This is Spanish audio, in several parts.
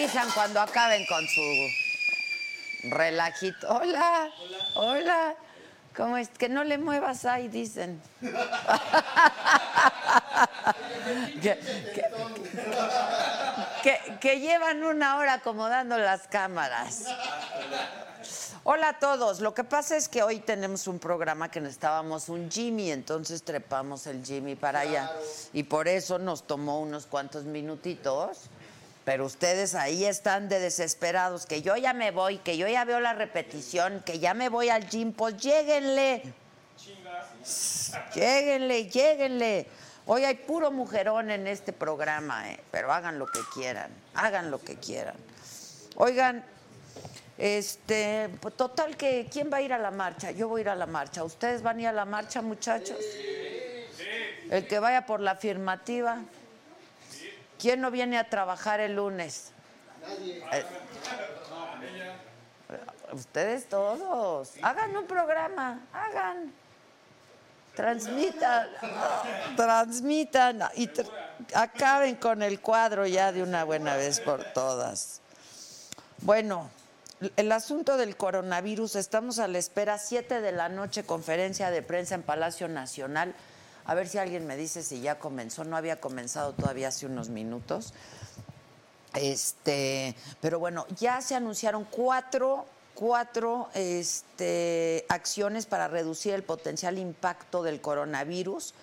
Avisan cuando acaben con su relajito. Hola. Hola. ¿Cómo es? Que no le muevas ahí, dicen. que, que- que- que llevan una hora acomodando las cámaras. Hola a todos. Lo que pasa es que hoy tenemos un programa que necesitábamos un Jimmy, entonces trepamos el Jimmy para allá. Y por eso nos tomó unos cuantos minutitos. Pero ustedes ahí están de desesperados, que yo ya me voy, que yo ya veo la repetición, que ya me voy al gym, pues lléguenle. Lléguenle, lléguenle. Hoy hay puro mujerón en este programa, ¿eh? pero hagan lo que quieran, hagan lo que quieran. Oigan, este, pues, total que, ¿quién va a ir a la marcha? Yo voy a ir a la marcha. ¿Ustedes van a ir a la marcha, muchachos? El que vaya por la afirmativa. ¿Quién no viene a trabajar el lunes? Eh, Ustedes todos. Hagan un programa, hagan. Transmitan, transmitan y acaben con el cuadro ya de una buena vez por todas. Bueno, el asunto del coronavirus, estamos a la espera, 7 de la noche, conferencia de prensa en Palacio Nacional. A ver si alguien me dice si ya comenzó, no había comenzado todavía hace unos minutos. Este, pero bueno, ya se anunciaron cuatro, cuatro este, acciones para reducir el potencial impacto del coronavirus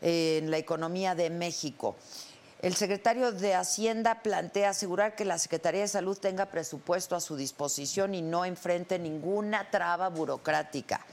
en la economía de México. El secretario de Hacienda plantea asegurar que la Secretaría de Salud tenga presupuesto a su disposición y no enfrente ninguna traba burocrática.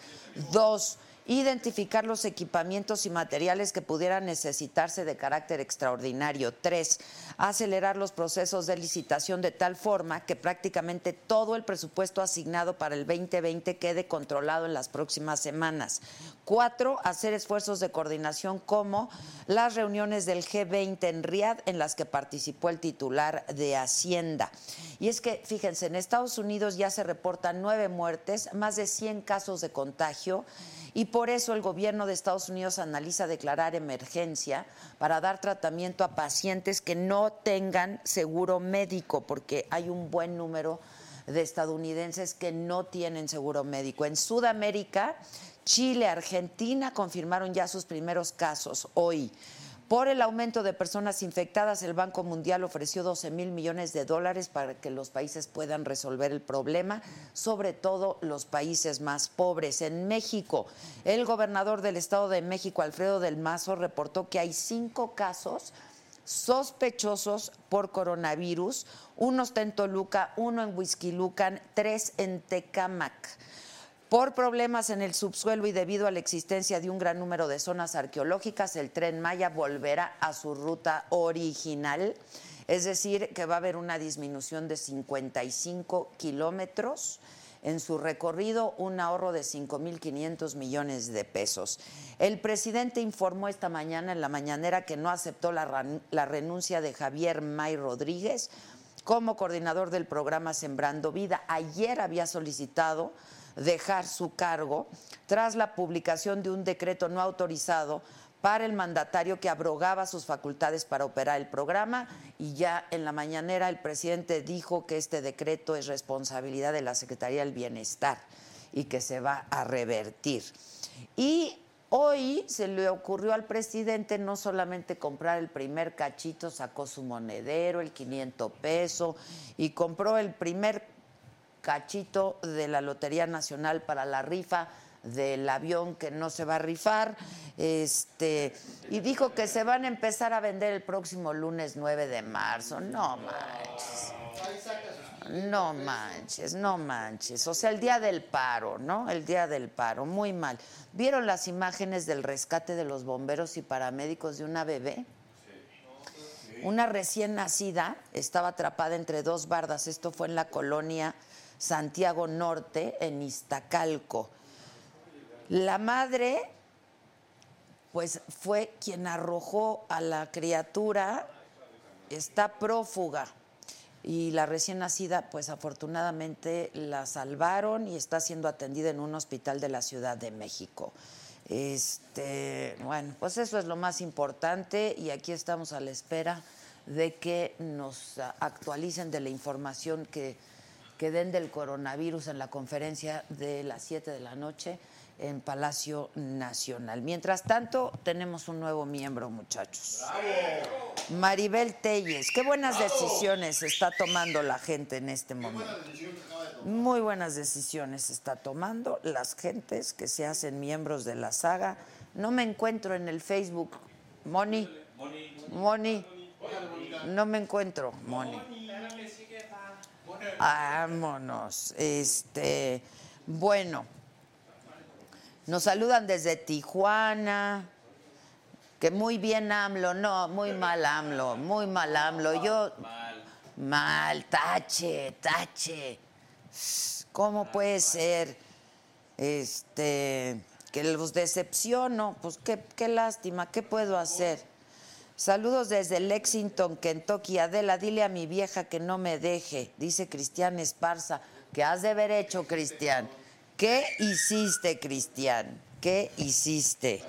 Dos, identificar los equipamientos y materiales que pudieran necesitarse de carácter extraordinario. Tres, acelerar los procesos de licitación de tal forma que prácticamente todo el presupuesto asignado para el 2020 quede controlado en las próximas semanas. Cuatro, hacer esfuerzos de coordinación como las reuniones del G20 en Riad en las que participó el titular de Hacienda. Y es que, fíjense, en Estados Unidos ya se reportan nueve muertes, más de 100 casos de contagio y por eso el gobierno de Estados Unidos analiza declarar emergencia para dar tratamiento a pacientes que no tengan seguro médico, porque hay un buen número de estadounidenses que no tienen seguro médico. En Sudamérica, Chile, Argentina confirmaron ya sus primeros casos hoy. Por el aumento de personas infectadas, el Banco Mundial ofreció 12 mil millones de dólares para que los países puedan resolver el problema, sobre todo los países más pobres. En México, el gobernador del Estado de México, Alfredo del Mazo, reportó que hay cinco casos sospechosos por coronavirus. Uno está en Toluca, uno en Huizquilucan, tres en Tecámac. Por problemas en el subsuelo y debido a la existencia de un gran número de zonas arqueológicas, el tren Maya volverá a su ruta original, es decir, que va a haber una disminución de 55 kilómetros en su recorrido un ahorro de 5.500 millones de pesos. El presidente informó esta mañana en la mañanera que no aceptó la, la renuncia de Javier May Rodríguez como coordinador del programa Sembrando Vida. Ayer había solicitado dejar su cargo tras la publicación de un decreto no autorizado para el mandatario que abrogaba sus facultades para operar el programa y ya en la mañanera el presidente dijo que este decreto es responsabilidad de la Secretaría del Bienestar y que se va a revertir. Y hoy se le ocurrió al presidente no solamente comprar el primer cachito, sacó su monedero, el 500 pesos y compró el primer cachito de la Lotería Nacional para la rifa del avión que no se va a rifar, este, y dijo que se van a empezar a vender el próximo lunes 9 de marzo. No manches. No manches, no manches. O sea, el día del paro, ¿no? El día del paro, muy mal. ¿Vieron las imágenes del rescate de los bomberos y paramédicos de una bebé? Una recién nacida estaba atrapada entre dos bardas. Esto fue en la colonia Santiago Norte, en Iztacalco. La madre, pues fue quien arrojó a la criatura, está prófuga. Y la recién nacida, pues afortunadamente la salvaron y está siendo atendida en un hospital de la Ciudad de México. Este, bueno, pues eso es lo más importante y aquí estamos a la espera de que nos actualicen de la información que, que den del coronavirus en la conferencia de las 7 de la noche en Palacio Nacional. Mientras tanto, tenemos un nuevo miembro, muchachos. Maribel Telles. Qué buenas decisiones está tomando la gente en este momento. Muy buenas decisiones está tomando las gentes que se hacen miembros de la saga. No me encuentro en el Facebook. Moni. Moni. No me encuentro, Moni. Vámonos. Este, bueno. Nos saludan desde Tijuana. Que muy bien AMLO, no, muy mal AMLO, muy mal AMLO. Yo mal, tache, tache. ¿Cómo puede ser este que los decepciono? Pues qué, qué lástima, ¿qué puedo hacer? Saludos desde Lexington, Kentucky. Adela, dile a mi vieja que no me deje, dice Cristian Esparza. ¿Qué has de haber hecho, Cristian? ¿Qué hiciste, Cristian? ¿Qué hiciste?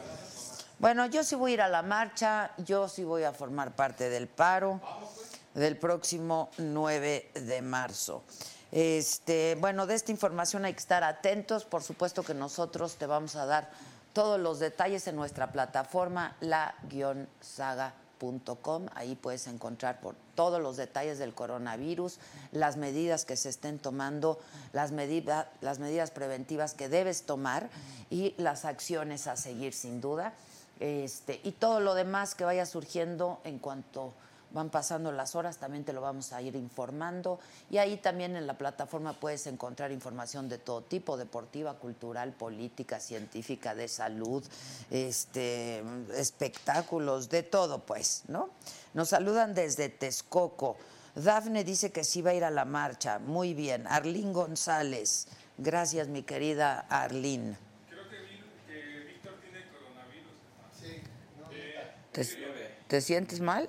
Bueno, yo sí voy a ir a la marcha, yo sí voy a formar parte del paro del próximo 9 de marzo. Este, bueno, de esta información hay que estar atentos. Por supuesto que nosotros te vamos a dar todos los detalles en nuestra plataforma, la-saga.com. Ahí puedes encontrar por todos los detalles del coronavirus, las medidas que se estén tomando, las, las medidas preventivas que debes tomar y las acciones a seguir sin duda. Este, y todo lo demás que vaya surgiendo en cuanto van pasando las horas, también te lo vamos a ir informando. Y ahí también en la plataforma puedes encontrar información de todo tipo, deportiva, cultural, política, científica, de salud, este, espectáculos, de todo, pues, ¿no? Nos saludan desde Texcoco. Dafne dice que sí va a ir a la marcha. Muy bien. Arlín González. Gracias, mi querida Arlín. ¿Te, te sientes mal?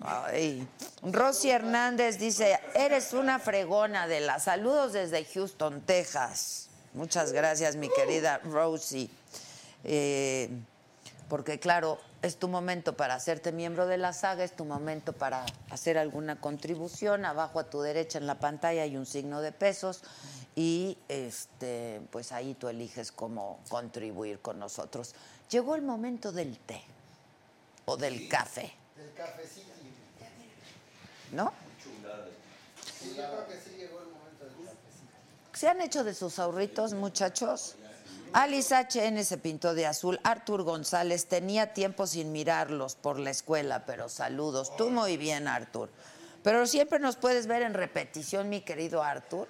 Ay. Rosy Hernández dice, eres una fregona de la. Saludos desde Houston, Texas. Muchas gracias, mi querida Rosy. Eh, porque claro, es tu momento para hacerte miembro de la saga, es tu momento para hacer alguna contribución. Abajo a tu derecha en la pantalla hay un signo de pesos y este, pues ahí tú eliges cómo contribuir con nosotros. Llegó el momento del té o del café. Del cafecito. ¿no? Sí, yo creo que sí llegó el momento del cafecito. ¿Se han hecho de sus ahorritos, muchachos? Alice HN se pintó de azul. Artur González tenía tiempo sin mirarlos por la escuela, pero saludos. Tú muy bien, Artur. Pero siempre nos puedes ver en repetición, mi querido Artur.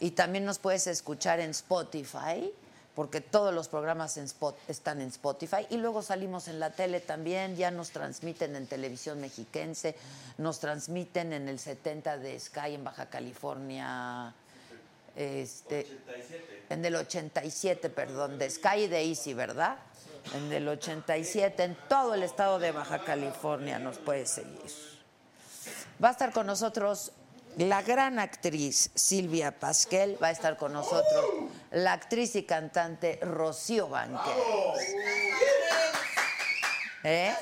Y también nos puedes escuchar en Spotify porque todos los programas en Spot- están en Spotify y luego salimos en la tele también, ya nos transmiten en televisión mexiquense, nos transmiten en el 70 de Sky en Baja California, este, en el 87, perdón, de Sky y de Easy, ¿verdad? En el 87, en todo el estado de Baja California nos puede seguir. Va a estar con nosotros la gran actriz Silvia Pasquel, va a estar con nosotros la actriz y cantante Rocío Banquel. ¿Eh?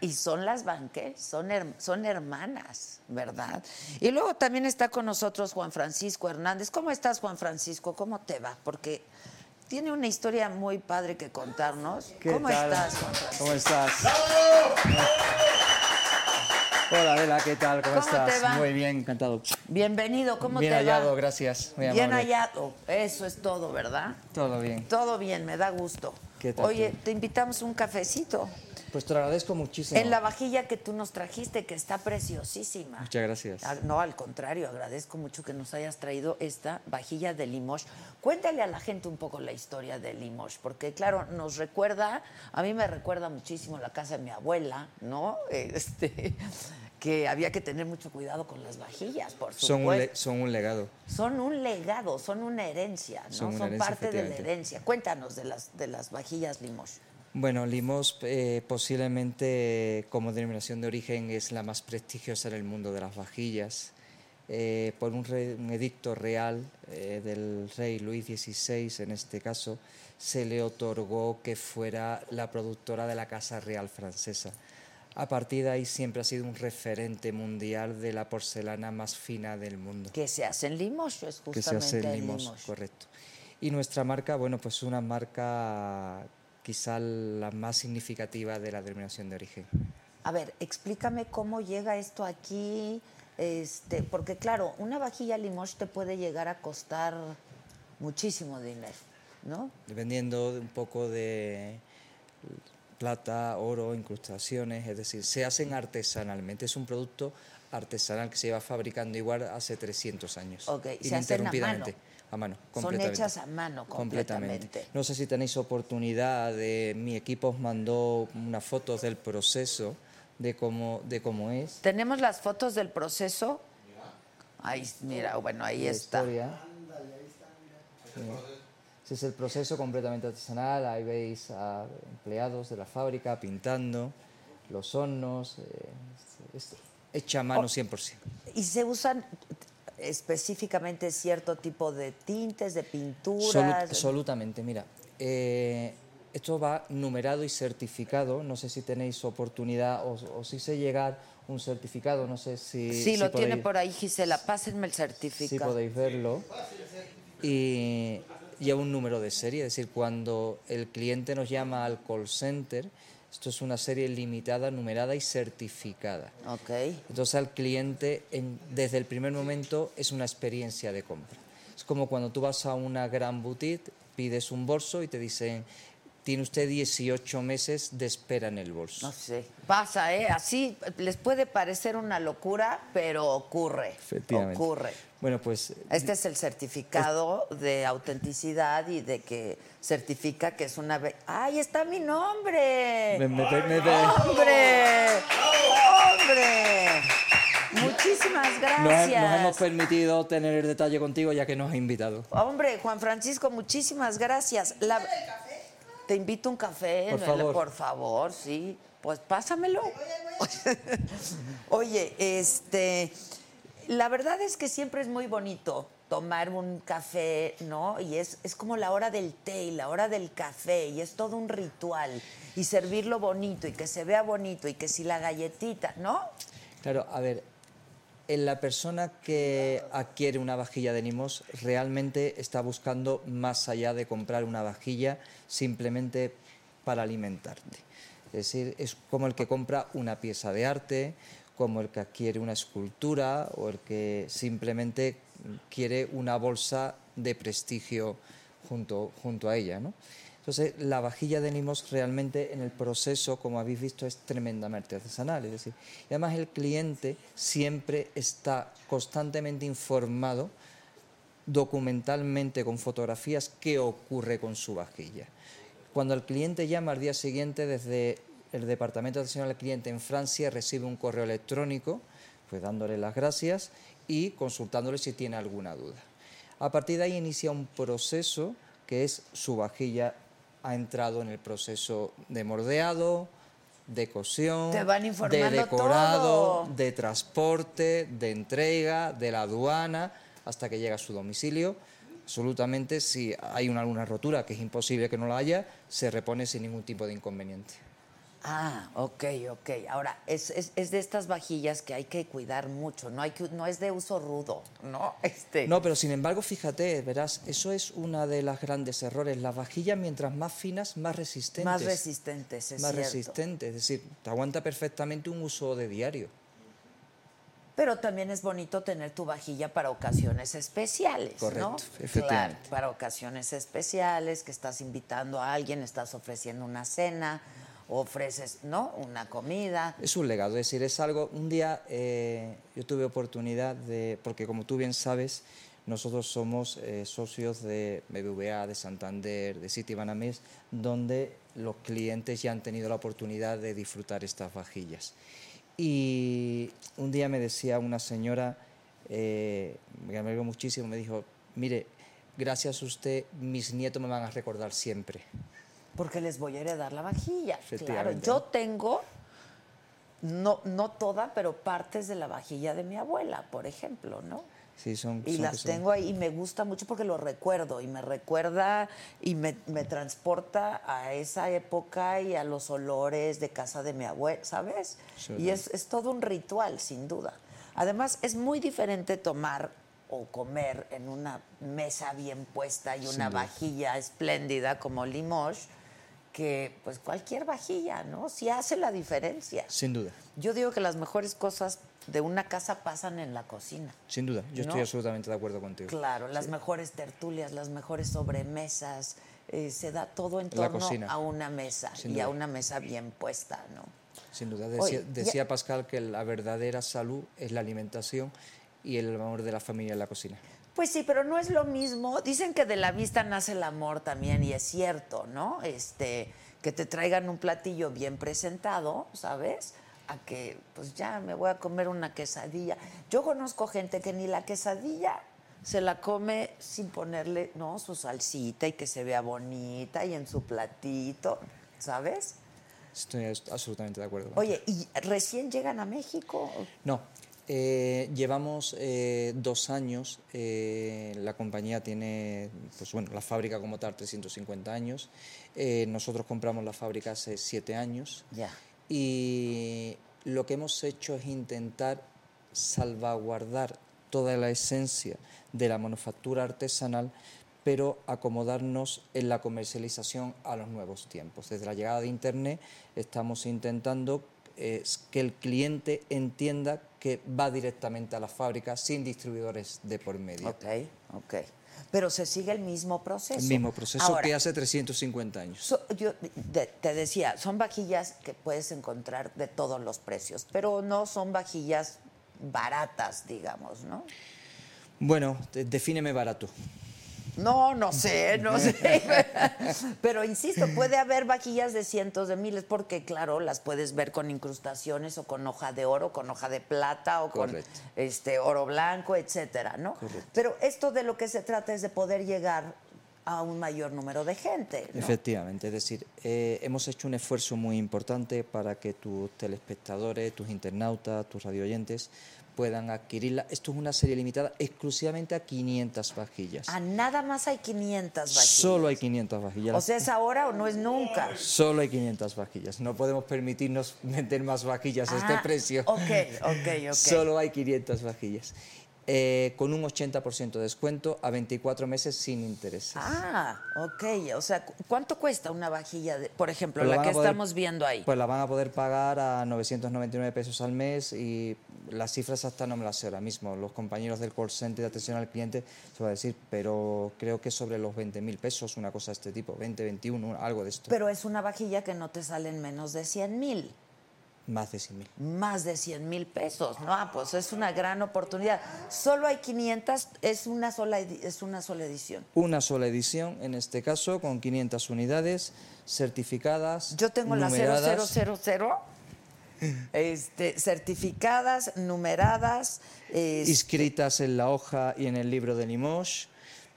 Y son las Banquel, son, her- son hermanas, ¿verdad? Y luego también está con nosotros Juan Francisco Hernández. ¿Cómo estás, Juan Francisco? ¿Cómo te va? Porque tiene una historia muy padre que contarnos. ¿Qué ¿Cómo tal? estás, Juan Francisco? ¿Cómo estás? Hola, Adela, ¿qué tal? ¿Cómo, ¿Cómo estás? te va? Muy bien, encantado. Bienvenido, ¿cómo bien te hallado, va? gracias. Muy Bien amable. hallado, eso es todo, ¿verdad? Todo bien. Todo bien, me da gusto. ¿Qué tal Oye, tú? te invitamos un cafecito Pues te lo agradezco muchísimo. en la vajilla que tú nos trajiste, que está preciosísima. Muchas gracias. No, al contrario, agradezco mucho que nos hayas traído esta vajilla de Limoges. Cuéntale a la gente un poco la historia de Limoges, porque claro, nos recuerda, a mí me recuerda muchísimo la casa de mi abuela, ¿no? Este, que había que tener mucho cuidado con las vajillas, por supuesto. Son un, le- son un legado. Son un legado, son una herencia, ¿no? Son Son, herencia, parte de la herencia. Cuéntanos de las, de las vajillas Limoges. Bueno, Limos eh, posiblemente como denominación de origen es la más prestigiosa en el mundo de las vajillas. Eh, por un, re- un edicto real eh, del rey Luis XVI, en este caso, se le otorgó que fuera la productora de la Casa Real Francesa. A partir de ahí siempre ha sido un referente mundial de la porcelana más fina del mundo Que se hace en Limoges, es que justamente se hace en Limos, Limoges. correcto. Y nuestra marca, bueno, pues una marca quizá la más significativa de la denominación de origen. A ver, explícame cómo llega esto aquí, este, porque claro, una vajilla Limoges te puede llegar a costar muchísimo dinero, ¿no? Dependiendo de un poco de plata, oro, incrustaciones, es decir, se hacen artesanalmente. Es un producto artesanal que se lleva fabricando igual hace 300 años. Ok, se hacen a ininterrumpidamente. mano. A mano, Son completamente. hechas a mano completamente. No sé si tenéis oportunidad de... Mi equipo os mandó unas fotos del proceso de cómo, de cómo es. Tenemos las fotos del proceso. Ahí, mira, bueno, ahí la está. historia. Sí. Ese es el proceso completamente artesanal. Ahí veis a empleados de la fábrica pintando los hornos. eh, es, es hecha a mano 100%. Y se usan específicamente cierto tipo de tintes, de pinturas. absolutamente, mira. eh, esto va numerado y certificado. No sé si tenéis oportunidad o, o si sé llegar un certificado. No sé si. sí, si lo tiene podéis- por ahí Gisela. Pásenme el si certificado. podéis verlo. Y lleva un número de serie, es decir, cuando el cliente nos llama al call center, esto es una serie limitada, numerada y certificada. Ok. Entonces al cliente en- desde el primer momento es una experiencia de compra. Es como cuando tú vas a una gran boutique, pides un bolso y te dicen, tiene usted 18 meses de espera en el bolso. No sé. Pasa, ¿eh? Así les puede parecer una locura, pero ocurre. Efectivamente. Ocurre. Bueno, pues Este es el certificado de autenticidad y de que certifica que es una... ve- ¡Ay, está mi nombre! me- me- me- me- ¡Hombre! ¡Hombre! Muchísimas nos, gracias. nos hemos permitido tener el detalle contigo ya que nos has invitado. Hombre, Juan Francisco, muchísimas gracias. La- Te invito a un café, Por ¿no? favor. por favor, sí. Pues pásamelo. Oye, este, la verdad es que siempre es muy bonito tomar un café, ¿no? Y es, es como la hora del té y la hora del café y es todo un ritual y servirlo bonito y que se vea bonito y que si la galletita, ¿no? Claro, a ver, en la persona que adquiere una vajilla de Nimos realmente está buscando más allá de comprar una vajilla simplemente para alimentarte. Es decir, es como el que compra una pieza de arte, como el que adquiere una escultura o el que simplemente quiere una bolsa de prestigio junto, junto a ella. ¿no? Entonces, la vajilla de Nimos realmente en el proceso, como habéis visto, es tremendamente artesanal. Es decir, y además el cliente siempre está constantemente informado documentalmente con fotografías qué ocurre con su vajilla. Cuando el cliente llama al día siguiente desde el Departamento de Atención al Cliente en Francia recibe un correo electrónico, pues dándole las gracias y consultándole si tiene alguna duda. A partir de ahí inicia un proceso que es su vajilla ha entrado en el proceso de mordeado, de cocción, de decorado, todo. de transporte, de entrega, de la aduana, hasta que llega a su domicilio. Absolutamente, si hay una, alguna rotura, que es imposible que no la haya, se repone sin ningún tipo de inconveniente. Ah, ok, ok. Ahora, es, es, es de estas vajillas que hay que cuidar mucho, no, hay que, no es de uso rudo, ¿no? Este, No, pero sin embargo, fíjate, verás, eso es una de las grandes errores. Las vajillas, mientras más finas, más resistentes. más resistentes, es más cierto. resistentes, es decir, te aguanta perfectamente un uso de diario. Pero también es bonito tener tu vajilla para ocasiones especiales, ¿no? Correcto, efectivamente. Claro, para ocasiones especiales, que estás invitando a alguien, estás ofreciendo una cena, ofreces, ¿no? Una comida. Es un legado, es decir, es algo. Un día eh, yo tuve oportunidad de. Porque como tú bien sabes, nosotros somos eh, socios de BBVA, de Santander, de Citibanamex, donde los clientes ya han tenido la oportunidad de disfrutar estas vajillas. Y un día me decía una señora, eh, me alegró muchísimo, me dijo: Mire, gracias a usted, mis nietos me van a recordar siempre. Porque les voy a heredar la vajilla. Claro, yo tengo, no, no toda, pero partes de la vajilla de mi abuela, por ejemplo, ¿no? Sí, son, Y son las son- tengo ahí y me gusta mucho porque lo recuerdo y me recuerda y me, me transporta a esa época y a los olores de casa de mi abuela, ¿sabes? Sí, y es, es todo un ritual, sin duda. Además, es muy diferente tomar o comer en una mesa bien puesta y una vajilla espléndida como Limoges que pues cualquier vajilla, ¿no? Sí hace la diferencia. Sin duda. Yo digo que las mejores cosas de una casa pasan en la cocina. Sin duda, yo ¿No? estoy absolutamente de acuerdo contigo. Claro, las mejores tertulias, las mejores sobremesas, eh, se da todo en torno a una mesa Sin y a una mesa bien puesta, ¿no? Sin duda. Oye, Decía, ya- decía Pascal que la verdadera salud es la alimentación y el amor de la familia en la cocina. Pues sí, pero no es lo mismo. Dicen que de la vista nace el amor también y es cierto, ¿no? Este, que te traigan un platillo bien presentado, ¿sabes? A que pues ya me voy a comer una quesadilla. Yo conozco gente que ni la quesadilla se la come sin ponerle, ¿no? Su salsita y que se vea bonita y en su platito, ¿sabes? Estoy absolutamente de acuerdo. Oye, ¿y recién llegan a México? No, eh, llevamos eh, dos años, eh, la compañía tiene, pues bueno, la fábrica como tal 350 años, nosotros compramos la fábrica hace siete años Ya. y lo que hemos hecho es intentar salvaguardar toda la esencia de la manufactura artesanal, pero acomodarnos en la comercialización a los nuevos tiempos. Desde la llegada de Internet estamos intentando que el cliente entienda que va directamente a la fábrica sin distribuidores de por medio. Ok, ok. Pero se sigue el mismo proceso. El mismo proceso Ahora, que hace 350 años. So- yo de- te decía, son vajillas que puedes encontrar de todos los precios, pero no son vajillas baratas, digamos, ¿no? Bueno, de- defíneme barato. No, no sé, no sé. Pero insisto, puede haber vajillas de cientos de miles, porque claro, las puedes ver con incrustaciones o con hoja de oro, con hoja de plata o con este oro blanco, etcétera, ¿no? Correcto. Pero esto de lo que se trata es de poder llegar a un mayor número de gente. ¿no? Efectivamente, es decir, eh, hemos hecho un esfuerzo muy importante para que tus telespectadores, tus internautas, tus radioyentes puedan adquirirla. Esto es una serie limitada exclusivamente a 500 vajillas. A nada más hay 500 vajillas. Solo hay 500 vajillas. O sea, es ahora o no es nunca. Solo hay 500 vajillas. No podemos permitirnos vender más vajillas a este Ah, precio. Ok, ok, ok. Solo hay 500 vajillas. Eh, con un 80% de descuento a 24 meses sin intereses. Ah, ok. O sea, ¿cu- ¿cuánto cuesta una vajilla, de, por ejemplo, Pues la van que a poder- estamos viendo ahí? Pues la van a poder pagar a 999 pesos al mes y las cifras hasta no me las sé ahora mismo. Los compañeros del call center de atención al cliente se va a decir, pero creo que sobre los 20.000 pesos, una cosa de este tipo, 20, 21, algo de esto. Pero es una vajilla que no te salen menos de 100 mil. Más de 100 mil. Más de 100 mil pesos, ¿no? Ah, pues es una gran oportunidad. Solo hay 500, es una sola, es una sola edición. Una sola edición, en este caso, con 500 unidades certificadas. Yo tengo la numeradas. 0000, este, certificadas, numeradas. este, inscritas en la hoja y en el libro de Limoges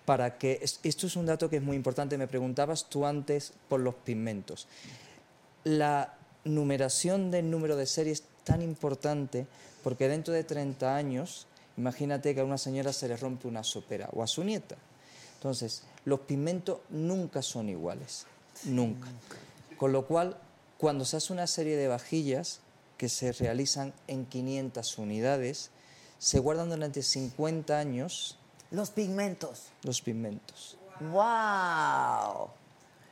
para que es- esto es un dato que es muy importante me preguntabas tú antes por los pigmentos la numeración del número de serie es tan importante porque dentro de 30 años imagínate que a una señora se le rompe una sopera o a su nieta entonces los pigmentos nunca son iguales nunca con lo cual cuando se hace una serie de vajillas que se realizan en 500 unidades se guardan durante 50 años Los pigmentos. los pigmentos. ¡Wow!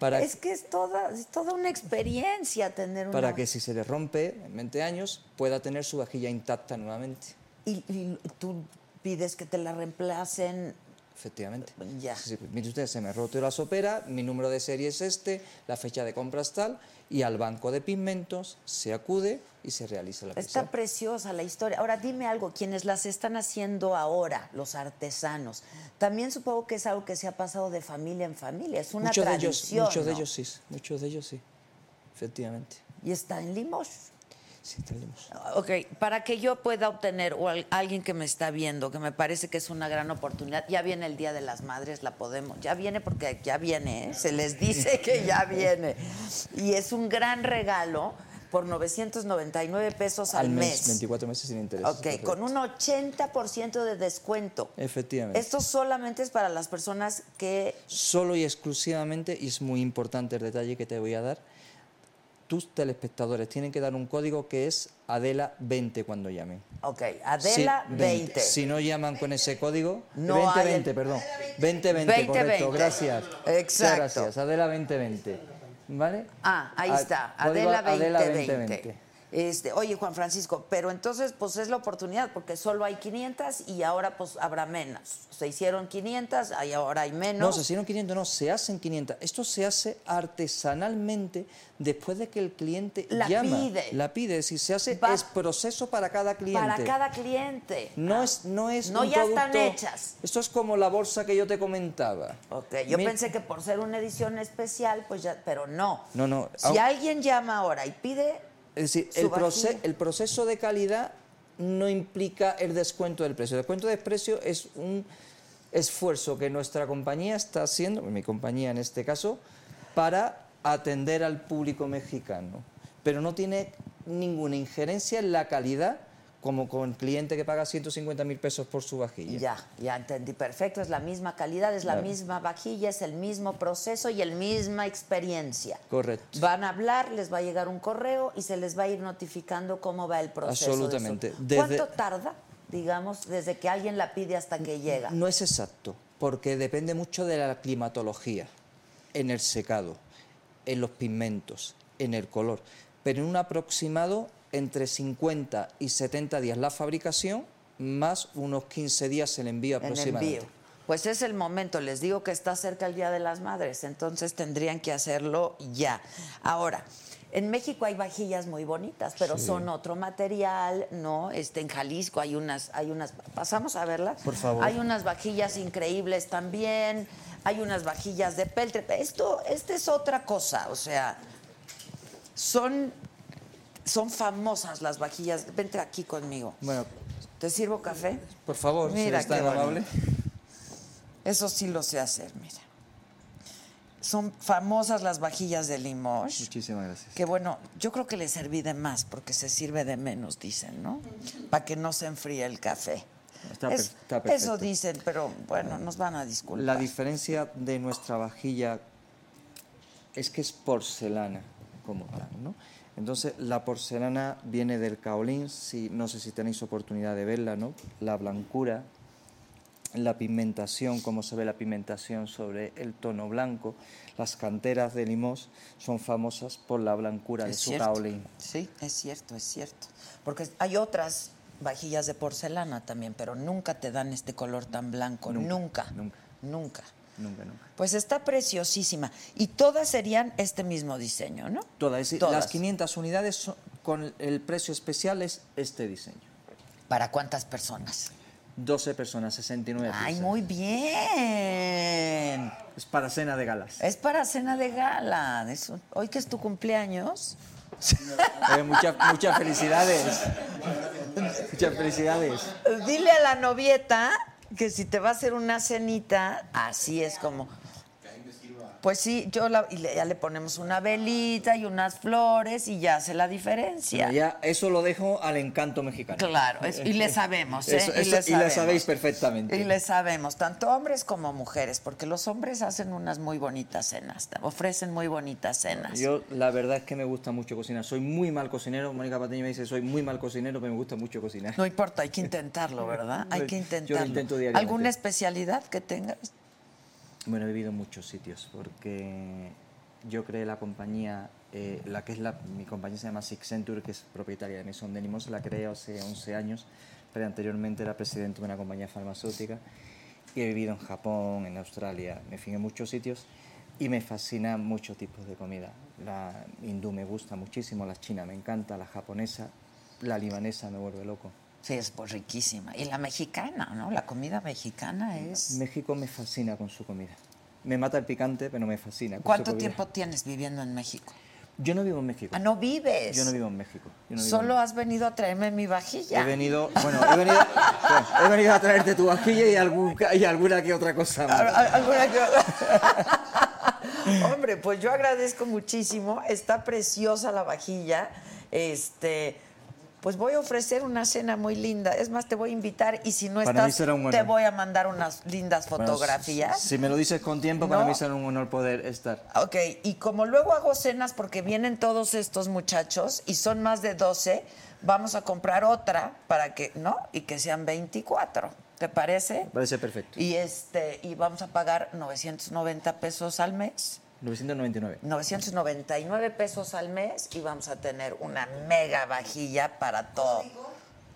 Para, Es que es toda, es toda una experiencia tener una... para que si se le rompe en 20 años pueda tener su vajilla intacta nuevamente. y, y tú pides que te la reemplacen. Efectivamente. Ya. Sí, mire usted, se me roto la sopera, mi número de serie es este, la fecha de compra es tal, y al banco de pigmentos se acude y se realiza la Está pieza. preciosa la historia. Ahora dime algo, quienes las están haciendo ahora, los artesanos, también supongo que es algo que se ha pasado de familia en familia, es una muchos de ellos, tradición. muchos de ellos sí, muchos de ellos sí. Efectivamente. Y está en Limos. Sí, tenemos. Ok, para que yo pueda obtener, o al- alguien que me está viendo, que me parece que es una gran oportunidad, ya viene el Día de las Madres, la podemos, ya viene porque ya viene, ¿eh? se les dice que ya viene. Y es un gran regalo por 999 pesos al, Al mes, 24 meses sin interés. Ok, con un 80% de descuento. Efectivamente. Esto solamente es para las personas que... Solo y exclusivamente, y es muy importante el detalle que te voy a dar, tus telespectadores tienen que dar un código que es Adela20 cuando llamen. Ok, Adela Sí, 20. Si no llaman con ese código, No 2020, hay- perdón. 2020, 2020. correcto, gracias. Exacto. Gracias, Adela 2020. ¿Vale? Ah, ahí A- está, código Adela 2020. 2020. Este, oye, Juan Francisco, pero entonces pues es la oportunidad porque solo hay 500 y ahora pues habrá menos. Se hicieron 500, y ahora hay menos. No, se hicieron 500, no, se hacen 500. Esto se hace artesanalmente después de que el cliente La llama. pide. La pide, es decir, se hace Va- es proceso para cada cliente. para cada cliente. No es, no es No, un ya están hechas. Esto es como la bolsa que yo te comentaba. Ok, yo pensé que por ser una edición especial, pues ya, pero no. No, no, Si alguien llama ahora y pide, Es decir, el, el proceso de calidad no implica el descuento del precio. El descuento del precio es un esfuerzo que nuestra compañía está haciendo, mi compañía en este caso, para atender al público mexicano. Pero no tiene ninguna injerencia en la calidad como con cliente que paga 150 mil pesos por su vajilla. ya, ya entendí perfecto, es la misma calidad, es la Claro. misma vajilla, es el mismo proceso y el misma experiencia. Correcto. Van a hablar, les va a llegar un correo y se les va a ir notificando cómo va el proceso. de su- Absolutamente. ¿Cuánto Desde- tarda, digamos, desde que alguien la pide hasta que llega? No es exacto, porque depende mucho de la climatología, en el secado, en los pigmentos, en el color. Pero en un aproximado entre 50 y 70 días la fabricación, más unos 15 días el envío en aproximadamente. envío. Pues es el momento, les digo que está cerca el Día de las Madres, entonces tendrían que hacerlo ya. Ahora, en México hay vajillas muy bonitas, pero son otro material, ¿no? Este, en Jalisco hay unas, hay unas, pasamos a verlas. Por favor. Hay unas vajillas increíbles también, hay unas vajillas de peltre. Esto, esta es otra cosa, o sea, son, son famosas las vajillas. Vente aquí conmigo. Bueno, ¿Te sirvo café? por favor, Mira si es tan qué bonito. amable. Eso sí lo sé hacer, mira. Son famosas las vajillas de Limoges. Muchísimas gracias. Que bueno, yo creo que le serví de más porque se sirve de menos, dicen, ¿no? Para que no se enfríe el café. Está per- está perfecto. eso dicen, pero bueno, nos van a disculpar. La diferencia de nuestra vajilla es que es porcelana como tal, ¿no? Entonces, la porcelana viene del caolín, si, no sé si tenéis oportunidad de verla, ¿no? La blancura, la pigmentación, cómo se ve la pigmentación sobre el tono blanco. Las canteras de Limos son famosas por la blancura de su cierto. caolín. Sí, es cierto, es cierto. Porque hay otras vajillas de porcelana también, pero nunca te dan este color tan blanco. Nunca, Nunca. nunca. Nunca. Nunca, nunca. Pues está preciosísima. Y todas serían este mismo diseño, ¿no? Todas, es decir, Todas. las 500 unidades son con el precio especial es este diseño. ¿Para cuántas personas? 12 personas, 69 Ay, piezas. muy bien. Es para cena de galas. Es para cena de gala. Eso- Hoy que es tu cumpleaños. Eh, muchas, muchas felicidades. Muchas felicidades. Dile a la novieta que si te va a hacer una cenita, así es como. Pues sí, yo la- y le- ya le ponemos una velita y unas flores y ya hace la diferencia. Ya, eso lo dejo al encanto mexicano. Claro, es- y le sabemos, ¿eh? Eso- y, le y le sabemos. sabéis perfectamente. Y le sabemos, tanto hombres como mujeres, porque los hombres hacen unas muy bonitas cenas, ofrecen muy bonitas cenas. Yo la verdad es que me gusta mucho cocinar. Soy muy mal cocinero. Mónica Patiño me dice soy muy mal cocinero, pero me gusta mucho cocinar. No importa, hay que intentarlo, ¿verdad? Hay que Yo lo intentarlo. intento diariamente. ¿Alguna especialidad que tengas? Bueno, he vivido en muchos sitios porque yo creé la compañía, eh, la que es la, mi compañía se llama Six Century, que es propietaria de Maison Denimos, la creé hace 11 años, pero anteriormente era presidente de una compañía farmacéutica y he vivido en Japón, en Australia, me fin en muchos sitios y me fascinan muchos tipos de comida. La hindú me gusta muchísimo, la china me encanta, la japonesa, la libanesa me vuelve loco. Sí, es pues riquísima. Y la mexicana, ¿no? La comida mexicana es... México me fascina con su comida. Me mata el picante, pero me fascina. con su ¿Cuánto comida. tiempo tienes viviendo en México? Yo no vivo en México. Ah, no vives. Yo no vivo en México. Yo no vivo Solo en- has venido a traerme mi vajilla. He venido, bueno, he venido, he venido a traerte tu vajilla y, algún, y alguna que otra cosa más. al- ¿Alguna que- Hombre, pues yo agradezco muchísimo. Está preciosa la vajilla. Este, pues voy a ofrecer una cena muy linda. Es más, te voy a invitar y si no Para estás, un te voy a mandar unas lindas Bueno, fotografías. Si, si me lo dices con tiempo, para No. mí será un honor poder estar. Ok, y como luego hago cenas porque vienen todos estos muchachos y son más de 12, vamos a comprar otra para que, ¿no? Y que sean 24. ¿Te parece? Parece perfecto. Y este y vamos a pagar 990 pesos al mes. 999. 999 pesos al mes y vamos a tener una mega vajilla para todo.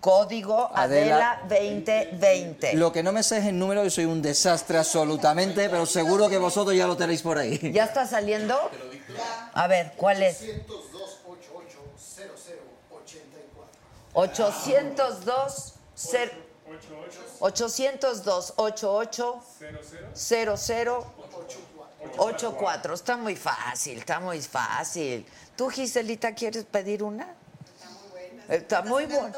Código Adela, Adela. 2020. Lo que no me sé es el número, yo soy un desastre absolutamente, pero seguro que vosotros ya lo tenéis por ahí. ¿Ya está saliendo? A ver, ¿cuál es? 802 cer- 802 88 00 84. Está muy fácil, está muy fácil. ¿Tú, Giselita, quieres pedir una? Está muy buena.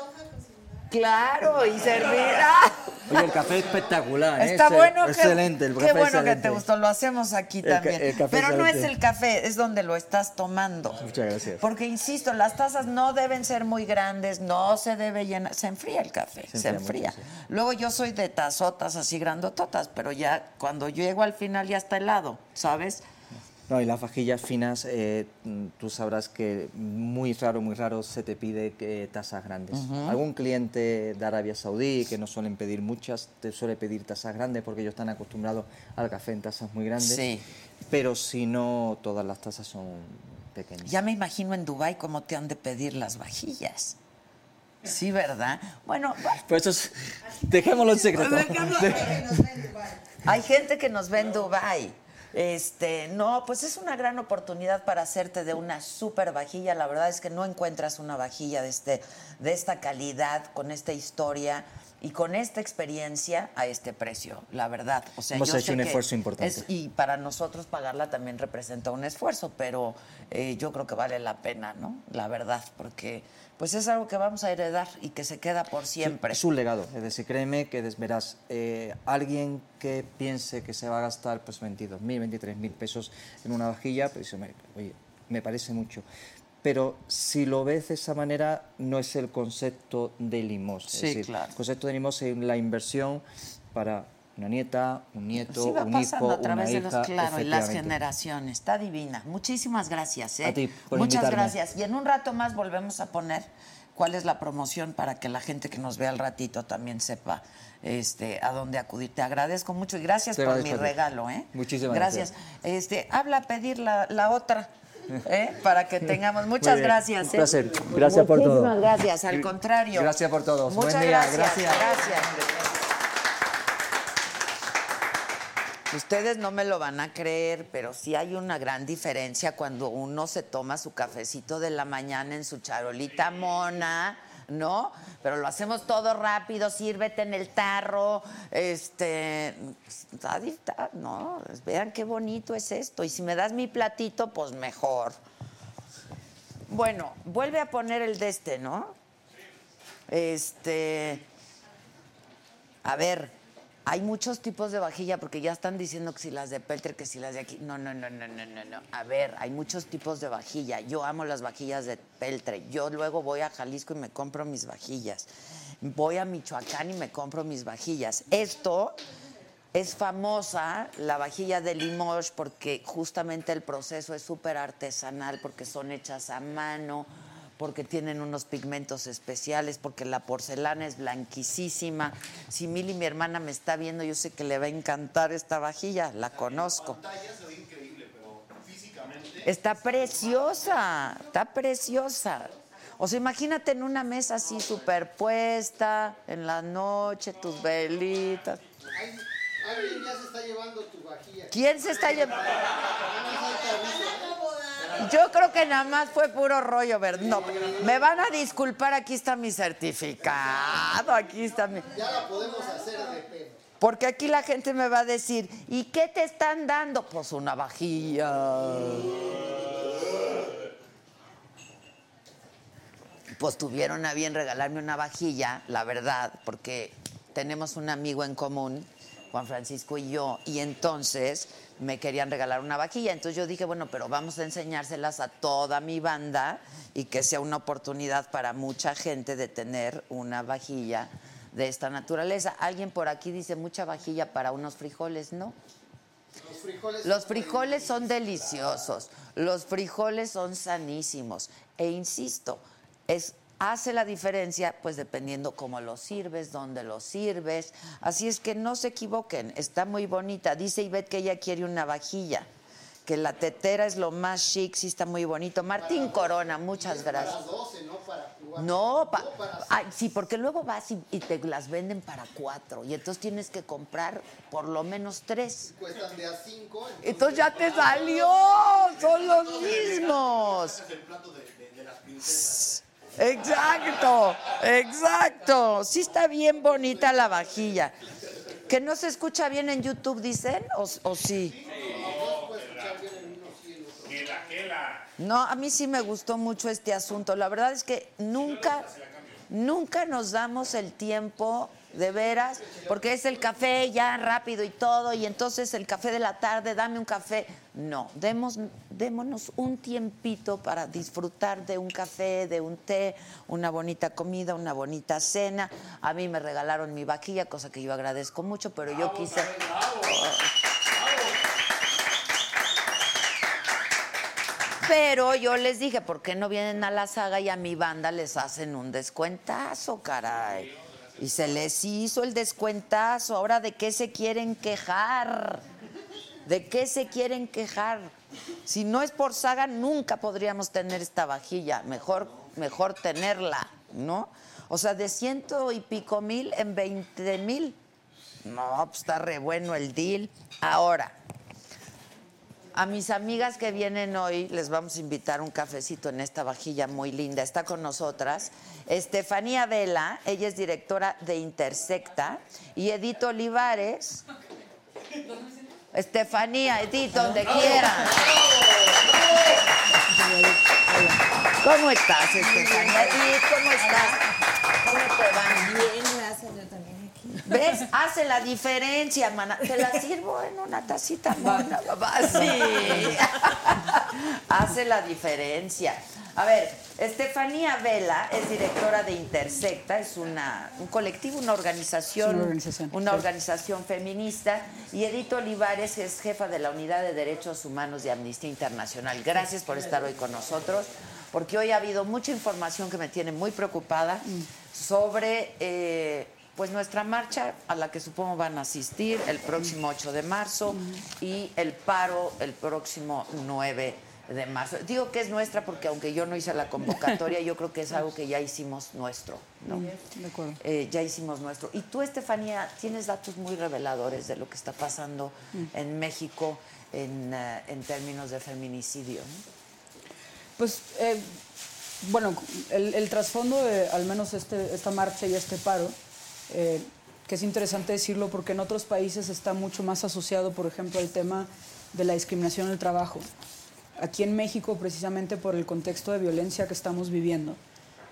Claro, y servir. ¡Ah! Oye, el café es espectacular, ¿eh? Está bueno, qué- excelente. el qué, bueno que te gustó. Lo hacemos aquí El ca- también. el café Pero no es el café, es donde lo estás tomando. Muchas gracias. Porque insisto, las tazas no deben ser muy grandes, no se debe llenar, se enfría el café, se, Se enfría. enfría mucho, Luego yo soy de tazotas así grandototas, pero ya cuando llego al final ya está helado, ¿sabes? No, y las vajillas finas, eh, tú sabrás que muy raro, muy raro se te pide que tazas grandes. Algún cliente de Arabia Saudí, que no suelen pedir muchas, te suele pedir tazas grandes porque ellos están acostumbrados al café en tazas muy grandes. Sí. Pero si no, todas las tazas son pequeñas. Ya me imagino en Dubai cómo te han de pedir las vajillas. Sí, ¿verdad? Bueno, Pues eso es- dejémoslo en secreto. Hay gente que nos ve en Dubai. Este, no, pues es una gran oportunidad para hacerte de una super vajilla. La verdad es que no encuentras una vajilla de este, de esta calidad, con esta historia y con esta experiencia a este precio. La verdad, o sea, Hemos yo hecho sé un que esfuerzo importante. es- y para nosotros pagarla también representa un esfuerzo, pero eh, yo creo que vale la pena, ¿no? La verdad, porque pues es algo que vamos a heredar y que se queda por siempre. Es un legado, es decir, créeme que verás, eh, alguien que piense que se va a gastar pues 22 mil, 23 mil pesos en una vajilla, pues me- oye, me parece mucho. Pero si lo ves de esa manera, no es el concepto de Limos. Es Sí, decir, claro. El concepto de Limos es la inversión para una nieta, un nieto, Sí va un pasando hijo, a través una de hija. los claro y las generaciones. Está divina. Muchísimas gracias. ¿eh? A ti por Muchas invitarme. gracias. Y en un rato más volvemos a poner cuál es la promoción para que la gente que nos vea al ratito también sepa este, a dónde acudir. Te agradezco mucho y gracias Te por mi regalo. ¿eh? Muchísimas gracias. gracias. Este, habla a pedir la, la otra. ¿eh? Para que tengamos. Muchas gracias. Un ¿eh? placer. Gracias por todo. Muchísimas gracias. Al contrario. Gracias por todo. Muchas Buen día. gracias. Gracias. gracias. Ustedes no me lo van a creer, pero sí hay una gran diferencia cuando uno se toma su cafecito de la mañana en su charolita mona, ¿no? Pero lo hacemos todo rápido, sírvete en el tarro, este, no, vean qué bonito es esto. Y si me das mi platito, pues mejor. Bueno, vuelve a poner el de este, ¿no? Este, a ver, hay muchos tipos de vajilla porque ya están diciendo que si las de Peltre, que si las de aquí. No, no, no, no, no, no, no. A ver, hay muchos tipos de vajilla. Yo amo las vajillas de Peltre. Yo luego voy a Jalisco y me compro mis vajillas. Voy a Michoacán y me compro mis vajillas. Esto es famosa, la vajilla de Limoges, porque justamente el proceso es súper artesanal, porque son hechas a mano, porque tienen unos pigmentos especiales, porque la porcelana es blanquísima. Si Mili, mi hermana, me está viendo, yo sé que le va a encantar esta vajilla, la conozco. Está preciosa, está preciosa. O sea, imagínate en una mesa así superpuesta, en la noche, tus velitas. Alguien ya se está llevando tu vajilla. ¿Quién se está llevando? Yo creo que nada más fue puro rollo, ¿verdad? No, me van a disculpar, aquí está mi certificado, aquí está mi... Ya la podemos hacer de pedo. Porque aquí la gente me va a decir, ¿y qué te están dando? Pues una vajilla. Pues tuvieron a bien regalarme una vajilla, la verdad, porque tenemos un amigo en común, Juan Francisco y yo, y entonces me querían regalar una vajilla. Entonces yo dije, bueno, pero vamos a enseñárselas a toda mi banda y que sea una oportunidad para mucha gente de tener una vajilla de esta naturaleza. Alguien por aquí dice mucha vajilla para unos frijoles, ¿no? Los frijoles. Los frijoles son deliciosos, los frijoles son sanísimos. E insisto, es, hace la diferencia pues dependiendo cómo los sirves, dónde los sirves. Así es que no se equivoquen, está muy bonita. Dice Ivette que ella quiere una vajilla, que la tetera es lo más chic, sí está muy bonito. Martín Corona, muchas gracias. Para 12, no para. No, pa- No para ay, sí, porque luego vas y, y te las venden para cuatro y entonces tienes que comprar por lo menos tres. Cuestan de a 5. Entonces ya te salió, son los mismos. Exacto, exacto. Sí está bien bonita la vajilla. ¿Que no se escucha bien en YouTube, dicen? ¿O, o sí? No, a mí sí me gustó mucho este asunto. La verdad es que nunca, nunca nos damos el tiempo de veras, porque es el café ya rápido y todo, y entonces el café de la tarde, dame un café. No, demos, démonos un tiempito para disfrutar de un café, de un té, una bonita comida, una bonita cena. A mí me regalaron mi vaquilla, cosa que yo agradezco mucho, pero yo quise... Pero yo les dije, ¿por qué no vienen a la saga y a mi banda les hacen un descuentazo, caray? Y se les hizo el descuentazo. Ahora, ¿de qué se quieren quejar? ¿De qué se quieren quejar? Si no es por saga, nunca podríamos tener esta vajilla. Mejor, mejor tenerla, ¿no? O sea, de ciento y pico mil en veinte mil. No, pues está re bueno el deal. Ahora, a mis amigas que vienen hoy les vamos a invitar un cafecito en esta vajilla muy linda. Está con nosotras Estefanía Vela, ella es directora de Intersecta, y Edith Olivares. Estefanía, Edith, donde quieran. ¿Cómo estás, Estefanía? Edith, ¿cómo estás? ¿Cómo te va? Bien, gracias, yo también aquí. ¿Ves? Hace la diferencia, mana. Te la sirvo en una tacita papá. Sí. Hace la diferencia. A ver, Estefanía Vela es directora de Intersecta, es una, un colectivo, una organización, Una organización, una sí. organización feminista, y Edith Olivares es jefa de la Unidad de Derechos Humanos de Amnistía Internacional. Gracias por estar hoy con nosotros, porque hoy ha habido mucha información que me tiene muy preocupada sobre eh, pues nuestra marcha a la que supongo van a asistir el próximo 8 de marzo y el paro el próximo 9 de marzo. Digo que es nuestra porque aunque yo no hice la convocatoria, yo creo que es algo que ya hicimos nuestro, ¿no? De acuerdo. Eh, ya hicimos nuestro. Y tú, Estefanía, tienes datos muy reveladores de lo que está pasando en México en, eh, en términos de feminicidio. ¿no? Pues, eh, bueno, el, el trasfondo de al menos este, esta marcha y este paro, eh, que es interesante decirlo porque en otros países está mucho más asociado, por ejemplo, al tema de la discriminación en el trabajo. Aquí en México, precisamente por el contexto de violencia que estamos viviendo,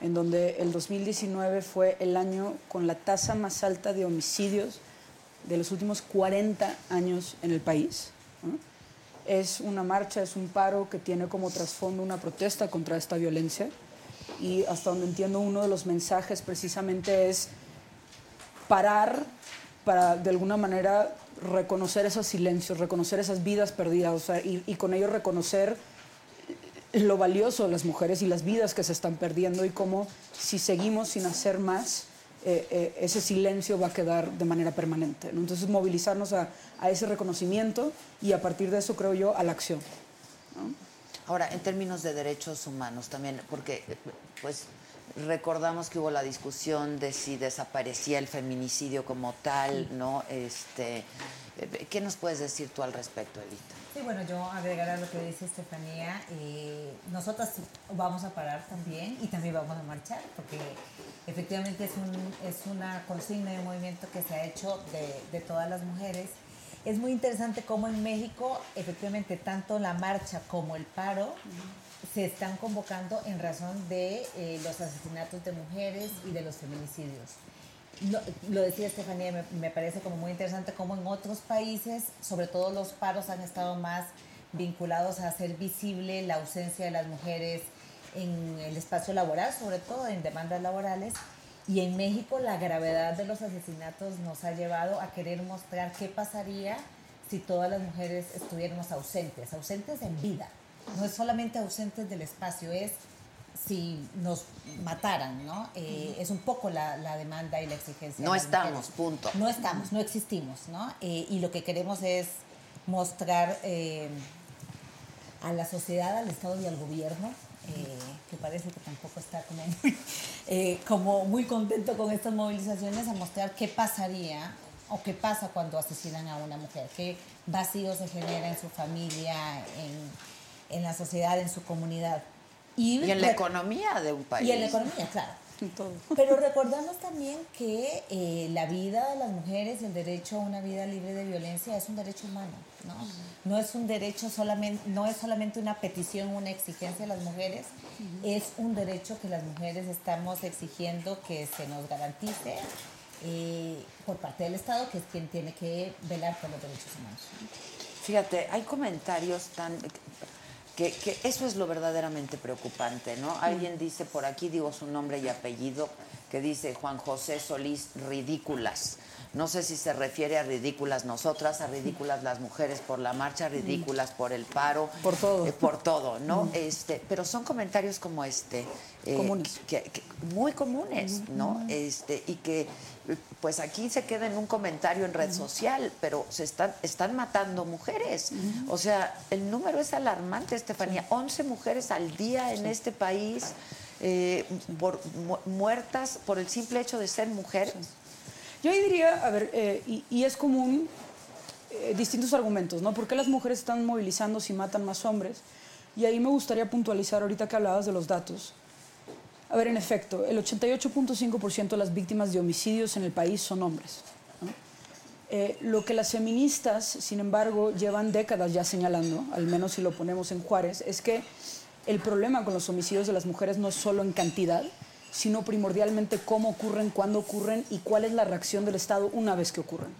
en donde el 2019 fue el año con la tasa más alta de homicidios de los últimos 40 años en el país. ¿no? Es una marcha, es un paro que tiene como trasfondo una protesta contra esta violencia y hasta donde entiendo uno de los mensajes precisamente es parar para de alguna manera reconocer esos silencios, reconocer esas vidas perdidas o sea, y, y con ello reconocer lo valioso de las mujeres y las vidas que se están perdiendo y cómo si seguimos sin hacer más, eh, eh, ese silencio va a quedar de manera permanente. ¿no? Entonces movilizarnos a, a ese reconocimiento y a partir de eso creo yo a la acción. ¿no? Ahora, en términos de derechos humanos también, porque pues recordamos que hubo la discusión de si desaparecía el feminicidio como tal, ¿no? Este, eh, ¿Qué nos puedes decir tú al respecto, Elita? Sí, bueno, yo agregar a lo que dice Estefanía, eh, nosotras vamos a parar también y también vamos a marchar, porque efectivamente es, un, es una consigna de movimiento que se ha hecho de, de todas las mujeres. Es muy interesante cómo en México, efectivamente, tanto la marcha como el paro se están convocando en razón de eh, los asesinatos de mujeres y de los feminicidios. Lo, lo decía Estefanía, me, me parece como muy interesante cómo en otros países, sobre todo los paros han estado más vinculados a hacer visible la ausencia de las mujeres en el espacio laboral, sobre todo en demandas laborales. Y en México la gravedad de los asesinatos nos ha llevado a querer mostrar qué pasaría si todas las mujeres estuviéramos ausentes, ausentes en vida. No es solamente ausentes del espacio, es si nos mataran, ¿no? Eh, es un poco la, la demanda y la exigencia. No estamos, mujeres. punto. No estamos, no existimos, ¿no? Eh, y lo que queremos es mostrar eh, a la sociedad, al Estado y al gobierno, que parece que tampoco está como muy, como muy contento con estas movilizaciones, a mostrar qué pasaría o qué pasa cuando asesinan a una mujer, qué vacío se genera en su familia, en, en la sociedad, en su comunidad. Y en la economía de un país. y en la economía, claro. Todo. Pero recordamos también que eh, la vida de las mujeres, el derecho a una vida libre de violencia es un derecho humano, ¿no? No es un derecho solamente, no es solamente una petición, una exigencia de las mujeres, es un derecho que las mujeres estamos exigiendo que se nos garantice eh, por parte del Estado, que es quien tiene que velar por los derechos humanos. Fíjate, hay comentarios tan... Que, que eso es lo verdaderamente preocupante, ¿no? Alguien dice por aquí, digo su nombre y apellido, que dice Juan José Solís, ridículas. No sé si se refiere a ridículas nosotras, a ridículas las mujeres por la marcha, ridículas por el paro. Por todo. eh, por todo, ¿no? Este, pero son comentarios como este. eh, Comunes. que- que- muy comunes, ¿no? Este, y que pues aquí se queda en un comentario en red social, pero se están, están matando mujeres. O sea, el número es alarmante, Estefanía. 11 mujeres al día en este país eh, por, mu- muertas por el simple hecho de ser mujeres. Yo diría, a ver, eh, y, es común eh, distintos argumentos, ¿no? ¿Por qué las mujeres están movilizando si matan más hombres? Y ahí me gustaría puntualizar ahorita que hablabas de los datos. A ver, en efecto, el 88.5% de las víctimas de homicidios en el país son hombres. Eh, lo que las feministas, sin embargo, llevan décadas ya señalando, al menos si lo ponemos en Juárez, es que el problema con los homicidios de las mujeres no es solo en cantidad, sino primordialmente cómo ocurren, cuándo ocurren y cuál es la reacción del Estado una vez que ocurren.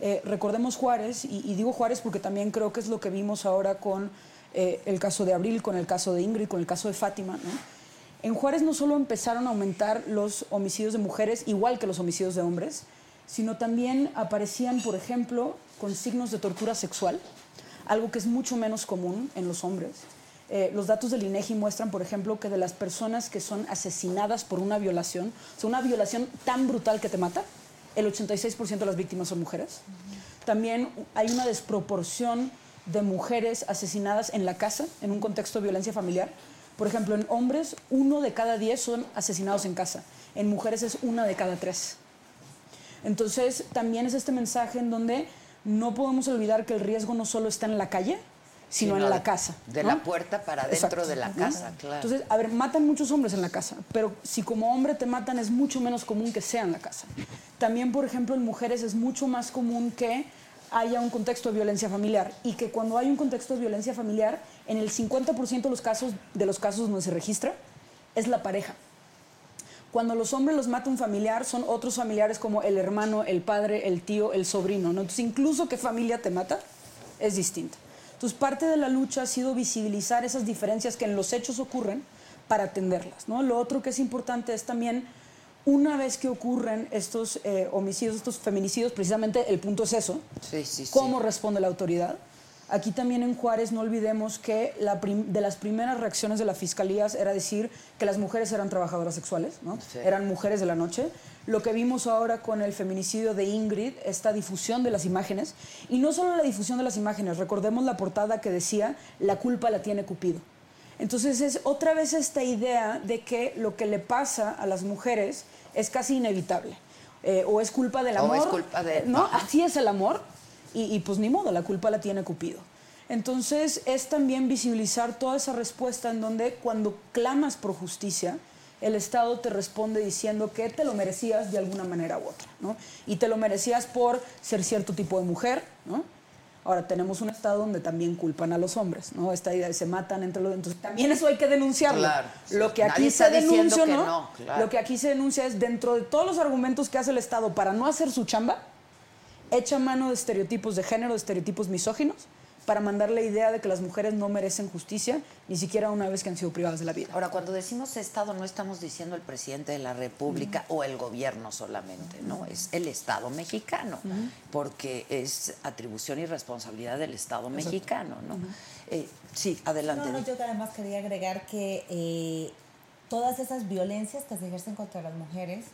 Eh, recordemos Juárez, y, digo Juárez porque también creo que es lo que vimos ahora con eh, el caso de Abril, con el caso de Ingrid, con el caso de Fátima. En Juárez no solo empezaron a aumentar los homicidios de mujeres, igual que los homicidios de hombres, sino también aparecían, por ejemplo, con signos de tortura sexual, algo que es mucho menos común en los hombres. Eh, los datos del INEGI muestran, por ejemplo, que de las personas que son asesinadas por una violación, o sea, una violación tan brutal que te mata, el 86% de las víctimas son mujeres. También hay una desproporción de mujeres asesinadas en la casa, en un contexto de violencia familiar. Por ejemplo, en hombres, uno de cada diez son asesinados en casa. En mujeres es una de cada tres. Entonces, también es este mensaje en donde no podemos olvidar que el riesgo no solo está en la calle, sino, en la casa. De ¿no? la puerta para dentro Exacto, de la ¿no? casa, claro. Entonces, a ver, matan muchos hombres en la casa, pero si como hombre te matan es mucho menos común que sea en la casa. También, por ejemplo, en mujeres es mucho más común que haya un contexto de violencia familiar y que cuando hay un contexto de violencia familiar, en el 50% de los casos de los casos donde se registra es la pareja. Cuando los hombres los mata un familiar, son otros familiares como el hermano, el padre, el tío, el sobrino. ¿no? Entonces, incluso qué familia te mata es distinta. Entonces, parte de la lucha ha sido visibilizar esas diferencias que en los hechos ocurren para atenderlas. ¿no? Lo otro que es importante es también, una vez que ocurren estos eh, homicidios, estos feminicidios, precisamente el punto es eso, Sí, sí, sí. cómo responde la autoridad. Aquí también en Juárez no olvidemos que la de las primeras reacciones de la fiscalía era decir que las mujeres eran trabajadoras sexuales, ¿no? Sí. eran mujeres de la noche. Lo que vimos ahora con el feminicidio de Ingrid, esta difusión de las imágenes, y no solo la difusión de las imágenes, recordemos la portada que decía, la culpa la tiene Cupido. Entonces es otra vez esta idea de que lo que le pasa a las mujeres es casi inevitable. Eh, o es culpa del O amor. es culpa de- ¿no? Ajá. Así es el amor. Y, y, pues ni modo, la culpa la tiene Cupido. Entonces es también visibilizar toda esa respuesta en donde cuando clamas por justicia, el Estado te responde diciendo que te lo merecías de alguna manera u otra, ¿no? Y te lo merecías por ser cierto tipo de mujer, ¿no? Ahora tenemos un Estado donde también culpan a los hombres, ¿no? Esta idea de se matan entre los... Entonces también eso hay que denunciarlo. Claro. Lo que aquí se denuncia, no, claro. Lo que aquí se denuncia es dentro de todos los argumentos que hace el Estado para no hacer su chamba, echa mano de estereotipos de género, de estereotipos misóginos, para mandar la idea de que las mujeres no merecen justicia, ni siquiera una vez que han sido privadas de la vida. Ahora, cuando decimos Estado, no estamos diciendo el presidente de la República o el gobierno solamente, ¿no? Es el Estado mexicano, porque es atribución y responsabilidad del Estado mexicano, ¿no? Eh, sí, adelante. No, no, yo además quería agregar que eh, todas esas violencias que se ejercen contra las mujeres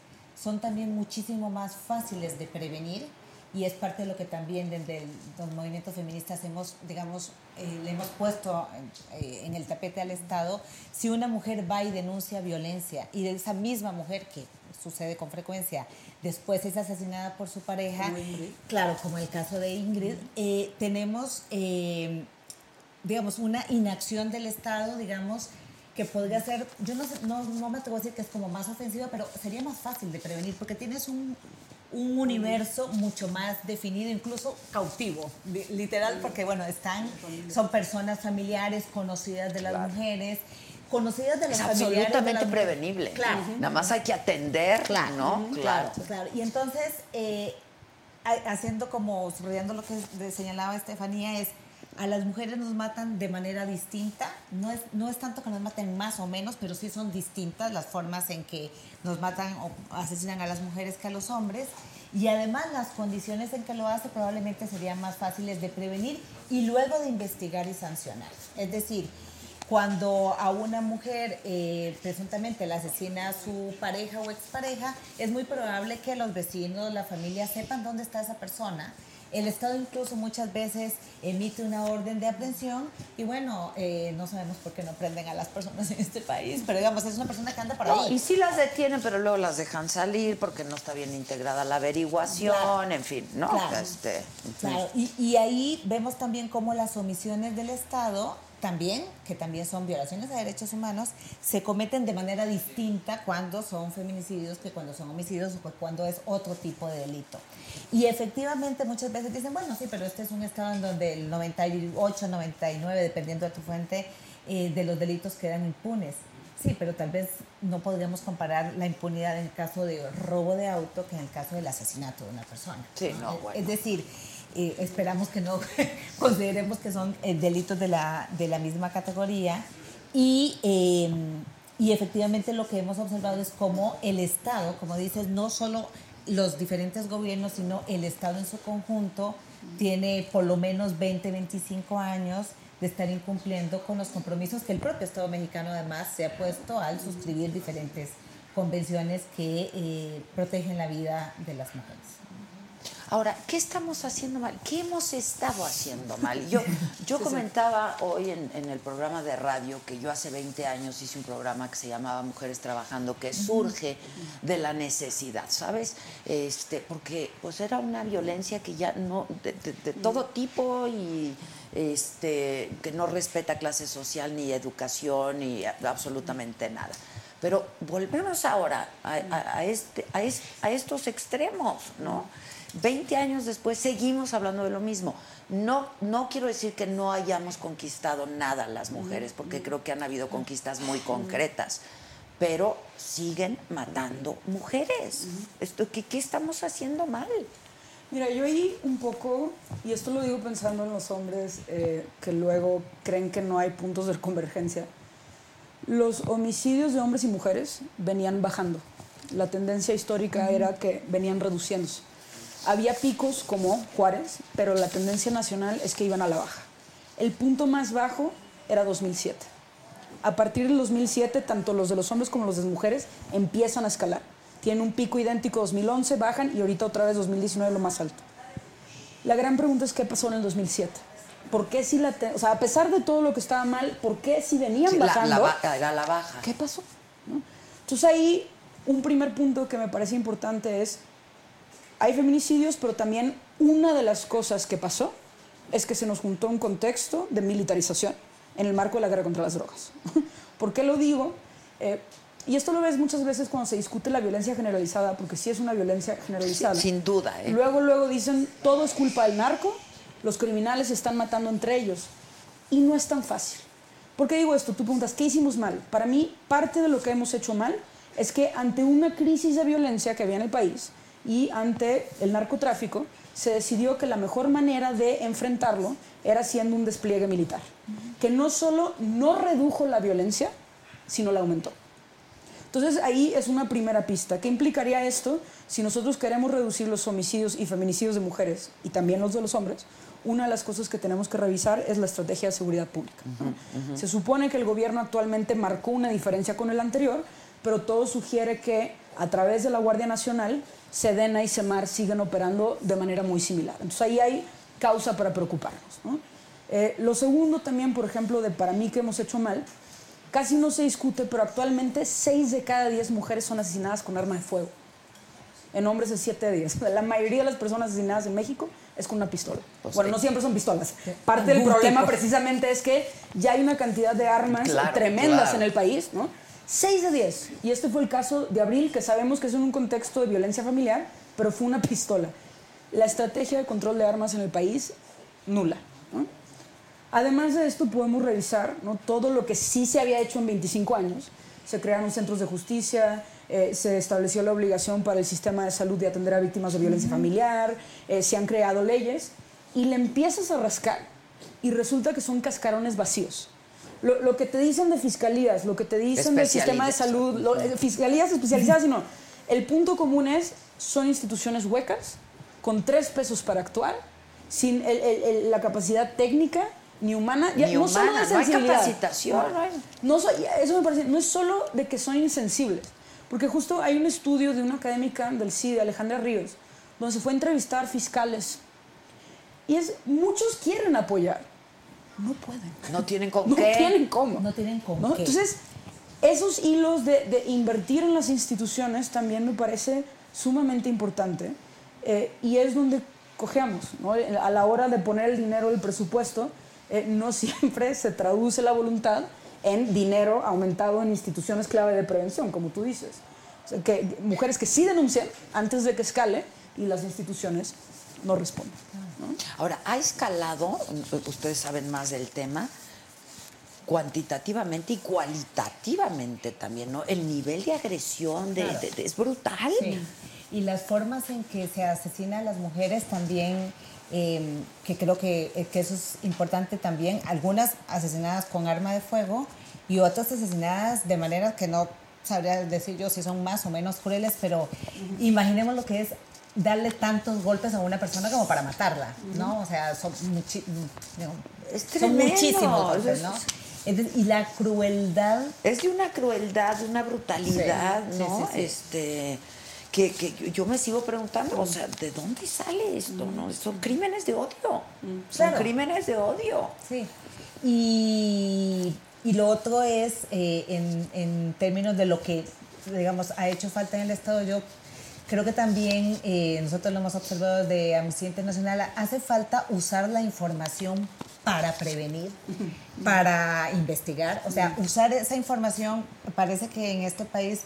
son también muchísimo más fáciles de prevenir y es parte de lo que también desde el- los movimientos feministas hemos, digamos, eh, le hemos puesto eh, en el tapete al Estado. Si una mujer va y denuncia violencia y de esa misma mujer que sucede con frecuencia después es asesinada por su pareja, claro, como el caso de Ingrid, eh, tenemos... eh, digamos, una inacción del Estado, digamos, que podría ser, yo no, sé- no, no me atrevo a decir que es como más ofensiva, pero sería más fácil de prevenir porque tienes un, un universo mucho más definido, incluso cautivo, li- literal, porque bueno, están, son personas familiares, conocidas de las mujeres, conocidas de Es las de absolutamente las mujeres. prevenible. Claro. Nada más hay que atender, Claro, ¿no? Claro. claro. Y entonces, eh, ha- haciendo como, subrayando lo que de- señalaba Estefanía, es a las mujeres nos matan de manera distinta. No es, no es tanto que nos maten más o menos, pero sí son distintas las formas en que nos matan o asesinan a las mujeres que a los hombres. Y además las condiciones en que lo hace probablemente serían más fáciles de prevenir y luego de investigar y sancionar. Es decir, cuando a una mujer eh, presuntamente la asesina su pareja o expareja, es muy probable que los vecinos, la familia sepan dónde está esa persona. El Estado incluso muchas veces emite una orden de aprehensión y bueno, eh, no sabemos por qué no prenden a las personas en este país, pero digamos, es una persona que anda por No, ahí. y sí las detienen, pero luego las dejan salir porque no está bien integrada la averiguación, Claro. en fin, ¿no? Claro. Este, Claro, y, y ahí vemos también cómo las omisiones del Estado también, que también son violaciones a derechos humanos, se cometen de manera distinta cuando son feminicidios que cuando son homicidios o cuando es otro tipo de delito. Y efectivamente muchas veces dicen, bueno, sí, pero este es un Estado en donde el 98, 99, dependiendo de tu fuente, eh, de los delitos quedan impunes. Sí, pero tal vez no podríamos comparar la impunidad en el caso de robo de auto que en el caso del asesinato de una persona. Sí, no, bueno. Es decir, esperamos que no consideremos que son eh, delitos de la, de la misma categoría y, eh, y efectivamente lo que hemos observado es cómo el Estado, como dices, no solo los diferentes gobiernos, sino el Estado en su conjunto tiene por lo menos 20, 25 años de estar incumpliendo con los compromisos que el propio Estado mexicano además se ha puesto al suscribir diferentes convenciones que eh, protegen la vida de las mujeres. Ahora, ¿qué estamos haciendo mal? ¿Qué hemos estado haciendo mal? Yo, yo comentaba hoy en, en el programa de radio que yo hace 20 años hice un programa que se llamaba Mujeres Trabajando, que surge de la necesidad, ¿sabes? Este, porque pues era una violencia que ya no, de, de- de todo tipo y este, que no respeta clase social ni educación ni absolutamente nada. Pero volvemos ahora a, a- a este, a, es- a estos extremos, ¿no? 20 años después seguimos hablando de lo mismo. No, no quiero decir que no hayamos conquistado nada las mujeres, porque creo que han habido conquistas muy concretas, pero siguen matando mujeres. Esto, ¿qué, qué estamos haciendo mal? Mira, yo ahí un poco, y esto lo digo pensando en los hombres eh, que luego creen que no hay puntos de convergencia, los homicidios de hombres y mujeres venían bajando. La tendencia histórica era que venían reduciéndose. Había picos como Juárez, pero la tendencia nacional es que iban a la baja. El punto más bajo era 2007. A partir del 2007, tanto los de los hombres como los de las mujeres empiezan a escalar. Tienen un pico idéntico 2011, bajan y ahorita otra vez 2019 lo más alto. La gran pregunta es qué pasó en el 2007. ¿Por qué si la, o sea, a pesar de todo lo que estaba mal, por qué si venían Sí, la, bajando? la baja, era la baja. ¿Qué pasó? ¿No? Entonces ahí un primer punto que me parece importante es, hay feminicidios, pero también una de las cosas que pasó es que se nos juntó un contexto de militarización en el marco de la guerra contra las drogas. ¿Por qué lo digo? Eh, y esto lo ves muchas veces cuando se discute la violencia generalizada, porque sí es una violencia generalizada. Sí, sin duda, ¿eh? Luego, luego dicen, todo es culpa del narco, los criminales se están matando entre ellos. Y no es tan fácil. ¿Por qué digo esto? Tú preguntas, ¿qué hicimos mal? Para mí, parte de lo que hemos hecho mal es que ante una crisis de violencia que había en el país y ante el narcotráfico, se decidió que la mejor manera de enfrentarlo era haciendo un despliegue militar, que no solo no redujo la violencia, sino la aumentó. Entonces ahí es una primera pista. ¿Qué implicaría esto si nosotros queremos reducir los homicidios y feminicidios de mujeres y también los de los hombres? Una de las cosas que tenemos que revisar es la estrategia de seguridad pública. ¿no? Se supone que el gobierno actualmente marcó una diferencia con el anterior, pero todo sugiere que a través de la Guardia Nacional, Sedena y Semar siguen operando de manera muy similar. Entonces ahí hay causa para preocuparnos. ¿no? Eh, lo segundo también, por ejemplo, de para mí que hemos hecho mal, casi no se discute, pero actualmente 6 de cada 10 mujeres son asesinadas con arma de fuego. En hombres es 7 de 10. La mayoría de las personas asesinadas en México es con una pistola. Pues bueno, sí. no siempre son pistolas. Parte del problema tipo. precisamente es que ya hay una cantidad de armas Claro, tremendas claro. en el país, ¿no? 6 de 10. Y este fue el caso de Abril, que sabemos que es en un contexto de violencia familiar, pero fue una pistola. La estrategia de control de armas en el país, nula. ¿no? Además de esto, podemos revisar ¿no? todo lo que sí se había hecho en 25 años. Se crearon centros de justicia, eh, se estableció la obligación para el sistema de salud de atender a víctimas de violencia familiar, eh, se han creado leyes y le empiezas a rascar y resulta que son cascarones vacíos. Lo, lo que te dicen de fiscalías, lo que te dicen del sistema de salud, lo- eh, fiscalías especializadas, sino el punto común es, son instituciones huecas, con tres pesos para actuar, sin el- el- el- la capacidad técnica ni humana, ya, Ni no solo humana, de no hay sensibilidad. capacitación, no No so- eso me parece, no es solo de que son insensibles, porque justo hay un estudio de una académica del CIDE, Alejandra Ríos, donde se fue a entrevistar fiscales. Y es, muchos quieren apoyar, no pueden. No tienen con No qué. tienen cómo. No tienen qué. Entonces, esos hilos de, de invertir en las instituciones también me parece sumamente importante eh, y es donde cojeamos, ¿no? A la hora de poner el dinero del presupuesto, eh, no siempre se traduce la voluntad en dinero aumentado en instituciones clave de prevención, como tú dices. O sea, que mujeres que sí denuncian antes de que escale y las instituciones no responden. ¿No? Ahora, ha escalado, ustedes saben más del tema, cuantitativamente y cualitativamente también, ¿no? El nivel de agresión de, de- de- es brutal. Sí. Y las formas en que se asesina a las mujeres también, eh, que creo que, eh, que eso es importante también, algunas asesinadas con arma de fuego y otras asesinadas de manera que no sabría decir yo si son más o menos crueles, pero imaginemos lo que es darle tantos golpes a una persona como para matarla, ¿no? O sea, son, muchi- Es son muchísimos golpes, Es- ¿no? Entonces, y la crueldad Es de una crueldad, de una brutalidad, Sí, ¿no? sí, sí. Este, que, que yo me sigo preguntando, o sea, ¿de dónde sale esto? no? Son crímenes de odio. Son Claro. crímenes de odio. Sí. Y, y lo otro es, eh, en, en términos de lo que, digamos, ha hecho falta en el Estado, yo creo que también eh, nosotros lo hemos observado de Amnistía Internacional, hace falta usar la información para prevenir, para investigar, o sea, usar esa información, parece que en este país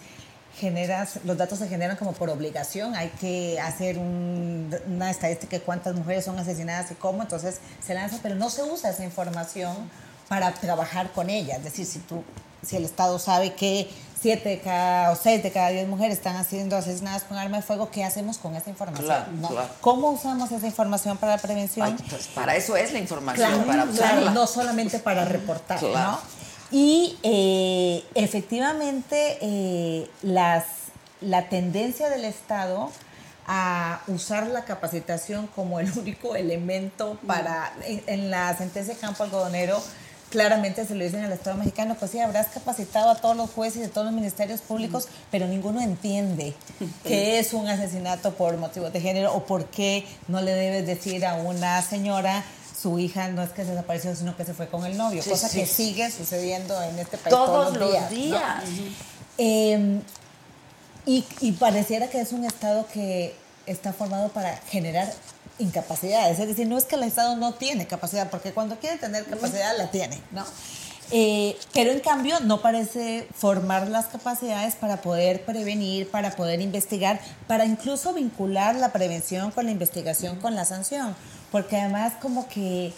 generas, los datos se generan como por obligación, hay que hacer un- una estadística de cuántas mujeres son asesinadas y cómo, entonces se lanza, pero no se usa esa información para trabajar con ella, es decir, si tú, si el Estado sabe que siete de cada, o seis de cada diez mujeres están siendo asesinadas con arma de fuego, ¿qué hacemos con esa información? Claro, ¿no? claro. ¿Cómo usamos esa información para la prevención? Ay, pues para eso es la información, Claro, para usarla. no solamente para reportar. ¿no? Y eh, efectivamente eh, las, la tendencia del Estado a usar la capacitación como el único elemento para, en, en la sentencia de campo algodonero, claramente se lo dicen al Estado mexicano, pues sí, habrás capacitado a todos los jueces y de todos los ministerios públicos, pero ninguno entiende qué es un asesinato por motivos de género o por qué no le debes decir a una señora su hija no es que se desapareció, sino que se fue con el novio, Sí, cosa sí. que sigue sucediendo en este país Todos los ¿no? días. Eh, y, y pareciera que es un Estado que está formado para generar incapacidades. Es decir, no es que el Estado no tiene capacidad, porque cuando quiere tener capacidad la tiene, ¿no? Eh, pero en cambio no parece formar las capacidades para poder prevenir, para poder investigar, para incluso vincular la prevención con la investigación, con la sanción. Porque además como que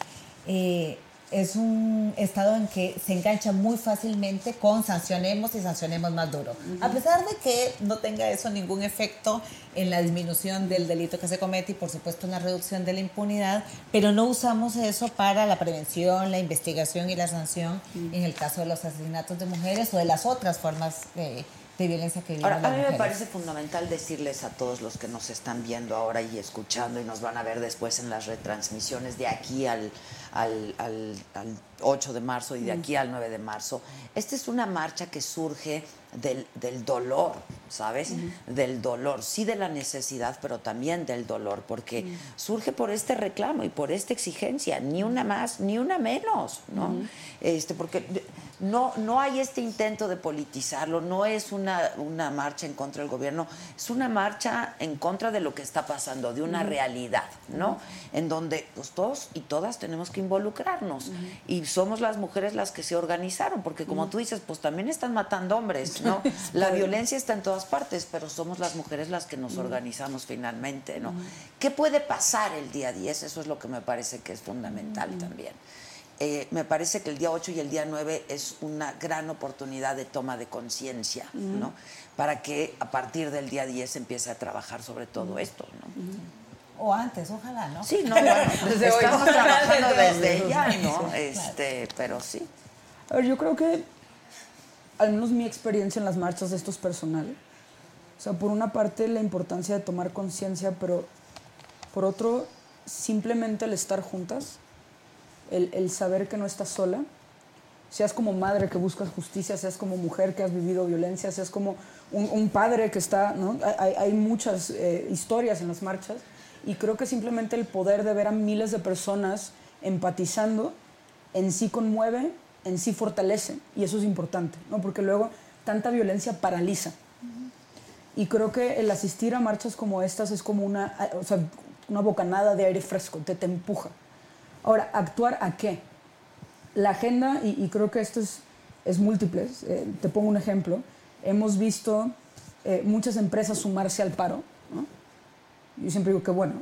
eh, es un estado en que se engancha muy fácilmente con sancionemos y sancionemos más duro. A pesar de que no tenga eso ningún efecto en la disminución del delito que se comete y por supuesto en la reducción de la impunidad, pero no usamos eso para la prevención, la investigación y la sanción en el caso de los asesinatos de mujeres o de las otras formas de, de violencia que viven Ahora, las a mí me parece fundamental decirles a todos los que nos están viendo ahora y escuchando y nos van a ver después en las retransmisiones de aquí al, al, al- al 8 de marzo y de aquí al 9 de marzo, esta es una marcha que surge del, del dolor, ¿sabes? Del dolor, sí de la necesidad, pero también del dolor, porque surge por este reclamo y por esta exigencia, ni una más, ni una menos, ¿no? este, porque no, no hay este intento de politizarlo, no es una, una marcha en contra del gobierno, es una marcha en contra de lo que está pasando, de una realidad, ¿no? En donde pues, todos y todas tenemos que involucrarnos. Y somos las mujeres las que se organizaron, porque como tú dices, pues también están matando hombres, ¿no? La violencia está en todas partes, pero somos las mujeres las que nos organizamos finalmente, ¿no? ¿Qué puede pasar el día 10? Eso es lo que me parece que es fundamental también. Eh, me parece que el día 8 y el día 9 es una gran oportunidad de toma de conciencia, ¿no? Para que a partir del día 10 empiece a trabajar sobre todo esto, ¿no? O antes, ojalá, ¿no? Sí, no, bueno, Desde hoy. estamos trabajando Desde hoy. ya, ¿no? Este, pero sí. A ver, yo creo que, al menos mi experiencia en las marchas, esto es personal. O sea, por una parte la importancia de tomar conciencia, pero por otro, simplemente el estar juntas, el, saber que no estás sola, seas como madre que buscas justicia, seas como mujer que has vivido violencia, seas como un, padre que está, hay muchas eh, historias en las marchas y creo que simplemente el poder de ver a miles de personas empatizando en sí conmueve, en sí fortalece y eso es importante, ¿no? Porque luego tanta violencia paraliza. Y creo que el asistir a marchas como estas es como una, o sea, una bocanada de aire fresco, te, te empuja. Ahora, ¿actuar a qué? La agenda, y, y creo que esto es, es múltiple, eh, te pongo un ejemplo, hemos visto eh, muchas empresas sumarse al paro, ¿no? Yo siempre digo que bueno,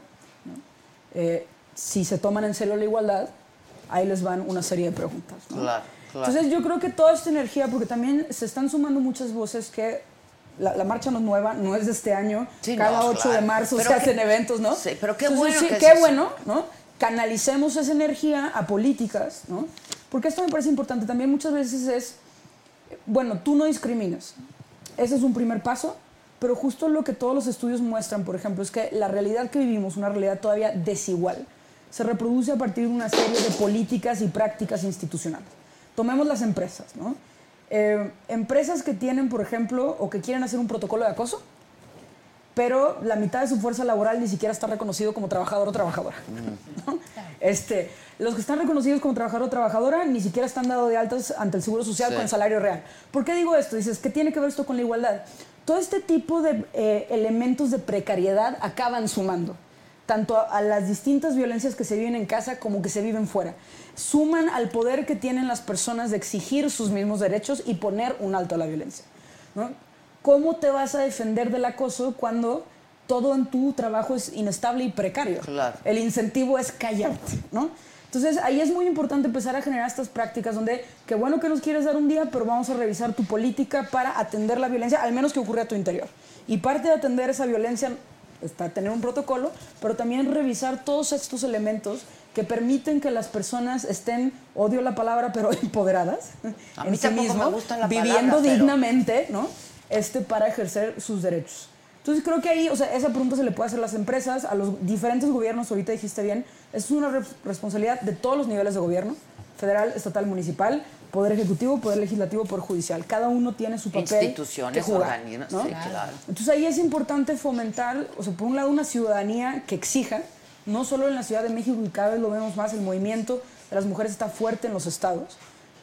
¿no? Eh, si se toman en serio la igualdad, ahí les van una serie de preguntas. ¿no? Claro, claro. Entonces yo creo que toda esta energía, porque también se están sumando muchas voces que la, la marcha no es nueva, no es de este año, Sí, cada no, 8 claro. de marzo Pero se que- hacen eventos, ¿no? Sí, pero qué Entonces, bueno sí, que qué bueno, ¿no? Canalicemos esa energía a políticas, ¿no? Porque esto me parece importante. También muchas veces es, bueno, tú no discriminas. Ese es un primer paso, pero justo lo que todos los estudios muestran, por ejemplo, es que la realidad que vivimos, una realidad todavía desigual, se reproduce a partir de una serie de políticas y prácticas institucionales. Tomemos las empresas, ¿no? Eh, empresas que tienen, por ejemplo, o que quieren hacer un protocolo de acoso, pero la mitad de su fuerza laboral ni siquiera está reconocido como trabajador o trabajadora. ¿no? Este, los que están reconocidos como trabajador o trabajadora ni siquiera están dados de altas ante el Seguro Social Sí. con salario real. ¿Por qué digo esto? Dices, ¿qué tiene que ver esto con la igualdad? Todo este tipo de eh, elementos de precariedad acaban sumando tanto a, a las distintas violencias que se viven en casa como que se viven fuera. Suman al poder que tienen las personas de exigir sus mismos derechos y poner un alto a la violencia. ¿no? ¿Cómo te vas a defender del acoso cuando todo en tu trabajo es inestable y precario? Claro. El incentivo es callarte, ¿no? Entonces ahí es muy importante empezar a generar estas prácticas donde, qué bueno que nos quieres dar un día, pero vamos a revisar tu política para atender la violencia, al menos que ocurre a tu interior. Y parte de atender esa violencia está tener un protocolo, pero también revisar todos estos elementos que permiten que las personas estén, odio la palabra, pero empoderadas A en mí sí tampoco me mismo, gusta la viviendo palabra, pero- dignamente, ¿no? Este, para ejercer sus derechos. Entonces creo que ahí, o sea, esa pregunta se le puede hacer a las empresas, a los diferentes gobiernos, ahorita dijiste bien, es una re- responsabilidad de todos los niveles de gobierno, federal, estatal, municipal, poder ejecutivo, poder legislativo, poder judicial. Cada uno tiene su papel Instituciones, que jugar, organismos, ¿no? sí, claro. Entonces ahí es importante fomentar, o sea, por un lado una ciudadanía que exija, no solo en la Ciudad de México y cada vez lo vemos más, el movimiento de las mujeres está fuerte en los estados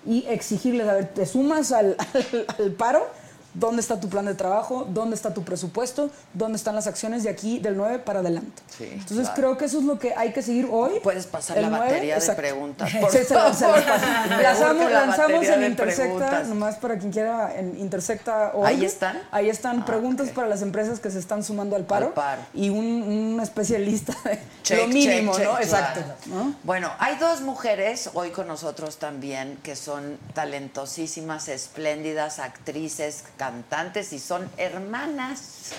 y exigirles, a ver, te sumas al, al- al paro, ¿dónde está tu plan de trabajo? ¿Dónde está tu presupuesto? ¿Dónde están las acciones de aquí del 9 para adelante? Sí, Entonces claro. creo que eso es lo que hay que seguir hoy. Puedes pasar El la 9, batería de preguntas, Sí, se se las Lanzamos, la lanzamos en Intersecta, preguntas. nomás para quien quiera, en Intersecta. ¿Ahí están? Ahí están Ah, preguntas para las empresas que se están sumando al paro. Al paro. Y un- especie de lista de Check, lo mínimo, check, ¿no? check, Exacto. claro. ¿no? Bueno, hay dos mujeres hoy con nosotros también que son talentosísimas, espléndidas, actrices, cantantes y son hermanas.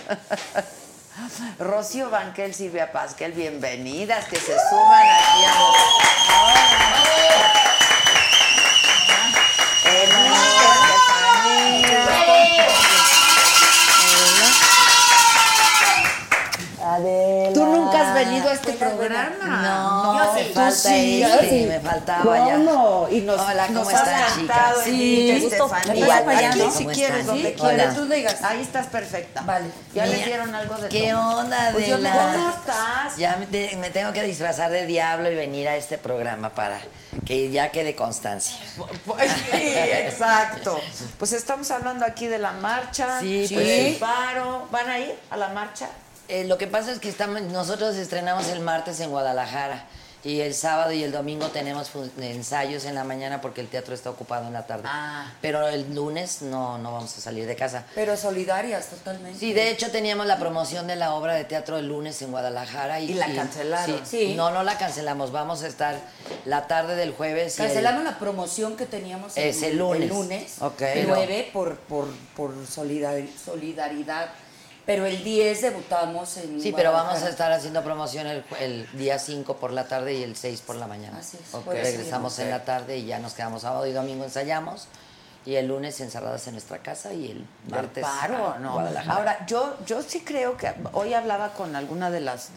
Rocío Banquel, Silvia Pasquel, bienvenidas, que se suman aquí a has venido a este programa. No, Yo me sí. falta sí, este, sí. me faltaba ya. Y nos, Hola, ¿cómo nos están, has chicas? Sí. Estefanía. ¿Me puedo Aquí, ¿Cómo si quieres, donde quieras. Tú digas. Ahí estás perfecta. Vale. ¿Ya les Mira, dieron algo de ¿Qué tomar? onda, Pues Adela? no- ¿Cómo estás? Ya me, te- me tengo que disfrazar de diablo y venir a este programa para que ya quede constancia. Pues sí, exacto. Pues estamos hablando aquí de la marcha, Sí, sí, pues el paro. ¿Van a ir a la marcha? Eh, lo que pasa es que estamos, nosotros estrenamos el martes en Guadalajara y el sábado y el domingo tenemos ensayos en la mañana porque el teatro está ocupado en la tarde. Ah. Pero el lunes no, no vamos a salir de casa. Pero solidarias totalmente. Sí, de hecho teníamos la promoción de la obra de teatro el lunes en Guadalajara. Y, ¿Y la cancelaron? Sí, Sí. No, no la cancelamos. Vamos a estar la tarde del jueves. y el- Cancelamos la promoción que teníamos el, Es el lunes. el lunes, Ok. el 9 por, por, por solidar- solidaridad. Pero el 10 debutamos en Sí, pero vamos a estar haciendo promoción el, el día 5 por la tarde y el 6 por la mañana. Así es, Ok. jueves y Regresamos en la tarde y ya nos quedamos sábado y domingo ensayamos. Y el lunes encerradas en nuestra casa y el martes paro, ¿no? Ahora, yo, yo sí creo que hoy hablaba con alguna de las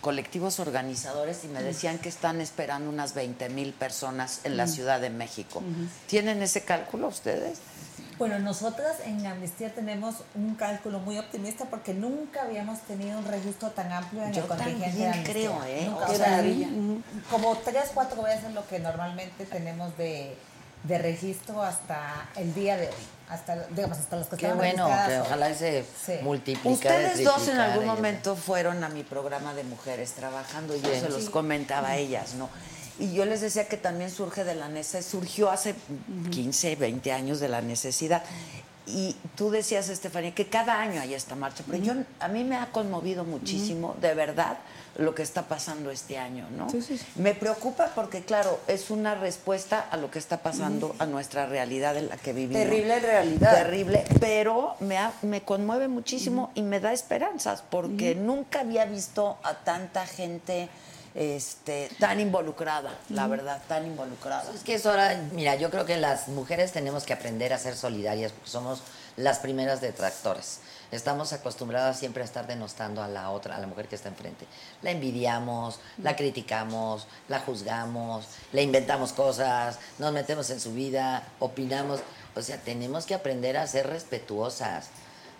colectivos organizadores y me decían que están esperando unas 20 mil personas en la Ciudad de México. ¿Tienen ese cálculo ustedes? Bueno, nosotras en Amnistía tenemos un cálculo muy optimista porque nunca habíamos tenido un registro tan amplio en Yo el contingente también de Amnistía. creo, ¿eh? Nunca, o sea, maravilla. Como tres, cuatro veces lo que normalmente tenemos de, de registro hasta el día de hoy. Hasta, digamos, hasta los que Qué bueno, que ojalá se Sí. multiplicara. Ustedes dos en algún momento fueron a mi programa de mujeres trabajando y yo Sí. se los comentaba a ellas, ¿no? Y yo les decía que también surge de la necesidad, surgió hace 15, 20 años de la necesidad. Y tú decías, Estefanía, que cada año hay esta marcha, pero yo, a mí me ha conmovido muchísimo, de verdad, lo que está pasando este año, ¿no? Sí, sí, sí. Me preocupa porque, claro, es una respuesta a lo que está pasando, a nuestra realidad en la que vivimos. Terrible realidad. Terrible, pero me, ha- me conmueve muchísimo y me da esperanzas porque nunca había visto a tanta gente este, tan involucrada, la verdad, tan involucrada. Es que es hora, mira, yo creo que las mujeres tenemos que aprender a ser solidarias porque somos las primeras detractores. Estamos acostumbradas siempre a estar denostando a la otra, a la mujer que está enfrente. La envidiamos, la criticamos, la juzgamos, le inventamos cosas, nos metemos en su vida, opinamos. O sea, tenemos que aprender a ser respetuosas.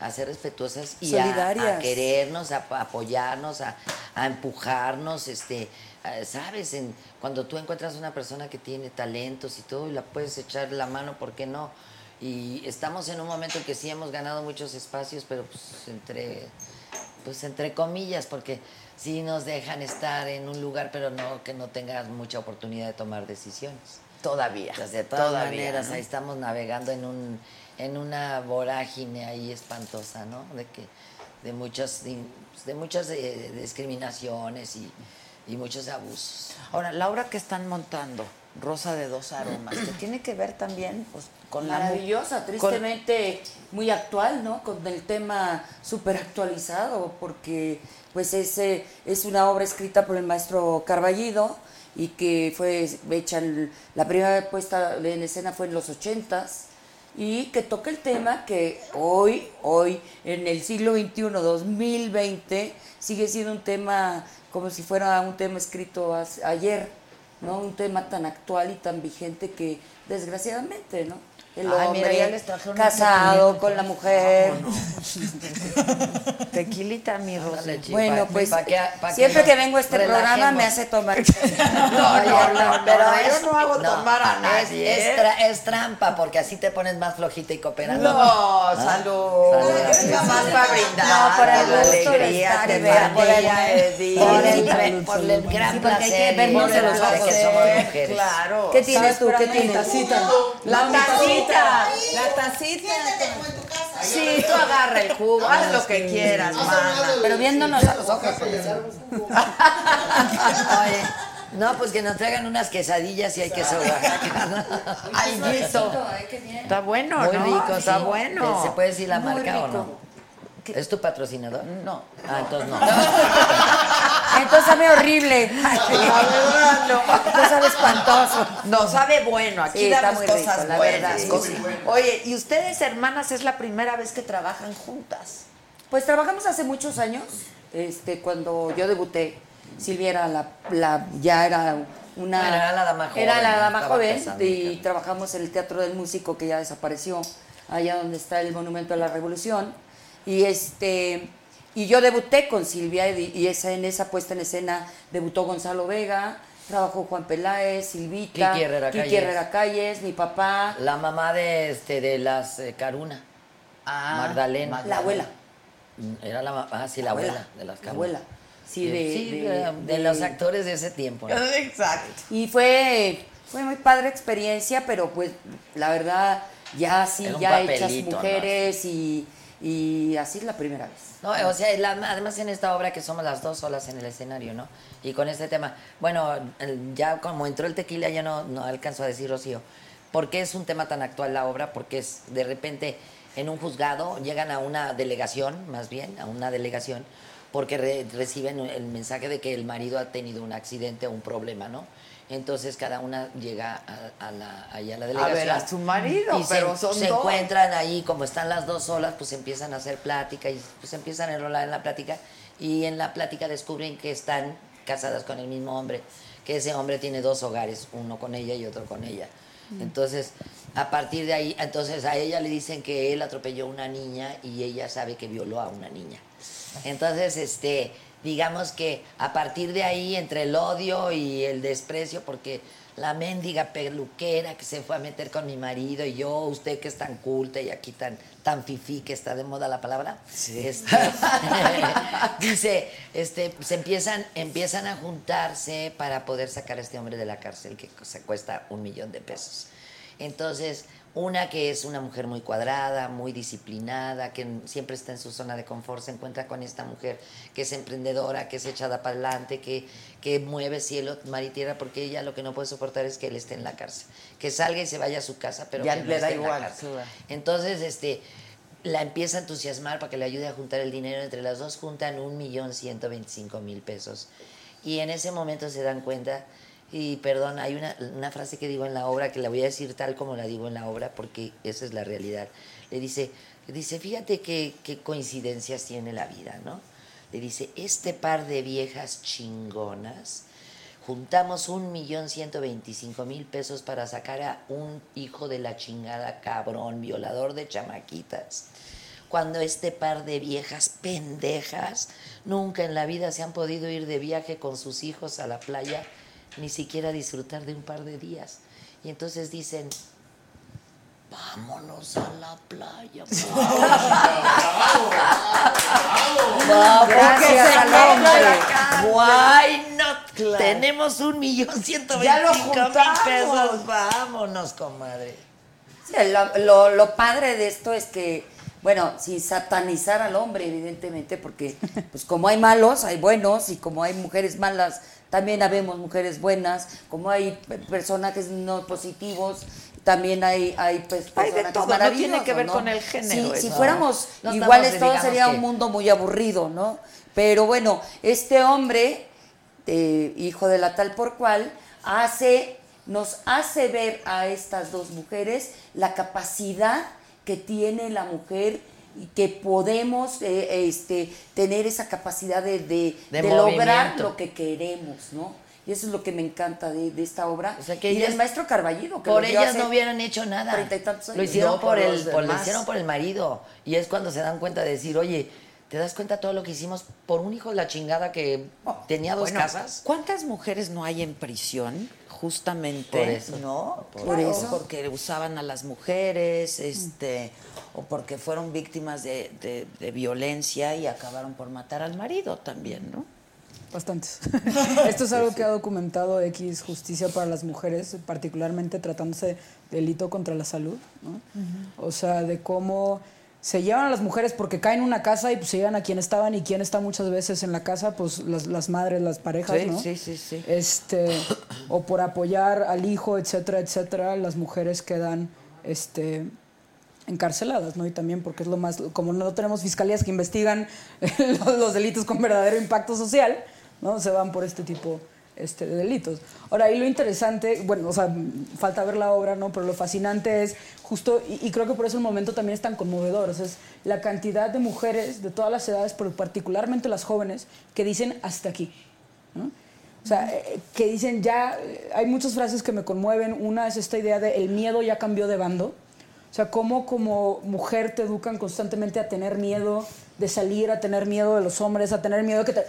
A ser respetuosas y a- a, querernos, a, a apoyarnos, a, a empujarnos, este, sabes, en, cuando tú encuentras una persona que tiene talentos y todo y la puedes echar la mano, ¿por qué no? Y estamos en un momento en que sí hemos ganado muchos espacios, pero pues entre, pues entre comillas, porque sí nos dejan estar en un lugar, pero no que no tengas mucha oportunidad de tomar decisiones. Todavía. Pues de todas todavía, maneras, ¿no? ahí estamos navegando en un en una vorágine ahí espantosa, ¿no? De que de muchas de muchas eh, discriminaciones y, y muchos abusos. Ahora, la obra que están montando, Rosa de dos aromas, que tiene que ver también pues, con la Maravillosa, con- tristemente muy actual, ¿no? Con el tema súper actualizado, porque pues es, eh, es una obra escrita por el maestro Carballido y que fue hecha, la primera puesta en escena fue en los ochentas y que toca el tema que hoy, hoy, en el siglo XXI, 2020, sigue siendo un tema como si fuera un tema escrito ayer, ¿no? Un tema tan actual y tan vigente que desgraciadamente, ¿no? El Ay, mira, hombre ya les trajeron casado con la mujer. Tequilita, mi Rosy. Bueno, pues pa' que- pa' siempre nos que vengo a este programa relajemos. me hace tomar. No, no, no, pero no, es, yo no hago tomar a nadie, Es, ¿eh? es tra- es trampa, porque así te pones más flojita y cooperando. No, salud. Salud. Es nada más para brindar. No, por el la gusto de alegría, estar y ver, por el-. Por el, gran Sí, porque hay placer que vernos los placer ojos. que somos mujeres. Claro. ¿Qué tienes tú? ¿Qué tienes? tacita. La tacita. La tacita. Sí, tú agarra el jugo, haz lo que quieras, mana. Pero viéndonos a los ojos. Oye, no, pues que nos traigan unas quesadillas y hay queso Oaxaca. Ay, guiso. Está bueno, Muy ¿no? rico, Está bueno. ¿Se puede decir la Muy marca o rico. ¿Es tu patrocinador? No. Ah, entonces no. Entonces sabe horrible. La no. Entonces sabe espantoso. No, sabe bueno. Aquí Sí, está damos muy cosas rico, la buenas. verdad, cosas- sí. Oye, ¿y ustedes, hermanas, es la primera vez que trabajan juntas? Pues trabajamos hace muchos años. Este, cuando yo debuté, Silvia era la, la- ya era una Bueno, era la dama joven, era la dama joven y trabajamos en el Teatro del Músico que ya desapareció, allá donde está el Monumento a la Revolución. Y este y yo debuté con Silvia y, esa, en esa puesta en escena debutó Gonzalo Vega, trabajó Juan Peláez, Silvita, Kiki Herrera Calles. Herrera Calles, mi papá, La mamá de este de las eh, Caruna. Ah, Magdalena. la abuela. Era la ah, sí, la abuela, de las la Caruna. abuela. Sí, de, Sí, de- de, de los actores de ese tiempo. ¿no? Exacto. Y fue, fue muy padre experiencia, pero pues la verdad, ya sí, ya hechas mujeres y, y así es la primera vez. No, o sea, además en esta obra que somos las dos solas en el escenario, ¿no? Y con este tema, bueno, ya como entró el tequila ya no, no alcanzo a decir Rocío, ¿por qué es un tema tan actual la obra? Porque es de repente en un juzgado llegan a una delegación, más bien, a una delegación, porque re- reciben el mensaje de que el marido ha tenido un accidente o un problema, ¿no? Entonces cada una llega a, a la, ahí a la delegación. ver, a su marido, y pero se, son se dos. encuentran ahí, como están las dos solas, pues empiezan a hacer plática y pues empiezan a enrolar en la plática y en la plática descubren que están casadas con el mismo hombre, que ese hombre tiene dos hogares, uno con ella y otro con ella. Entonces, a partir de ahí, entonces a ella le dicen que él atropelló a una niña y ella sabe que violó a una niña. Entonces, este, digamos que a partir de ahí, entre el odio y el desprecio, porque la mendiga peluquera que se fue a meter con mi marido y yo, usted que es tan culta y aquí tan, tan fifí que está de moda la palabra, este, dice, este, se empiezan, empiezan a juntarse para poder sacar a este hombre de la cárcel que se cuesta un millón de pesos. Entonces, una que es una mujer muy cuadrada, muy disciplinada, que siempre está en su zona de confort, se encuentra con esta mujer que es emprendedora, que es echada para adelante, que, que mueve cielo, mar y tierra, porque ella lo que no puede soportar es que él esté en la cárcel. Que salga y se vaya a su casa, pero Ya que no le da esté en la igual, cárcel. Entonces, este, la empieza a entusiasmar para que le ayude a juntar el dinero. Entre las dos juntan un millón ciento veinticinco mil pesos. Y en ese momento se dan cuenta, y perdón, hay una, una frase que digo en la obra, que la voy a decir tal como la digo en la obra, porque esa es la realidad. Le dice, le dice fíjate qué, qué coincidencias tiene la vida, ¿no? Le dice, este par de viejas chingonas juntamos un millón ciento veinticinco mil pesos para sacar a un hijo de la chingada cabrón, violador de chamaquitas. cuando este par de viejas pendejas nunca en la vida se han podido ir de viaje con sus hijos a la playa, ni siquiera disfrutar de un par de días. Y entonces dicen, vámonos a la playa. Vamos, Gracias al hombre. Why not? Claro. Tenemos un millón ciento Ya lo veinticinco mil pesos. Vámonos, comadre. Sí, lo, lo- lo padre de esto es que, bueno, sin satanizar al hombre, evidentemente, porque pues como hay malos, hay buenos, y como hay mujeres malas, también habemos mujeres buenas, como hay pe- personajes no positivos, también hay, hay pues, Hay de todo, no tiene que ver ¿no? con el género Si, fuéramos iguales, todo sería que- un mundo muy aburrido, ¿no? Pero bueno, este hombre, eh, hijo de la tal por cual, hace, nos hace ver a estas dos mujeres la capacidad que tiene la mujer que podemos eh, este, tener esa capacidad de, de- De de lograr lo que queremos, ¿no? Y eso es lo que me encanta de, de esta obra. O sea, que y ellas- del maestro Carballido. Que Por ellas no hubieran hecho nada. treinta y tantos años. Lo hicieron No, por, por el, por- lo hicieron por el marido. Y es cuando se dan cuenta de decir, oye, ¿te das cuenta todo lo que hicimos por un hijo de la chingada que tenía dos Bueno, casas? ¿Cuántas mujeres no hay en prisión? Justamente, Por eso. ¿no? Por Claro, eso. Porque usaban a las mujeres, este, o porque fueron víctimas de, de- de violencia y acabaron por matar al marido también, ¿no? Bastantes. Esto es algo que ha documentado X Justicia para las Mujeres, particularmente tratándose de delito contra la salud. ¿no? O sea, de cómo se llevan a las mujeres porque caen en una casa y pues se llevan a quien estaban y quien está muchas veces en la casa, pues las, las madres, las parejas, Sí, ¿no? sí, sí, sí. Este, o por apoyar al hijo, etcétera, etcétera, las mujeres quedan este, encarceladas, ¿no? Y también porque es lo más, como no tenemos fiscalías que investigan los, delitos con verdadero impacto social, ¿no? Se van por este tipo este, de delitos. Ahora, ahí lo interesante, bueno, o sea, falta ver la obra, ¿no? Pero lo fascinante es justo, y, y creo que por eso el momento también es tan conmovedor, o sea, es la cantidad de mujeres de todas las edades, pero particularmente las jóvenes, que dicen hasta aquí, ¿no? O sea, eh, que dicen ya, eh, hay muchas frases que me conmueven. Una es esta idea de el miedo ya cambió de bando. O sea, cómo como mujer te educan constantemente a tener miedo de salir, a tener miedo de los hombres, a tener miedo de que te...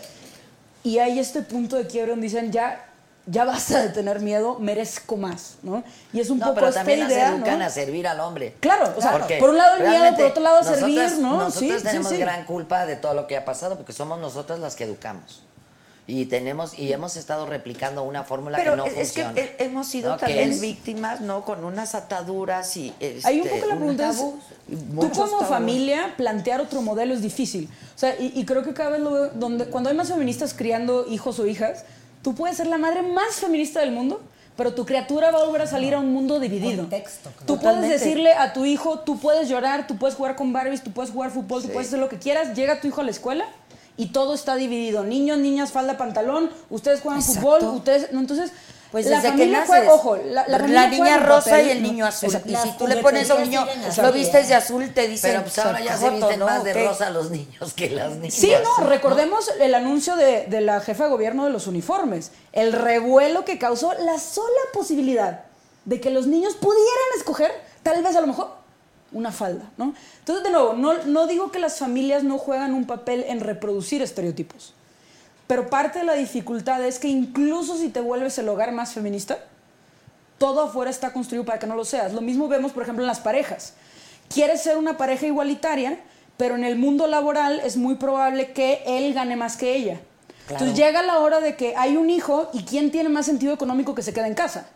Y hay este punto de quiebre donde dicen ya, ya basta de tener miedo, merezco más, ¿no? Y es un No, poco pero esta también idea, las educan ¿no? a servir al hombre. Claro, o sea, Porque por un lado el miedo, por otro lado servir, nosotras- ¿no? Nosotros Sí, sí, tenemos sí. gran culpa de todo lo que ha pasado porque somos nosotras las que educamos. Y tenemos y hemos estado replicando una fórmula Pero que no es funciona. que he- hemos sido ¿no? También es- víctimas, ¿no? Con unas ataduras y... Ahí un este, poco la pregunta es, tú como tabús. familia, plantear otro modelo es difícil. O sea, y, y creo que cada vez lo veo, donde, cuando hay más feministas criando hijos o hijas, tú puedes ser la madre más feminista del mundo, pero tu criatura va a volver a salir a un mundo dividido. Contexto, claro. Tú Totalmente. puedes decirle a tu hijo, tú puedes llorar, tú puedes jugar con Barbies, tú puedes jugar fútbol, tú puedes hacer lo que quieras, llega tu hijo a la escuela y todo está dividido. Niños, niñas, falda, pantalón, ustedes juegan Exacto. fútbol, ustedes... No, entonces, Pues la desde que naces. juega, ojo, la, la familia niña rosa papel, y el niño azul. Exacto. Y si tú le pones a un niño, lo vistes de azul, te dicen. Pero pues ahora ya se "Joto, visten ¿no? más de Ok". rosa los niños que las niñas. Sí, no, recordemos el anuncio de, de la jefa de gobierno de los uniformes, el revuelo que causó la sola posibilidad de que los niños pudieran escoger, tal vez a lo mejor, una falda, ¿no? Entonces, de nuevo, no, no digo que las familias no juegan un papel en reproducir estereotipos, pero parte de la dificultad es que incluso si te vuelves el hogar más feminista, todo afuera está construido para que no lo seas. Lo mismo vemos, por ejemplo, en las parejas. Quieres ser una pareja igualitaria, pero en el mundo laboral es muy probable que él gane más que ella. Entonces llega la hora de que hay un hijo y ¿quién tiene más sentido económico que se queda en casa?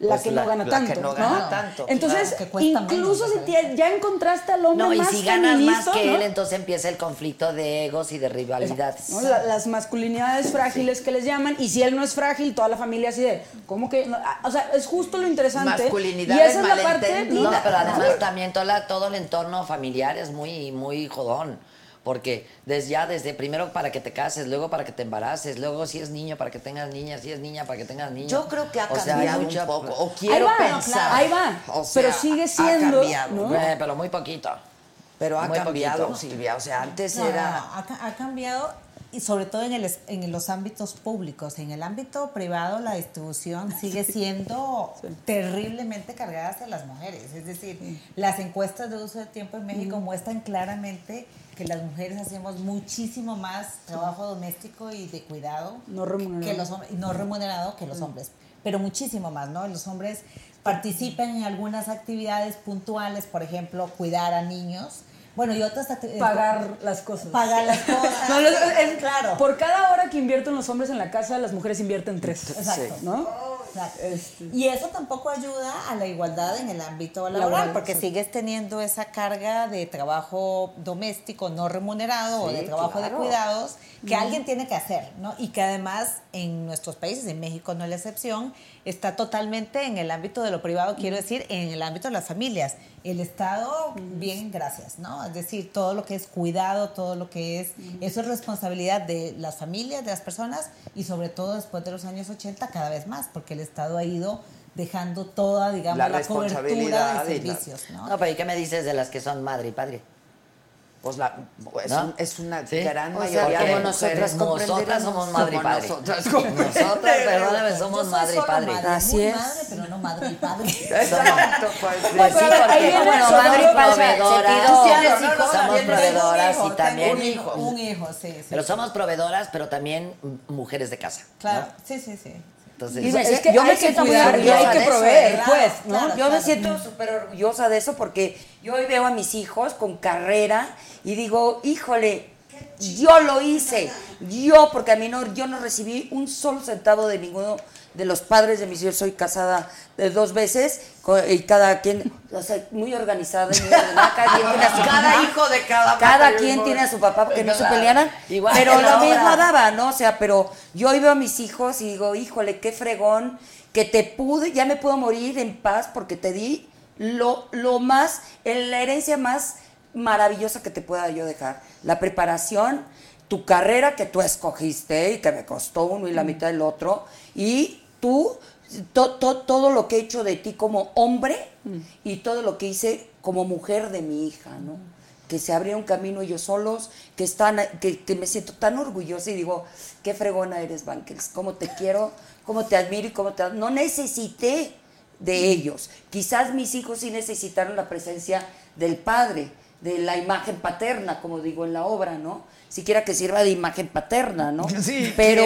La Pues que la- no gana la tanto. que no gana tanto, Entonces, claro, que cuesta incluso menos, si te- ya encontraste al hombre No, y más si ganas más que ¿no? él, entonces empieza el conflicto de egos y de rivalidades. ¿no? La- las masculinidades frágiles que les llaman, y si él no es frágil, toda la familia así de, ¿cómo que? no? O sea, es justo lo interesante. Masculinidades y esa es la parte. No, pero además también todo, la- todo el entorno familiar es muy, muy jodón. Porque desde ya, desde primero para que te cases, luego para que te embaraces, luego si es niño para que tengas niña, si es niña para que tengas niño. Yo creo que ha O sea, hay cambiado un poco, o Ahí quiero va, pensar. ahí va. O sea, pero sigue ha siendo. cambiado, ¿no? Eh, pero muy poquito. Pero ha Muy cambiado, poquito. Silvia. O sea, antes No, era... no, ha, ca- ha cambiado y sobre todo en, el, es- en los ámbitos públicos. En el ámbito privado la distribución sigue siendo terriblemente cargada hacia las mujeres. Es decir, las encuestas de uso de tiempo en México muestran claramente que las mujeres hacemos muchísimo más trabajo doméstico y de cuidado No remunerado. que los hombres, no remunerado que los hombres, pero muchísimo más, ¿no? Los hombres participan en algunas actividades puntuales, por ejemplo, cuidar a niños. Bueno, y otras actividades. Pagar las cosas. Pagar las cosas. No, es- claro. Por cada hora que invierten los hombres en la casa, las mujeres invierten tres. Exacto. ¿No? Este. Y eso tampoco ayuda a la igualdad en el ámbito laboral, Laboral, porque sigues teniendo esa carga de trabajo doméstico no remunerado o de trabajo claro. de cuidados que alguien tiene que hacer, ¿no? Y que además en nuestros países, en México no es la excepción, está totalmente en el ámbito de lo privado, quiero decir, en el ámbito de las familias. El Estado, bien, gracias, ¿no? Es decir, todo lo que es cuidado, todo lo que es, eso es responsabilidad de las familias, de las personas y sobre todo después de los años 80 cada vez más, porque el Estado ha ido dejando toda, digamos, La la, cobertura de servicios, ¿no? No, pero ¿y qué me dices de las que son madre y padre? Pues la, es, ¿No? un- es una Sí. gran O sea, mayoría como de nosotras mujeres. Nosotras somos madre y padre. nosotras Nosotras, perdóname, somos madre y padre. madre, Así muy es. madre, pero no madre y padre. Exacto, pues. sí. Pues sí, porque bueno, madre ¿tú tienes somos proveedoras y también un hijo, un hijo, sí, sí. Pero somos proveedoras, pero también mujeres de casa. Claro, sí, sí, sí. Entonces, Y me- Es que yo me siento muy orgullosa hay que de eso, proveer, pues, ¿no? Claro, Yo claro. me siento súper orgullosa de eso porque yo hoy veo a mis hijos con carrera y digo, híjole, yo lo hice. Yo, porque a mí no, yo no recibí un solo centavo de ninguno de los padres de mis hijos. Soy casada de dos veces y cada quien, o sea, muy organizada. muy ordenada, Cada quien tiene a su Cada hijo de cada Cada quien tiene a su papá porque no se pelearan. Igual pero lo mismo daba, ¿no? O sea, pero yo hoy veo a mis hijos y digo, híjole, qué fregón, que te pude, ya me puedo morir en paz porque te di lo, lo más, la herencia más maravillosa que te pueda yo dejar. La preparación, tu carrera que tú escogiste y que me costó uno y la mitad del otro, y tú, to- to- todo lo que he hecho de ti como hombre y todo lo que hice como mujer de mi hija, ¿no? que se abrieron camino ellos solos, que están, que, que me siento tan orgullosa y digo, qué fregona eres, Bankels, cómo te quiero, cómo te admiro y cómo te... No necesité de ellos. Quizás mis hijos sí necesitaron la presencia del padre, de la imagen paterna, como digo en la obra, ¿no? Siquiera que sirva de imagen paterna, ¿no? Sí, pero,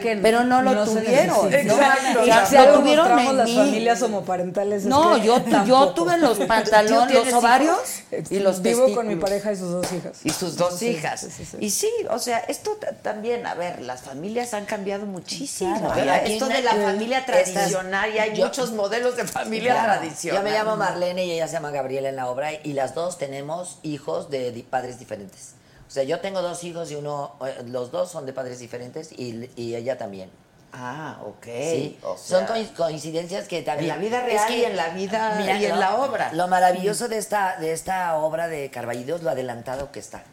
quién. pero no lo No se tuvieron. ¿no? Exacto. O sea, Si lo algo tuvieron en las mí. familias homoparentales. es No, que yo, yo tuve los pantalones, los ovarios hijos? y los Vivo con mi pareja y sus dos hijas. Y sus dos Sí, hijas. sí, sí, sí. Y sí, o sea, esto ta- también, a ver, las familias han cambiado muchísimo. Claro, ¿verdad? aquí Esto de la familia tradicional, y hay yo- muchos modelos de familia Claro. tradicional. Yo me llamo Marlene y ella se llama Gabriela en la obra y las dos tenemos hijos de padres diferentes. O sea, yo tengo dos hijos y uno, eh, los dos son de padres diferentes y, y ella también. Ah, ok. Sí, o son sea, coincidencias que también... la vida es real que- y en la vida- y en la obra. Lo maravilloso de esta, de esta obra de Carballido es lo adelantado que está,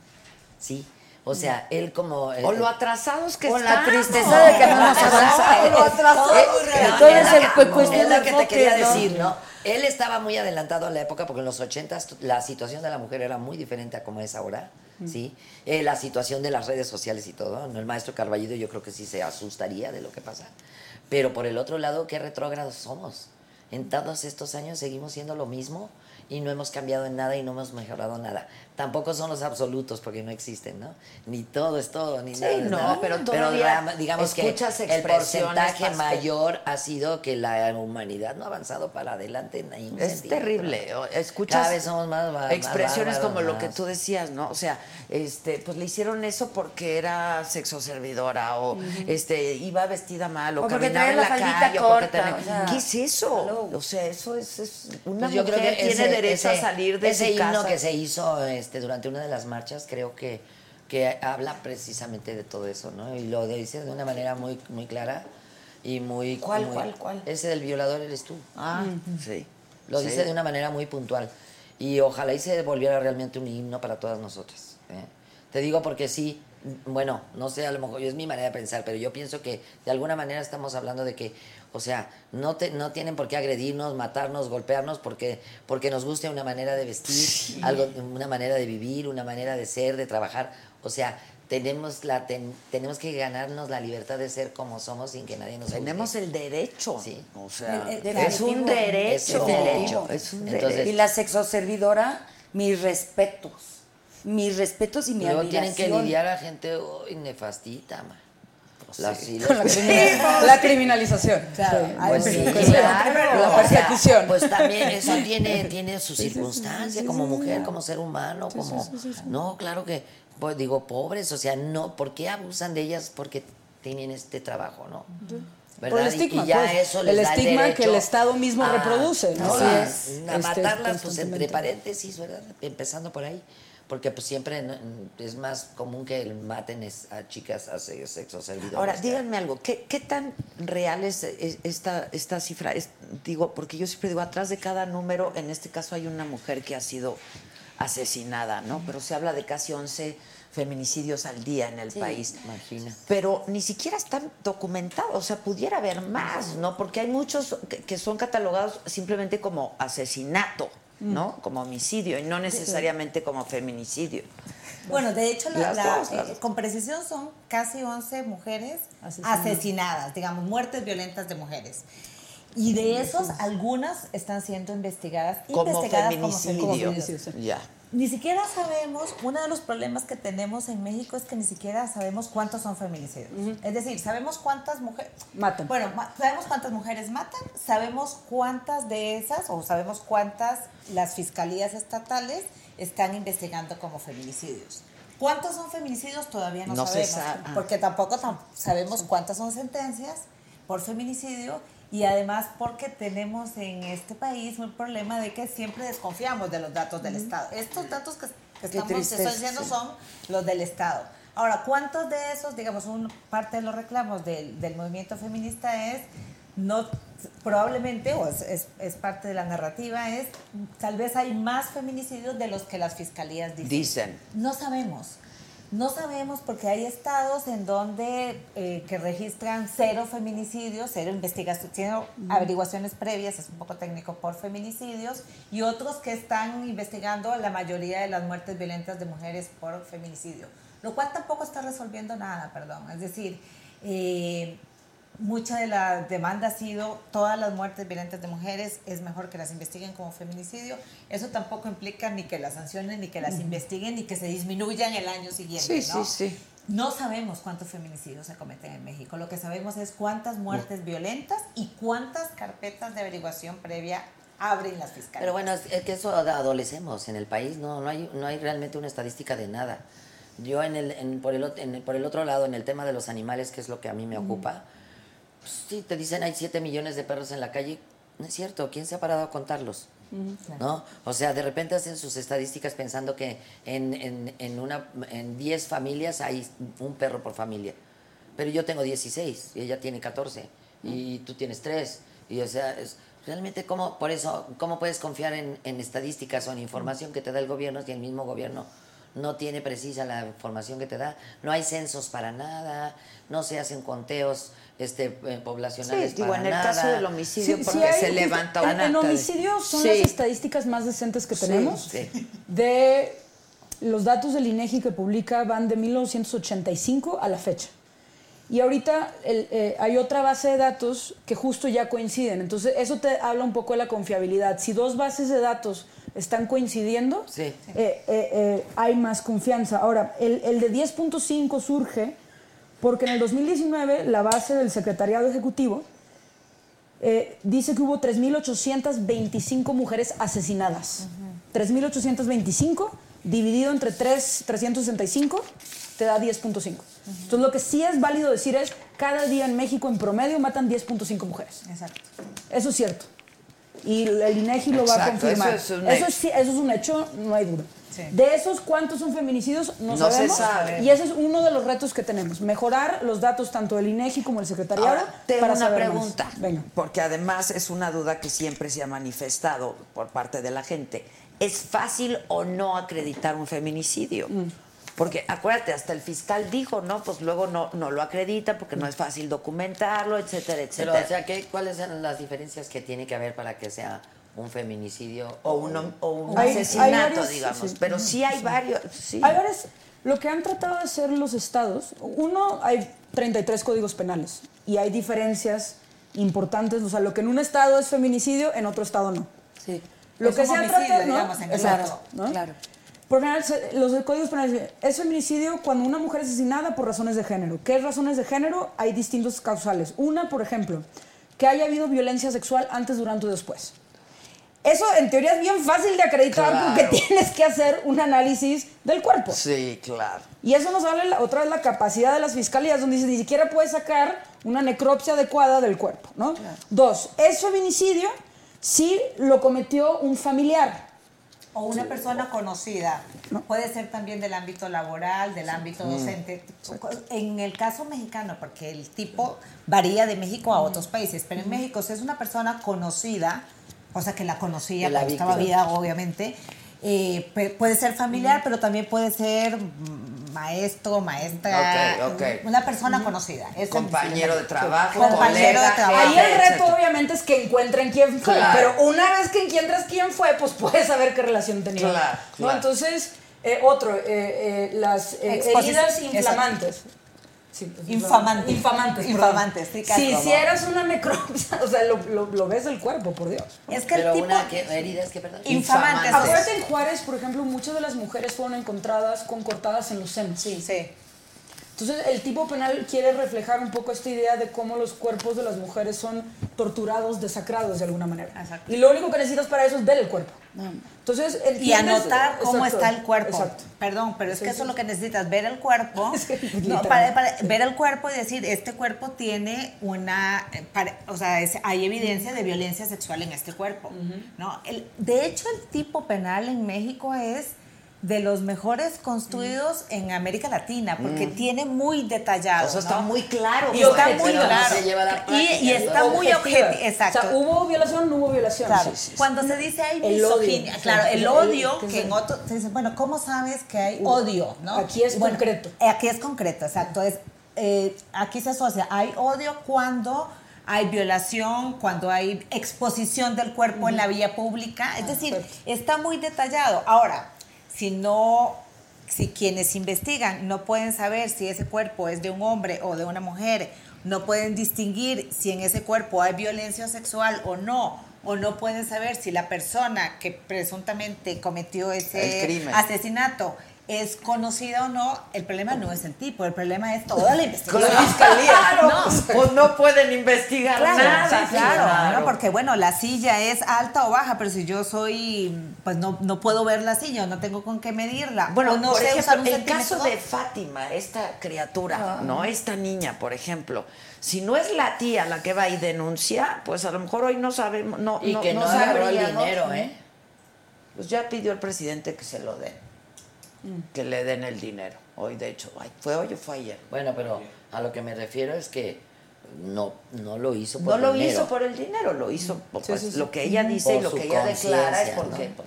¿sí? O sea, él como... eh, o lo atrasados que están. la tristeza de que no nos avanzamos. Lo atrasado. Eh, Entonces, es lo el que- te quería decir, ¿no? Él estaba muy adelantado a la época porque en los 80 la situación de la mujer era muy diferente a como es ahora, ¿sí? Eh, la situación de las redes sociales y todo, ¿no? El maestro Carballido yo creo que sí se asustaría de lo que pasa. Pero por el otro lado, qué retrógrados somos. En todos estos años seguimos siendo lo mismo y no hemos cambiado en nada y no hemos mejorado nada. Tampoco son los absolutos porque no existen, ¿no? Ni todo es todo, ni Sí, nada no, nada. pero todavía ram- digamos que el porcentaje mayor ha sido que la humanidad no ha avanzado para adelante en ningún Es sentido. terrible. Escuchas Cada vez somos más, más- más expresiones como lo que tú decías, ¿no? O sea, este, pues le hicieron eso porque era sexo servidora o este iba vestida mal o, O porque caminaba en la la calle corta, tenía- o sea, ¿Qué es eso? hello. O sea, eso es, es una Pues yo creo que tiene ese- derecho ese- a salir de ese su himno casa. que se hizo este, durante una de las marchas, creo que, que habla precisamente de todo eso, ¿no? Y lo dice de una manera muy, muy clara y muy... ¿Cuál, muy- cuál, cuál? Ese del violador eres tú. Ah, sí. Lo Sí. dice de una manera muy puntual. Y ojalá y se volviera realmente un himno para todas nosotras. ¿eh? Te digo porque sí, bueno, no sé, a lo mejor es mi manera de pensar, pero yo pienso que de alguna manera estamos hablando de que, o sea, no, te, no tienen por qué agredirnos, matarnos, golpearnos, porque, porque nos guste una manera de vestir, algo, una manera de vivir, una manera de ser, de trabajar. O sea, tenemos la ten- tenemos que ganarnos la libertad de ser como somos sin que nadie nos Tenemos juzgue. el derecho. Sí. O sea, El- el- es un derecho. Es un derecho. Es un Entonces, derecho. y la sexoservidora, mis respetos. Mis respetos y mi Luego admiración. tienen que lidiar a gente uy, nefastita, ma. La- sí, la, la criminalización. Claro, Sí. hay Pues sí, claro. la o sea, persecución. pues también eso tiene, tiene su circunstancia como mujer, como ser humano, como... No, claro que, pues digo, pobres, o sea, no, ¿por qué abusan de ellas? Porque tienen este trabajo, ¿no? ¿Verdad? Por el estigma, y, ya pues, eso les el da estigma que el Estado mismo a- reproduce, ¿no? A- es, a este, matarlas, pues entre paréntesis, ¿verdad? Empezando por ahí. Porque pues siempre es más común que maten a chicas a se- sexo servidoras. Ahora, díganme algo, ¿qué, qué tan real es, es- esta, esta cifra? Es- digo, porque yo siempre digo, atrás de cada número, en este caso hay una mujer que ha sido asesinada, ¿no? Pero se habla de casi 11 feminicidios al día en el Sí, país. imagina. Pero ni siquiera están documentados, o sea, pudiera haber más, ¿no? Porque hay muchos que son catalogados simplemente como asesinato, ¿no? Como homicidio y no necesariamente como feminicidio. Bueno, de hecho, la- dos, eh, con precisión son casi 11 mujeres Asesinadas. asesinadas, digamos, muertes violentas de mujeres. Y de esos, algunas están siendo investigadas, Como investigadas feminicidio. como feminicidio. Ya. Ni siquiera sabemos, uno de los problemas que tenemos en México es que ni siquiera sabemos cuántos son feminicidios. Es decir, sabemos cuántas mujeres Matan. Bueno, ma- sabemos cuántas mujeres matan, sabemos cuántas de esas, o sabemos cuántas las fiscalías estatales están investigando como feminicidios. ¿Cuántos son feminicidios? Todavía no, sabemos, sa- ah. porque tampoco tam- sabemos cuántas son sentencias por feminicidio y además porque tenemos en este país un problema de que siempre desconfiamos de los datos del Estado. Estos datos que, que estamos tristeza, diciendo sí. son los del Estado. Ahora, ¿cuántos de esos, digamos, un, parte de los reclamos del, del movimiento feminista es, no, probablemente, o es, es- es parte de la narrativa, es tal vez hay más feminicidios de los que las fiscalías dicen. Dicen. No sabemos. No sabemos porque hay estados en donde eh, que registran cero feminicidios, cero investigaciones, cero averiguaciones previas, es un poco técnico por feminicidios, y otros que están investigando la mayoría de las muertes violentas de mujeres por feminicidio, lo cual tampoco está resolviendo nada, perdón. Es decir, eh, mucha de la demanda ha sido todas las muertes violentas de mujeres es mejor que las investiguen como feminicidio. Eso tampoco implica ni que las sancionen, ni que las investiguen, ni que se disminuyan el año siguiente. Sí, ¿no? sí, sí. No sabemos cuántos feminicidios se cometen en México. Lo que sabemos es cuántas muertes violentas y cuántas carpetas de averiguación previa abren las fiscalías. Pero bueno, es, que eso ad- adolecemos en el país, no, no, hay, no hay realmente una estadística de nada. Yo en el, en- por, el, ot- en el- por el otro lado, en el tema de los animales, que es lo que a mí me ocupa, pues, sí, te dicen hay 7 millones de perros en la calle, no es cierto, ¿quién se ha parado a contarlos? ¿No? O sea, de repente hacen sus estadísticas pensando que en, en, en, una, en 10 familias hay un perro por familia. Pero yo tengo 16 y ella tiene 14 y tú tienes 3. Y o sea, es, realmente, ¿cómo, por eso, ¿cómo puedes confiar en, en estadísticas o en información que te da el gobierno si el mismo gobierno no tiene precisa la información que te da? No hay censos para nada, no se hacen conteos este, eh, poblacionales Sí, digo, para en el nada. caso del homicidio, Sí, porque sí hay se levanta una En homicidio son las estadísticas más decentes que tenemos. Sí. De los datos del INEGI que publica van de 1985 a la fecha. Y ahorita el, eh, hay otra base de datos que justo ya coinciden. Entonces, eso te habla un poco de la confiabilidad. Si dos bases de datos están coincidiendo, Sí. eh, eh, eh, hay más confianza. Ahora, el, el de 10.5 surge porque en el 2019 la base del Secretariado Ejecutivo eh, dice que hubo 3.825 mujeres asesinadas. 3.825 dividido entre 3, 365 te da 10.5. Entonces lo que sí es válido decir es, cada día en México en promedio matan 10.5 mujeres. Exacto. Eso es cierto. Y el INEGI lo va a confirmar. eso es un eso, es, eso es un hecho, no hay duda. Sí. De esos, ¿cuántos son feminicidios? No, No se sabemos. sabe. Y ese es uno de los retos que tenemos. Mejorar los datos tanto del INEGI como del Secretariado Ahora, tengo para una saber más. pregunta, Venga. porque además es una duda que siempre se ha manifestado por parte de la gente. ¿Es fácil o no acreditar un feminicidio? Mm. Porque acuérdate, hasta el fiscal dijo, no, pues luego no, no lo acredita porque no es fácil documentarlo, etcétera, Pero, etcétera. o sea, ¿qué, ¿cuáles son las diferencias que tiene que haber para que sea un feminicidio? o un, o un Hay- hay asesinato, varios- digamos. sí. Pero sí hay varios. Sí. Hay varias- Lo que han tratado de hacer los estados, uno, hay 33 códigos penales y hay diferencias importantes, o sea, lo que en un estado es feminicidio, en otro estado no. Sí. Lo Es que se han homicidio, tratado, ¿no? digamos, en Exacto, otro. ¿no? Claro. Por general, los códigos penales dicen, es feminicidio cuando una mujer es asesinada por razones de género. ¿Qué razones de género? Hay distintos causales. Una, por ejemplo, que haya habido violencia sexual antes, durante o después. Eso en teoría es bien fácil de acreditar Claro. porque tienes que hacer un análisis del cuerpo. Sí, claro. Y eso nos habla la- otra vez la capacidad de las fiscalías, donde dice, ni siquiera puedes sacar una necropsia adecuada del cuerpo, ¿no? Dos, es feminicidio si lo cometió un familiar. O una persona conocida. Puede ser también del ámbito laboral, del ámbito docente. En el caso mexicano, porque el tipo varía de México a otros países, pero en México si es una persona conocida, o sea que la conocía, la cuando estaba vida, obviamente, eh, puede ser familiar, pero también puede ser mm, maestro, maestra, Ok, ok. una persona conocida. Es Compañero de trabajo, Compañero de trabajo. Ahí el etcétera. reto obviamente es que encuentren quién fue, Claro. pero una vez que encuentras quién fue, pues puedes saber qué relación tenía. Claro, ¿no? claro. Entonces, eh, otro, eh, eh, las eh, heridas inflamantes. Sí, Infamantes. Infamantes. perdón. Infamantes, sí, Si hicieras una necropsia, o sea, lo, lo- lo ves del cuerpo, por Dios. Es que el tipo... una que, heridas que, perdón. Infamantes. Acuérdate en Juárez, por ejemplo, muchas de las mujeres fueron encontradas con cortadas en los senos. Sí, sí. Entonces, el tipo penal quiere reflejar un poco esta idea de cómo los cuerpos de las mujeres son torturados, desacrados de alguna manera. Exacto. Y lo único que necesitas para eso es ver el cuerpo. Entonces, y entiendes- anotar cómo Exacto, está el cuerpo. Exacto. Perdón, pero es Sí, que sí. eso es lo que necesitas, ver el cuerpo. Es que, No, para- ver el cuerpo y decir, este cuerpo tiene una, eh, o sea, es- hay evidencia de violencia sexual en este cuerpo. ¿no? El- de hecho, el tipo penal en México es de los mejores construidos en América Latina, porque tiene muy detallado. O sea, está ¿no? muy claro. Y está muy no claro. y, está muy objetivo. Exacto. O sea, hubo violación, no hubo violación. Claro. Sí, sí, sí. Cuando se dice hay El odio, misoginia, sí. claro, el El- odio, que en otro, se dice, bueno, ¿cómo sabes que hay Uh, odio? ¿no? aquí es Bueno, concreto. Aquí es concreto, exacto. Es, eh, aquí se asocia, hay odio cuando hay violación, cuando hay exposición del cuerpo en la vía pública. Es decir, perfecto. está muy detallado. Ahora, si no, si quienes investigan no pueden saber si ese cuerpo es de un hombre o de una mujer, no pueden distinguir si en ese cuerpo hay violencia sexual o no, o no pueden saber si la persona que presuntamente cometió ese asesinato es conocida o no, el problema no es el tipo, el problema es toda la Con investigación. la fiscalía. No. Pues no pueden investigar Claro, nada. sí, claro, ¿no? porque bueno, la silla es alta o baja, pero si yo soy, pues no, no puedo ver la silla, no tengo con qué medirla. Bueno, o no por sé ejemplo, usar un el caso de Fátima, esta criatura, ¿no? Esta niña, por ejemplo, si no es la tía la que va y denuncia, pues a lo mejor hoy no sabemos, no, Y no, que no, sabría, agarró el ¿no? dinero, ¿eh? Pues ya pidió el presidente que se lo den, que le den el dinero. Hoy, de hecho, ay, ¿fue hoy o fue ayer? Bueno, pero a lo que me refiero es que no, no lo hizo No por lo dinero. hizo por el dinero, lo hizo por Sí, pues, sí, sí. lo que ella dice y lo que ella declara es porque... ¿no?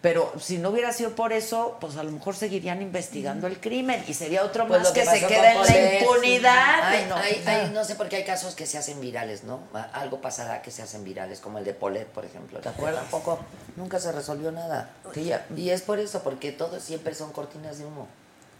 Pero si no hubiera sido por eso, pues a lo mejor seguirían investigando el crimen y sería otro Pues más que, que se queda en la impunidad. Hay- no, hay- hay- no sé por qué hay casos que se hacen virales, ¿no? Algo pasará que se hacen virales, como el de Polet, por ejemplo. ¿Te acuerdas? Tampoco, nunca se resolvió nada. Y es por eso, porque todos siempre son cortinas de humo.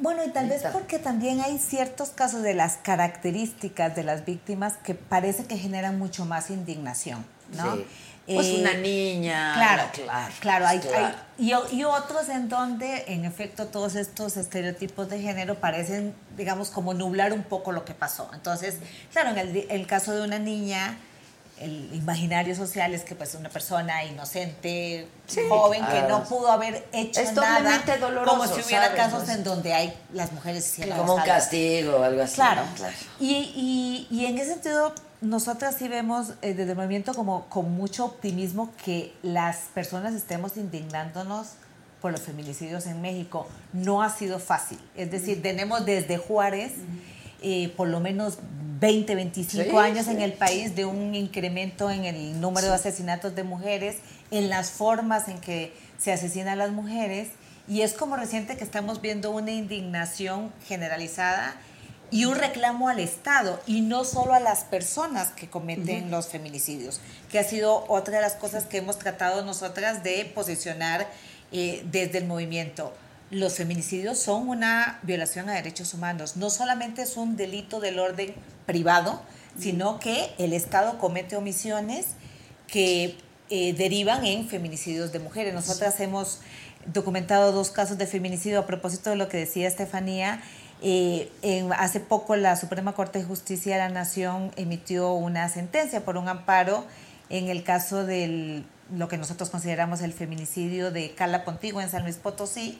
Bueno, y tal vez porque también hay ciertos casos de las características de las víctimas que parece que generan mucho más indignación, ¿no? Sí. Pues Eh, una niña. Claro, claro. claro, hay, claro. hay- y, y otros en donde, en efecto, todos estos estereotipos de género parecen, digamos, como nublar un poco lo que pasó. Entonces, claro, en el, caso de una niña, el imaginario social es que pues una persona inocente, joven, que no pudo haber hecho Es nada, doloroso, como si hubiera ¿sabes? casos en donde hay las mujeres hicieron Como un castigo o algo así. Claro. ¿no? Claro. Y, y- y en ese sentido, nosotras sí vemos eh, desde el movimiento como con mucho optimismo que las personas estemos indignándonos por los feminicidios en México. No ha sido fácil. Es decir, tenemos desde Juárez eh, por lo menos 20, 25 Sí, años sí. en el país de un incremento en el número de asesinatos de mujeres, en las formas en que se asesinan a las mujeres. Y es como reciente que estamos viendo una indignación generalizada y un reclamo al Estado y no solo a las personas que cometen los feminicidios, que ha sido otra de las cosas que hemos tratado nosotras de posicionar eh, desde el movimiento. los feminicidios son una violación a derechos humanos. No solamente es un delito del orden privado, sino que el Estado comete omisiones que eh, derivan en feminicidios de mujeres. Nosotras hemos documentado dos casos de feminicidio a propósito de lo que decía Estefanía. Eh, en- hace poco la Suprema Corte de Justicia de la Nación emitió una sentencia por un amparo en el caso del lo que nosotros consideramos el feminicidio de Carla Pontigo en San Luis Potosí.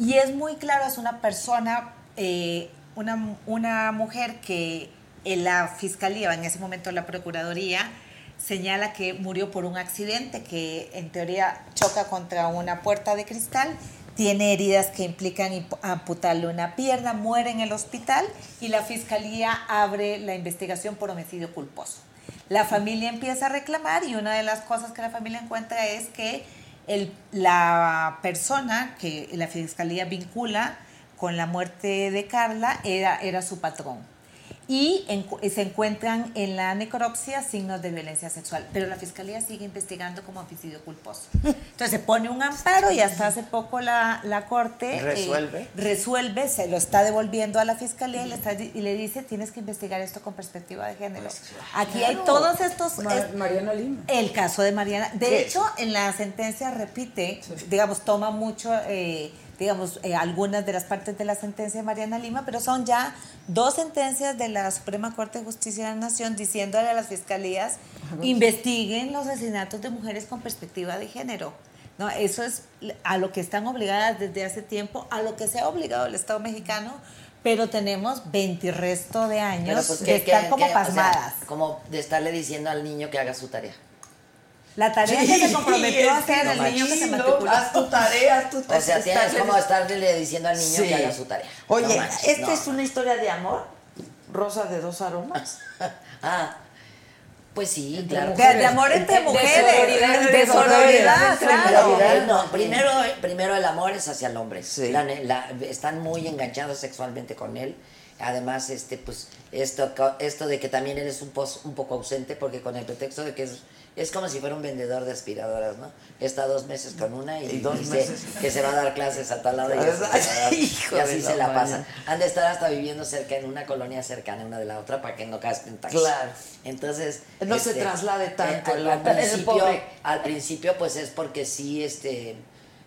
Y es muy claro, es una persona, eh, una, una mujer que en la fiscalía, en ese momento la Procuraduría, señala que murió por un accidente que en teoría choca contra una puerta de cristal, tiene heridas que implican imp- amputarle una pierna, muere en el hospital y la fiscalía abre la investigación por homicidio culposo. La familia empieza a reclamar y una de las cosas que la familia encuentra es que el- la persona que la fiscalía vincula con la muerte de Carla era, era su patrón y encu- y se encuentran en la necropsia signos de violencia sexual, pero la fiscalía sigue investigando como homicidio culposo. Entonces se pone un amparo y hasta hace poco la, la corte eh, ¿Resuelve? resuelve, se lo está devolviendo a la fiscalía y le, está y le dice tienes que investigar esto con perspectiva de género. Aquí hay todos estos Ma- es- Mariana Lima. el caso de Mariana. De hecho, en la sentencia repite, digamos, toma mucho, eh, digamos, eh, algunas de las partes de la sentencia de Mariana Lima, pero son ya dos sentencias de la Suprema Corte de Justicia de la Nación diciéndole a las fiscalías investiguen los asesinatos de mujeres con perspectiva de género. ¿no? Eso es a lo que están obligadas desde hace tiempo, a lo que se ha obligado el Estado mexicano, pero tenemos 20 y resto de años pues, de ¿qué- estar como qué? O sea, pasmadas. como de estarle diciendo al niño que haga su tarea. La tarea que se comprometió a hacer el niño que se matriculó. Haz tu tarea, haz tu O tarea. sea, tienes como estarle diciendo al niño Sí. que haga su tarea. Oye, No manches, ¿esta no. es una historia de amor? Rosa de dos aromas. Ah, pues sí, claro. De, de amor entre De mujeres, de, de sororidad, claro. Sororidad, no, primero, primero el amor es hacia el hombre. La ne- la- están muy enganchados sexualmente con él. Además, este, pues, esto, esto de que también eres un, pos- un poco ausente, porque con el pretexto de que es, es como si fuera un vendedor de aspiradoras, ¿no? Está dos meses con una y, Y dos dice meses. que se va a dar clases a tal lado y, y así se la mañana. Han de estar hasta viviendo cerca en una colonia cercana una de la otra para que no gasten taxi. Claro. Entonces. No se traslade tanto al, el al principio, al principio, pues es porque sí, este.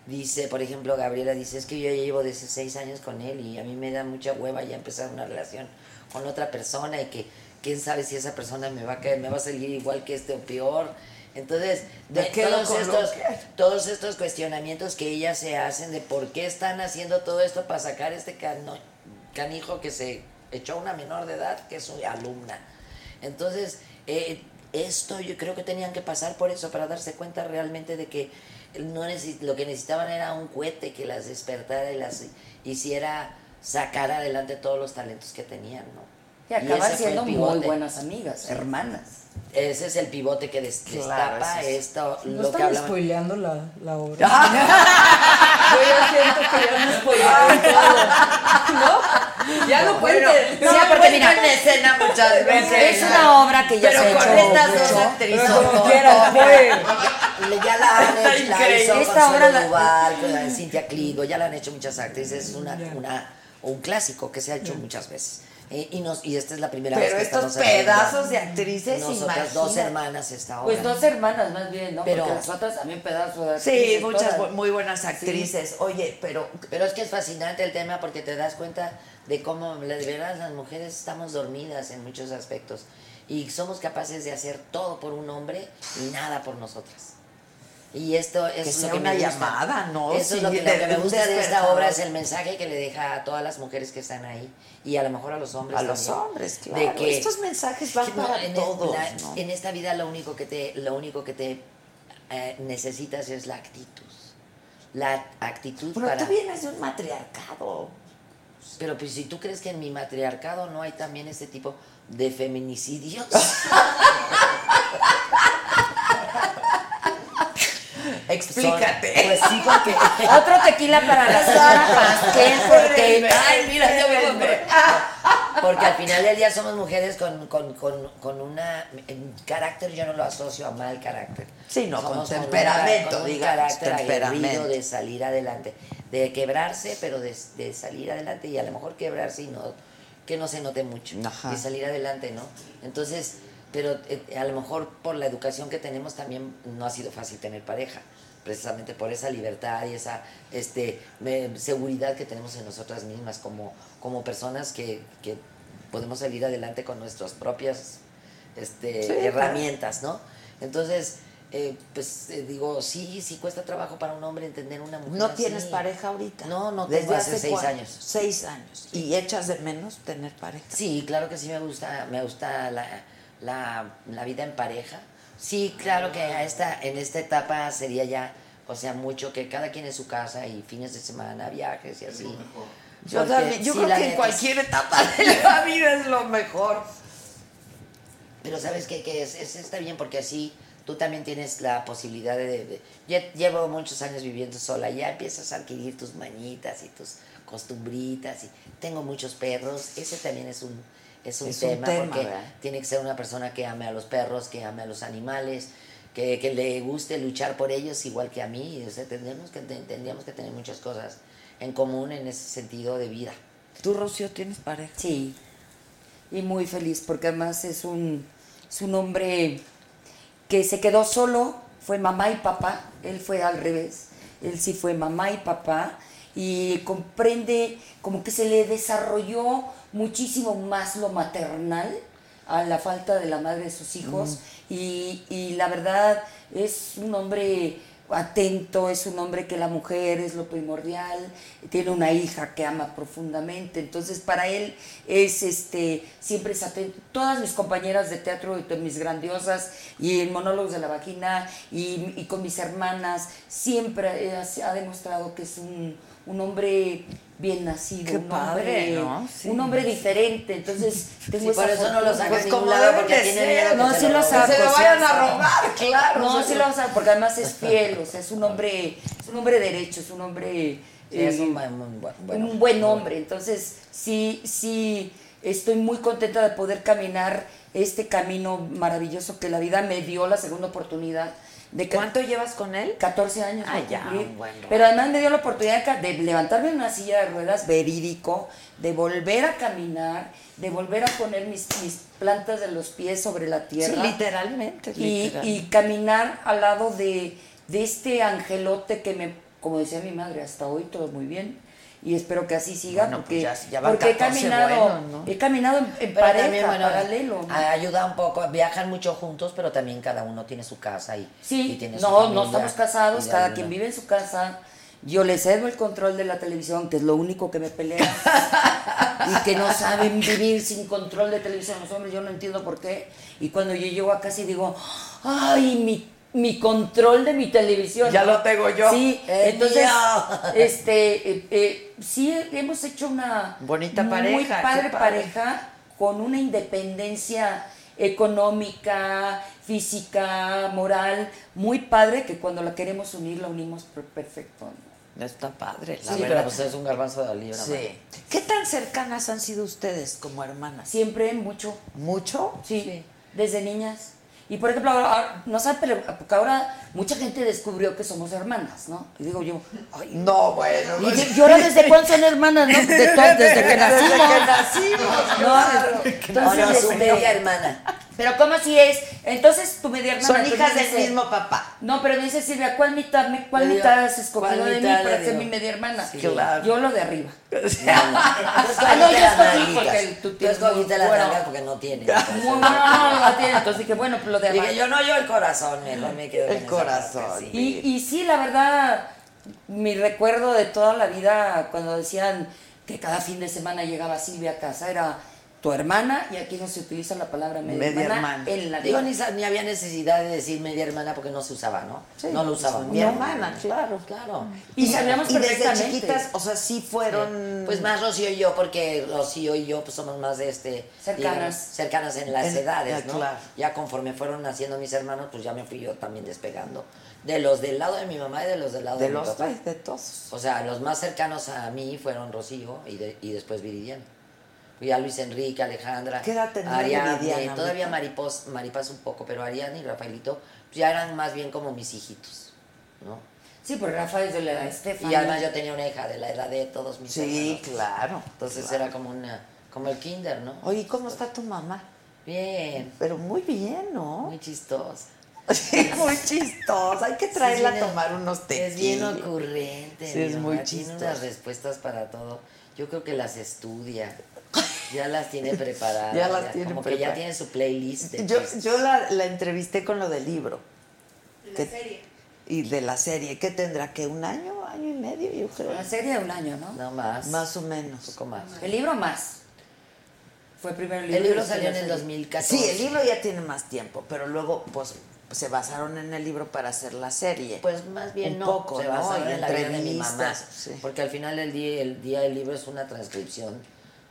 Dice, por ejemplo, Gabriela dice, es que yo ya llevo 16 años con él y a mí me da mucha hueva ya empezar una relación con otra persona y que quién sabe si esa persona me va a caer, me va a salir igual que este o peor. Entonces, de todos estos, todos estos cuestionamientos que ellas se hacen de por qué están haciendo todo esto para sacar este cano- canijo que se echó a una menor de edad, que es su alumna. Entonces, eh, esto yo creo que tenían que pasar por eso, para darse cuenta realmente de que no lo que necesitaban era un cohete que las despertara y las hiciera sacar adelante todos los talentos que tenían, ¿no? Y acaban siendo muy buenas amigas, hermanas. Ese es el pivote que des- Claro, destapa ese es- esto, No lo que están hablaban. spoileando la, la obra. Yo ya siento que ya me spoilearon todo. ¿No? Ya no Bueno, cuenten. no, Sí, porque mira, en escena muchas veces. Es una obra que ya Pero se ha con hecho estas dos mucho. actrices. Pero como no, no. Le- Ya la han hecho, la hizo Esta obra la- Duval, con la de Cintia Cligo, ya la han hecho muchas actrices, es una, una, un clásico que se ha hecho muchas veces. Eh, y, nos, y esta es la primera Pero vez que estos pedazos de actrices, Nosotras dos hermanas esta obra. Pues dos hermanas más bien, ¿no? Pero- Porque las otras también pedazos de Sí, actrices, muchas todas. bu- muy buenas actrices. Oye, pero Pero es que es fascinante el tema porque te das cuenta de cómo, de verdad, las mujeres estamos dormidas en muchos aspectos y somos capaces de hacer todo por un hombre y nada por nosotras. Y esto es Que lo sea que una me gusta. llamada, ¿no? Eso es lo que, lo de- que me de gusta de esta obra, es el mensaje que le deja a todas las mujeres que están ahí y a lo mejor a los hombres a los hombres, De claro. que- Estos mensajes van no, para en, todos, la- ¿no? en esta vida lo único que te, lo único que te eh, necesitas es la actitud. La actitud Pero para... tú vienes de un matriarcado. Pero pues si tú crees que en mi matriarcado no hay también este tipo de feminicidios. Explícate. Son- pues sí, porque... Otro tequila para la señora Pastel, porque Ay, mira, ya me compré. Porque al final del día somos mujeres con, con, con, con una... En carácter yo no lo asocio a mal carácter. Sí, no, con temperamento, con un digamos, carácter temperamento. de salir adelante. De quebrarse, pero de, de salir adelante. Y a lo mejor quebrarse y no... Que no se note mucho. Ajá. Y salir adelante, ¿no? Entonces... Pero eh, a lo mejor por la educación que tenemos también no ha sido fácil tener pareja precisamente por esa libertad y esa este, seguridad que tenemos en nosotras mismas como, como personas que, que podemos salir adelante con nuestras propias este, Sí, herramientas, ¿no? Entonces, eh, pues eh, digo, sí, sí cuesta trabajo para un hombre entender una mujer. ¿No así. tienes pareja ahorita? No, no ¿Desde tengo hace hace seis años. Seis años. ¿Y echas de menos tener pareja? Sí, claro que sí me gusta, me gusta la, la, la vida en pareja. Sí, claro que a esta, en esta etapa sería ya, o sea, mucho que cada quien en su casa y fines de semana, viajes y así. Yo, también- yo sí, creo que en cualquier etapa de la vida es lo mejor. Pero sabes qué? que es, es- está bien porque así tú también tienes la posibilidad de, de- llevo muchos años viviendo sola, ya empiezas a adquirir tus mañitas y tus costumbritas y tengo muchos perros, ese también es un es un Es un tema, tema, porque ¿verdad? tiene que ser una persona que ame a los perros, que ame a los animales, que, que le guste luchar por ellos igual que a mí, o sea, tendríamos que tendríamos que tener muchas cosas en común en ese sentido de vida. ¿Tú, Rocío, tienes pareja? Sí, y muy feliz porque además es un, es un hombre que se quedó solo, fue mamá y papá, él fue al revés, él sí fue mamá y papá y comprende como que se le desarrolló muchísimo más lo maternal a la falta de la madre de sus hijos. Y, y la verdad es un hombre atento, es un hombre que la mujer es lo primordial, tiene una hija que ama profundamente, entonces para él es este, siempre es atento. Todas mis compañeras de teatro, de mis grandiosas, y en monólogos de la vagina, y, y con mis hermanas, siempre ha, ha demostrado que es un, un hombre bien nacido, Qué un, padre, hombre, ¿no? Sí. un hombre diferente, entonces tengo Sí, por eso no lo sacan Pues ningún como lado porque tiene miedo No, se sí lo saco. se lo vayan a saco. robar, claro. No, sí lo saber, porque además es fiel, o sea, es un hombre, es un hombre derecho, es un hombre... Sí, es eh, un bueno. un buen hombre. Entonces, sí, sí, estoy muy contenta de poder caminar este camino maravilloso que la vida me dio la segunda oportunidad. De ¿Cuánto llevas con él? 14 años. Ah, ya. Pero además me dio la oportunidad de levantarme en una silla de ruedas verídico, de volver a caminar, de volver a poner mis, mis plantas de los pies sobre la Sí, tierra. literalmente. y, y caminar al lado de, de este angelote que me, como decía mi madre, hasta hoy todo muy bien. Y espero que así siga Bueno, porque, pues ya- ya van porque he 14 caminado, ¿no? he caminado en, en Pero pareja, también, bueno, paralelo. ¿no? Ayuda un poco, viajan mucho juntos, pero también cada uno tiene su casa y, Sí, y tiene su no, familia. no estamos casados, cada alguna- quien vive en su casa. Yo le cedo el control de la televisión, que es lo único que me pelea. y que no saben vivir sin control de televisión los hombres, yo no entiendo por qué. Y cuando yo llego a casa y digo, ay, mi, mi control de mi televisión. Ya lo tengo yo. Sí, Es entonces, este, eh, eh, sí hemos hecho una Bonita muy pareja, padre qué padre. pareja con una independencia económica, física, moral, muy padre que cuando la queremos unir la unimos per- perfecto. ¿no? Está padre, la Sí, verdad. pero pues es un garbanzo de libra. Sí. ¿Qué tan cercanas han sido ustedes como hermanas? Siempre mucho, ¿Mucho? sí, desde niñas. Y por ejemplo, ahora, ahora, no saben, pero porque ahora mucha gente descubrió que somos hermanas, ¿no? Y digo yo, ay, No, bueno. Y yo- yo ahora desde cuándo son hermanas, ¿no? De to- desde que nacimos. Desde que nacimos, No, claro. entonces, Ahora su este, media hermana. Pero ¿cómo así es? Entonces tu media hermana. Son hijas del mismo papá. No, pero me dice Silvia, ¿cuál mitad, me- cuál mitad has escogido ¿cuál de mí mitad para ser mi media hermana? Sí. Claro. Yo lo de arriba. Entonces, Ah, no, yo escogí porque tú Tú tienes escogiste muy las bueno. nalgas porque no tiene. Muy bueno, no, no, no tiene. Entonces dije, bueno, pues lo Dije, yo no, yo el corazón, mejor me quedo con El esa corazón. parte, sí. Y, y sí, la verdad, mi recuerdo de toda la vida, cuando decían que cada fin de semana llegaba Silvia a casa, era tu hermana, y aquí no se utiliza la palabra media, Media hermana, hermana. en la Digo, ni, ni había necesidad de decir media hermana porque no se usaba, ¿no? no lo usaban. Mi hermana, claro. Claro. Y sabíamos Y desde perfectamente. chiquitas, o sea, sí fueron... Pues más Rocío y yo, porque Rocío y yo pues somos más de este... Cercanas. digamos, cercanas en las En- edades, ya, ¿no? claro. Ya conforme fueron naciendo mis hermanos, pues ya me fui yo también despegando. De los del lado de mi mamá y de los del lado de, De mi los papá. tres, de todos. O sea, los más cercanos a mí fueron Rocío y, de- y después Viridiana. Ya Luis Enrique, Alejandra, ¿Qué edad Ariadne, todavía ahorita? Maripos, Maripas un poco, pero Ariadne y Rafaelito pues, ya eran más bien como mis hijitos, ¿no? Sí, porque Rafa es de la edad de Estefan. Y además yo tenía una hija de la edad de todos mis Sí, hermanos. claro. Entonces claro. era como una, como el kinder, ¿no? Oye, ¿cómo está tu mamá? Bien, Pero muy bien, ¿no? muy chistosa. Sí, muy chistosa. Hay que traerla Sí, a tomar unos tequilas. Es bien ocurrente. Sí, es muy Tiene chistosa. unas respuestas para todo. Yo creo que las estudia. Ya las tiene preparadas. Ya las tiene Como que ya tiene su playlist. de Yo, yo la, la entrevisté con lo del libro. La ¿Qué- serie. Y de la serie. ¿Qué tendrá? ¿Que un año? ¿Año y medio? Yo creo. La serie de un año, ¿no? No más. Más o Un menos. poco más. El libro más. Fue primero el libro. El libro salió en el serie. 2014. Sí, el libro ya tiene más tiempo, pero luego pues se basaron en el libro para hacer la serie. Pues más bien Un no, poco, se basaron en la vida de mi mamá. sí. Porque al final el día, el día del libro es una transcripción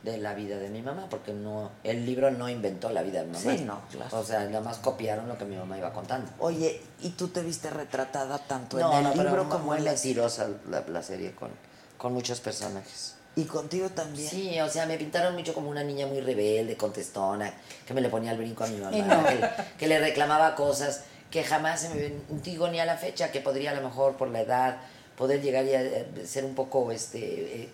de la vida de mi mamá, porque no el libro no inventó la vida de mi mamá. Sí, no, claro. O sea, nada más copiaron lo que mi mamá iba contando. Oye, ¿y tú te viste retratada tanto no, en el no, libro como en la mentirosa la, la serie con, con muchos personajes. Y contigo también. Sí, o sea, me pintaron mucho como una niña muy rebelde, contestona, que me le ponía el brinco a mi mamá, no. que, le- que le reclamaba cosas que jamás se me digo ni a la fecha, que podría a lo mejor por la edad poder llegar y a, eh, ser un poco este eh,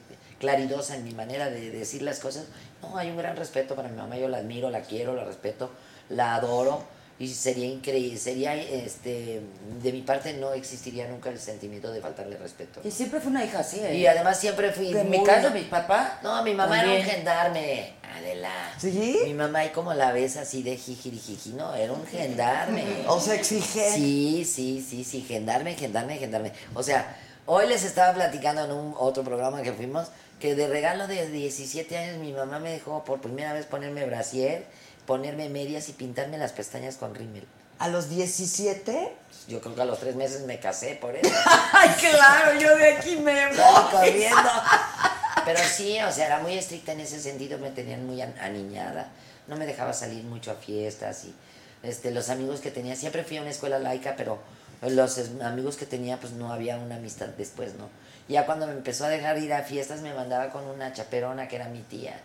claridosa en mi manera de decir las cosas. No, hay un gran respeto para mi mamá, yo la admiro, la quiero, la respeto, la adoro y sería increíble, sería este de mi parte no existiría nunca el sentimiento de faltarle respeto. Y siempre fue una hija así, ¿eh? Y además siempre fui En mi caso, mi papá. no, mi mamá también. era un gendarme, Adela. ¿Sí? Mi mamá, ahí como la ves así de jijirijiji, no, era un gendarme. O sea, exige. Sí, sí, sí, sí, gendarme, gendarme, gendarme. O sea, hoy les estaba platicando en un otro programa que fuimos que de regalo de 17 años mi mamá me dejó por primera vez ponerme brasier, ponerme medias y pintarme las pestañas con rímel. A los 17. Yo creo que a los tres meses me casé por eso. ¡Ay, claro! Yo de aquí me voy. Corriendo. Pero sí, o sea, era muy estricta en ese sentido, me tenían muy an- aniñada. No me dejaba salir mucho a fiestas y este, los amigos que tenía, siempre fui a una escuela laica, pero los amigos que tenía, pues no había una amistad después, ¿no? Ya cuando me empezó a dejar ir a fiestas, me mandaba con una chaperona que era mi tía,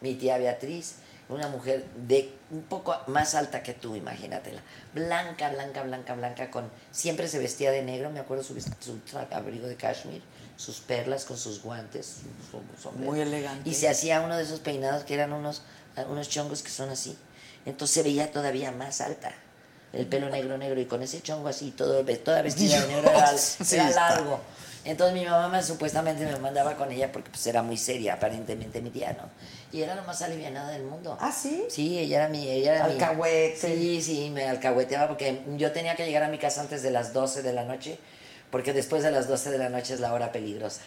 mi tía Beatriz, una mujer de un poco más alta que tú, imagínatela. Blanca, blanca, blanca, blanca, con siempre se vestía de negro, me acuerdo su, su abrigo de cashmere, sus perlas con sus guantes, su, su sombrero. Muy elegante. Y se hacía uno de esos peinados que eran unos, unos chongos que son así. Entonces se veía todavía más alta. El pelo negro, negro, y con ese chongo así, todo, toda vestida de negro, era, largo. Entonces mi mamá me- supuestamente me mandaba con ella porque pues era muy seria, aparentemente mi tía, ¿no? Y era lo más alivianada del mundo. ¿Ah, sí? Sí, ella era mi... Ella era mi- Alcahuete. Sí, sí, me alcahueteaba porque yo tenía que llegar a mi casa antes de las 12 de la noche, porque después de las 12 de la noche es la hora peligrosa.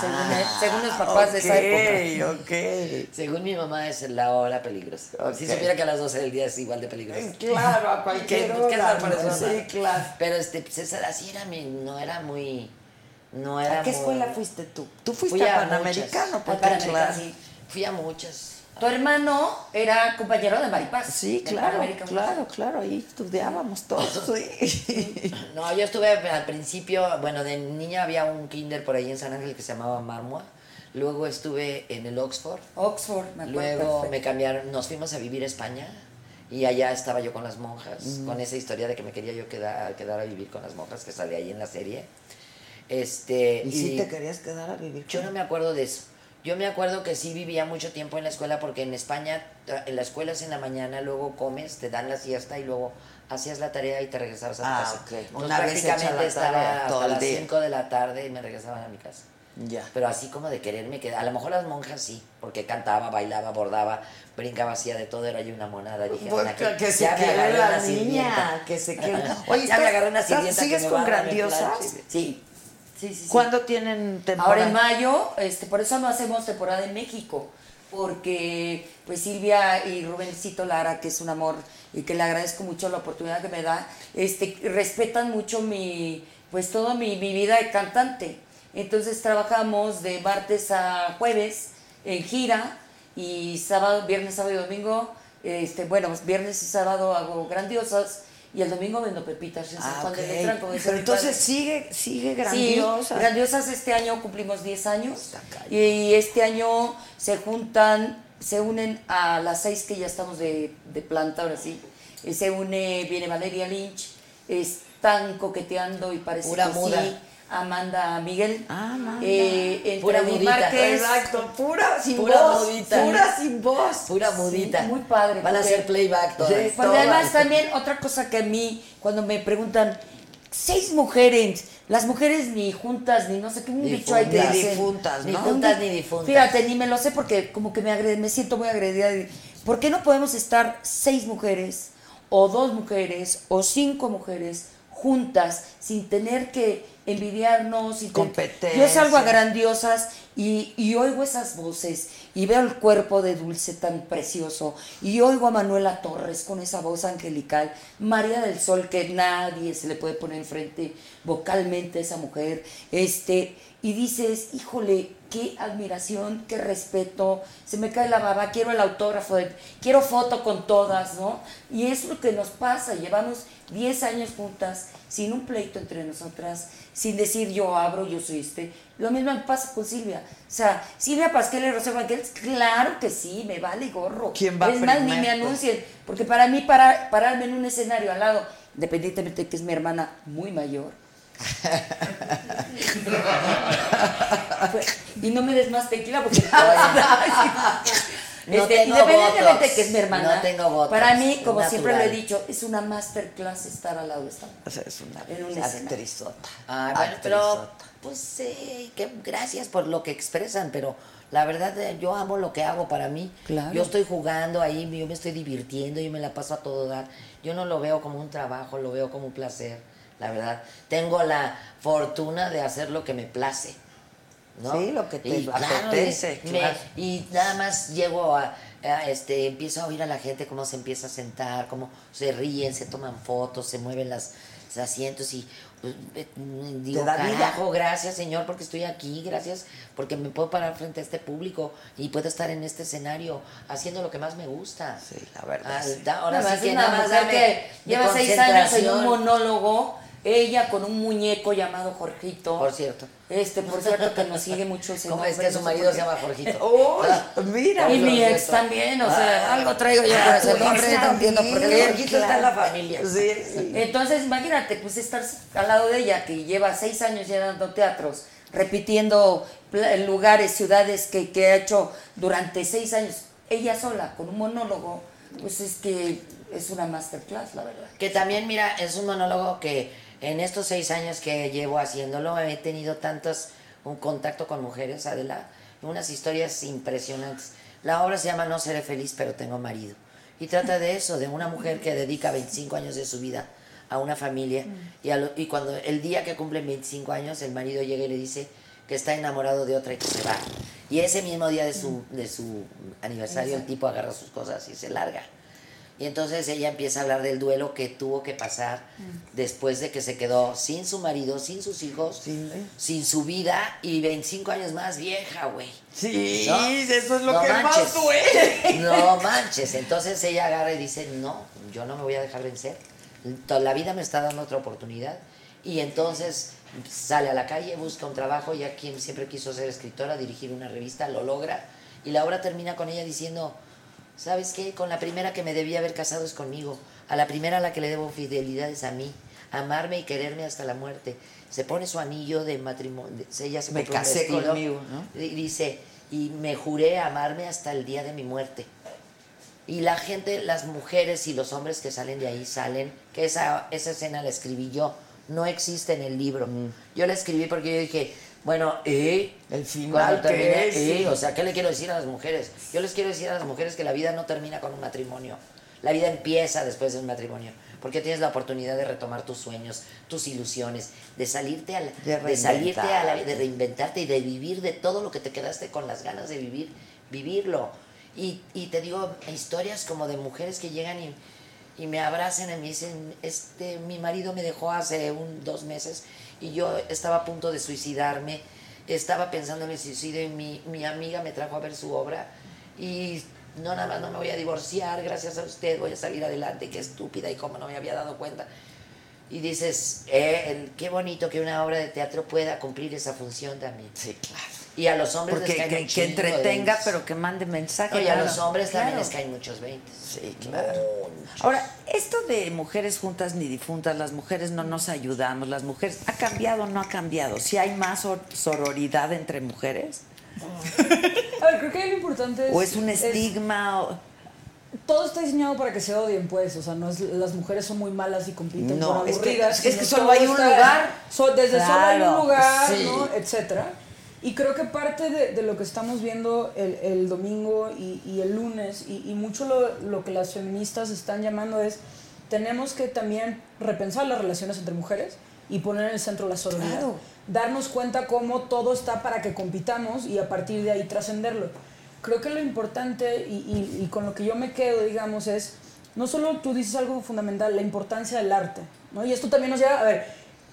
Según, el- según los papás de esa época. Ah, Ok, ok. Según mi mamá es la hora peligrosa. Si supiera que a las 12 del día es igual de peligrosa. Claro, a cualquier. Sí, claro. Pero este, pues esa, así era mi, no era muy, no era ¿A qué muy- escuela fuiste tú? Tú fuiste Fui a a Panamericano, muchas. porque A Panamericano, claro. sí. Fui a muchas. Tu hermano era compañero de Maripaz. Sí, claro, Panamericano. claro, claro, ahí estudiábamos todos. Sí. No, yo estuve al principio, bueno, de niña había un kinder por ahí en San Ángel que se llamaba Marmua. Luego estuve en el Oxford. Oxford, me acuerdo. Luego perfecto. me cambiaron, nos fuimos a vivir a España y allá estaba yo con las monjas, Mm. con esa historia de que me quería yo quedar, quedar a vivir con las monjas que sale ahí en la serie. Este, ¿Y si te querías quedar a vivir Yo no me acuerdo de eso. Yo me acuerdo que sí vivía mucho tiempo en la escuela porque en España, tra- en la escuela es en la mañana, luego comes, te dan la siesta y luego hacías la tarea y te regresabas a tu Ah, casa. ok. Entonces, Una vez prácticamente la estaba tarea, hasta las día. 5 de la tarde y me regresaban a mi casa. Ya. Pero así como de quererme quedar. A lo mejor las monjas sí, porque cantaba, bailaba, bordaba, brincaba, hacía de todo, era yo una monada. Dije, Pues "Ana, que, que se ya me quede la niña, sirvienta". que se quede. ya Oye, me ¿estás- agarré una sirvienta que ¿Sigues me con me grandiosas? Sí. Sí, sí, sí. ¿Cuándo tienen temporada? Ahora en mayo, este, por eso no hacemos temporada en México, porque pues Silvia y Rubencito Lara, que es un amor y que le agradezco mucho la oportunidad que me da, este, respetan mucho mi, pues toda mi, mi vida de cantante. Entonces trabajamos de martes a jueves en gira y sábado, viernes, sábado y domingo, este, bueno, viernes y sábado hago grandiosas y el domingo vendo pepitas. Ah, cuando ok. le entran, como dice Pero entonces sigue, sigue Sí, grandiosa. grandiosas este año cumplimos 10 años y este año se juntan, se unen a las seis que ya estamos de, de planta, ahora sí. Eh, Se une, viene Valeria Lynch, están coqueteando y parece Pura que muda. sí. Amanda Miguel, Ah, Amanda. eh, entre Pura Adi mudita. Márquez, Exacto, pura sin Pura voz. mudita. Pura sin voz. Pura mudita. muy padre, Van a hacer playback todas. Sí. Porque Todas. además también otra cosa que a mí, cuando me preguntan, seis mujeres, las mujeres ni juntas, ni no sé qué, un dicho hay que Difuntas. dicen. Difuntas, Ni juntas ni difuntas. Fíjate, ni me lo sé porque como que me, agre- me siento muy agredida. ¿Por qué no podemos estar seis mujeres, o dos mujeres, o cinco mujeres juntas, sin tener que envidiarnos? ten- Competencia. Yo salgo a grandiosas y, y oigo esas voces y veo el cuerpo de Dulce tan precioso y oigo a Manuela Torres con esa voz angelical, María del Sol que nadie se le puede poner enfrente vocalmente a esa mujer, este y dices, híjole, qué admiración, qué respeto, se me cae la baba, quiero el autógrafo, quiero foto con todas, ¿no? Y es lo que nos pasa, llevamos 10 años juntas, sin un pleito entre nosotras, sin decir yo abro, yo soy este. Lo mismo me pasa con Silvia. O sea, Silvia Pasquel y Rosa Banquels, claro que sí, me vale gorro. ¿Quién va Es más, ni me anuncien, porque para mí para, pararme en un escenario al lado, independientemente de que es mi hermana muy mayor, y no me des más tequila porque No Este, tengo independientemente de que es mi hermana, No tengo botox. para mí, como siempre lo he dicho, es una masterclass estar al lado de esta mujer. O sea, es una En actrizota. Ay, bueno, pero pues que gracias por lo que expresan, pero la verdad eh, yo amo lo que hago para mí. Claro. Yo estoy jugando ahí, yo me estoy divirtiendo, yo me la paso a todo dar. Yo no lo veo como un trabajo, lo veo como un placer, la verdad. Tengo la fortuna de hacer lo que me place. ¿No? Sí, lo que te Y, claro, apetece, me- claro. y nada más llego a, a, este, empiezo a oír a la gente cómo se empieza a sentar, cómo se ríen, se toman fotos, se mueven las, los asientos y pues, eh, digo, da vida. carajo, gracias Señor porque estoy aquí, gracias porque me puedo parar frente a este público y puedo estar en este escenario haciendo lo que más me gusta. Sí, la verdad. Ah, sí. da- ahora sí que nada más dame que lleva seis años en un monólogo, ella con un muñeco llamado Jorgito. Por cierto. Este, por cierto, que nos sigue mucho ese ¿Cómo es que su no marido se llama Jorgito? Oh, mira. Y mi ex también, o sea, Ah. algo traigo yo con ese nombre, no entiendo por qué. Jorgito está en la familia. Sí, sí. Entonces, imagínate, pues estar al lado de ella, que lleva seis años ya dando teatros, repitiendo lugares, ciudades que, que ha hecho durante seis años, ella sola, con un monólogo, pues es que es una masterclass, la verdad. Que también, mira, es un monólogo que en estos seis años que llevo haciéndolo he tenido tantos un contacto con mujeres, Adela, unas historias impresionantes. La obra se llama No seré feliz, pero tengo marido. Y trata de eso, de una mujer que dedica 25 años de su vida a una familia y, a lo- y cuando el día que cumplen 25 años el marido llega y le dice que está enamorado de otra y que se va. Y ese mismo día de su, de su aniversario el tipo agarra sus cosas y se larga. Y entonces ella empieza a hablar del duelo que tuvo que pasar después de que se quedó sin su marido, sin sus hijos, sin su vida y 25 años más vieja, güey. Sí, ¿No? eso es lo No que manches. más duele. No manches. Entonces ella agarra y dice, no, yo no me voy a dejar vencer. La vida me está dando otra oportunidad. Y entonces sale a la calle, busca un trabajo, ya quien siempre quiso ser escritora, dirigir una revista, lo logra. Y la obra termina con ella diciendo, ¿sabes qué? Con la primera que me debía haber casado es conmigo. A la primera a la que le debo fidelidad es a mí. Amarme y quererme hasta la muerte. Se pone su anillo de matrimonio. Ella se Me un casé vestido, conmigo, ¿no? y dice, y me juré amarme hasta el día de mi muerte. Y la gente, las mujeres y los hombres que salen de ahí salen, que esa, esa escena la escribí yo, no existe en el libro. Yo la escribí porque yo dije, bueno, ¿eh? El final, Cuando ¿qué termine, es? O sea, ¿qué le quiero decir a las mujeres? Yo les quiero decir a las mujeres que la vida no termina con un matrimonio. La vida empieza después de un matrimonio. Porque tienes la oportunidad de retomar tus sueños, tus ilusiones, de salirte a la, De de salirte a la, reinventarte. de reinventarte y de vivir de todo lo que te quedaste con las ganas de vivir, vivirlo. Y, y te digo, historias como de mujeres que llegan y, y me abrazan y me dicen, este, mi marido me dejó hace un, dos meses y yo estaba a punto de suicidarme, estaba pensando en el suicidio y mi, mi amiga me trajo a ver su obra y no nada más no me voy a divorciar, gracias a usted voy a salir adelante, qué estúpida y cómo no me había dado cuenta. Y dices, eh, qué bonito que una obra de teatro pueda cumplir esa función también. Sí, claro. Y a los hombres Porque les caen que, entretenga, pero que mande mensaje. No, y a claro. los hombres también Claro. les caen muchos 20. Sí, claro. Ahora, esto de mujeres juntas ni difuntas, las mujeres no nos ayudamos, las mujeres, ¿ha cambiado o no ha cambiado? ¿Si hay más sor- sororidad entre mujeres? A ver, creo que lo importante es... ¿O es un estigma? o- todo está diseñado para que se odien, pues. O sea, no es, las mujeres son muy malas y compiten No, por es que- es solo hay un lugar. so- desde solo hay un lugar, sí. ¿no? Etcétera. Y creo que parte de, de lo que estamos viendo el, el domingo y, y el lunes, y, y mucho lo, lo que las feministas están llamando es, tenemos que también repensar las relaciones entre mujeres y poner en el centro la sororidad. Claro. Darnos cuenta cómo todo está para que compitamos y a partir de ahí trascenderlo. Creo que lo importante y, y- y con lo que yo me quedo, digamos, es, no solo tú dices algo fundamental, la importancia del arte, ¿no? Y esto también nos lleva, a ver,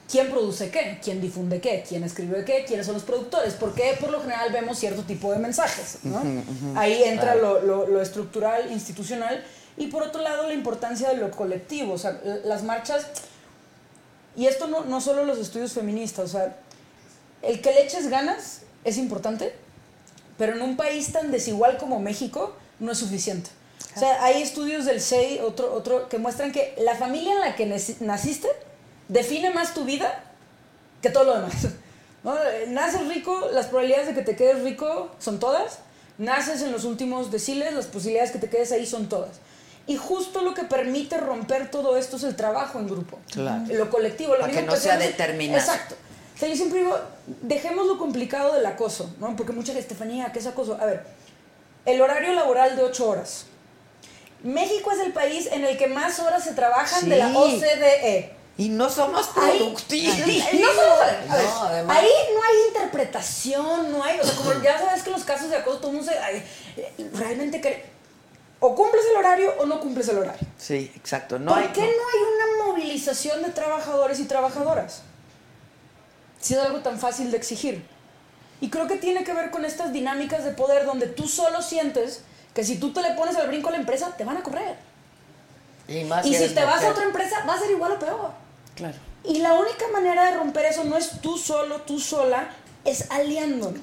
¿quién produce qué? ¿Quién difunde qué? ¿Quién escribe qué? ¿Quiénes son los productores? Porque por lo general vemos cierto tipo de mensajes, ¿no? Ujú, ujú. Ahí entra lo, lo- lo estructural, institucional, y por otro lado la importancia de lo colectivo, o sea, las marchas, y esto no, no solo los estudios feministas, o sea, el que le eches ganas es importante, pero en un país tan desigual como México no es suficiente. O sea, hay estudios del SEI, otro, otro, que muestran que la familia en la que naciste define más tu vida que todo lo demás. ¿no? Naces rico, las probabilidades de que te quedes rico son todas. Naces en los últimos deciles, las posibilidades que te quedes ahí son todas. Y justo lo que permite romper todo esto es el trabajo en grupo. Claro. Lo colectivo. Lo Para mismo que no sea hacemos- determinado. Exacto. O sea, yo siempre digo, dejemos lo complicado del acoso, ¿no? Porque mucha gente, Estefanía, ¿qué es acoso? A ver, el horario laboral de 8 horas. México es el país en el que más horas se trabajan de la. OCDE. Y no somos productivos. Ahí, no somos- a ver, No, además- ahí no hay interpretación, no hay, o sea, como ya sabes que los casos de acoso todo el mundo se, ay, realmente que o cumples el horario o no cumples el horario. Sí, exacto. No ¿Por hay, qué no hay una movilización de trabajadores y trabajadoras? Si es algo tan fácil de exigir. Y creo que tiene que ver con estas dinámicas de poder donde tú solo sientes que si tú te le pones al brinco a la empresa, te van a correr. Y, más Y si te vas a otra empresa, va a ser igual o peor. Claro. Y la única manera de romper eso no es tú solo, tú sola, es aliándonos.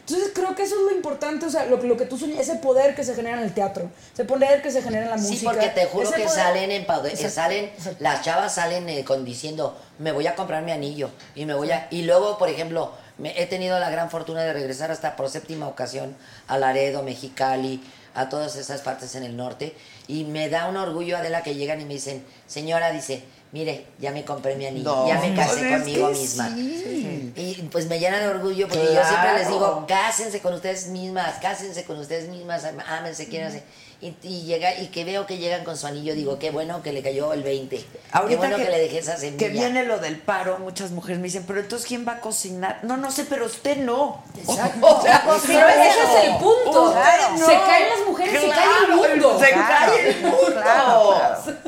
Entonces creo que eso es lo importante, o sea, lo, lo que tú sueñas, ese poder que se genera en el teatro, ese poder que se genera en la Sí, música. porque te juro que poder- salen en pau- eh, salen las chavas salen eh, con diciendo me voy a comprar mi anillo y me voy a y luego por ejemplo me, he tenido la gran fortuna de regresar hasta por séptima ocasión a Laredo, Mexicali, a todas esas partes en el norte y me da un orgullo Adela que llegan y me dicen señora dice mire ya me compré mi anillo No, ya me casé es conmigo misma sí. y pues me llena de orgullo porque yo siempre les digo cásense con ustedes mismas, cásense con ustedes mismas, ámense, quiéranse. Y, y llega y que veo que llegan con su anillo, digo, qué bueno que le cayó el 20. qué Ahorita bueno que, que, le dejé esa semilla. que viene lo del paro, muchas mujeres me dicen, pero entonces ¿quién va a cocinar? No, no sé, pero usted no. Exacto. O sea, Pero ese es el punto. Usted no. Se caen las mujeres, se cae el Claro, mundo. Se Claro. cae el mundo.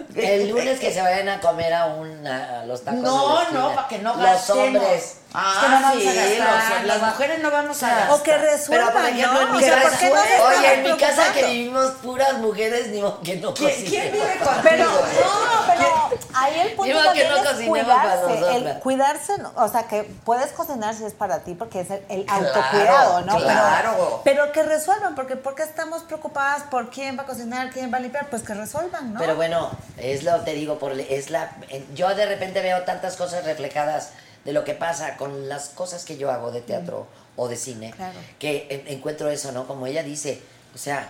El lunes que se vayan a comer a, un, a los tacos. de la No, no, para que no Los hombres. Ah, que no vamos sí, a gastar, los- las mujeres no vamos a gastar. O que resuelvan, Pero, por ejemplo, en ¿no? mi O sea, casa... ¿por qué no Oye, en mi casa que vivimos puras mujeres, ni modo que no ¿Quién, cocinen. quién vive contigo? Pero, no, pero ahí el punto que no es cocinemos cuidarse. El cuidarse, o sea, que puedes cocinar si es para ti, porque es el, el Claro, autocuidado, ¿no? Pero- claro. Pero, que resuelvan, porque ¿por qué estamos preocupadas por quién va a cocinar, quién va a limpiar? Pues que resuelvan, ¿no? Pero bueno, es lo te digo, por, es la, yo de repente veo tantas cosas reflejadas de lo que pasa con las cosas que yo hago de teatro o de cine, Claro. que en- encuentro eso, ¿no? Como ella dice, o sea,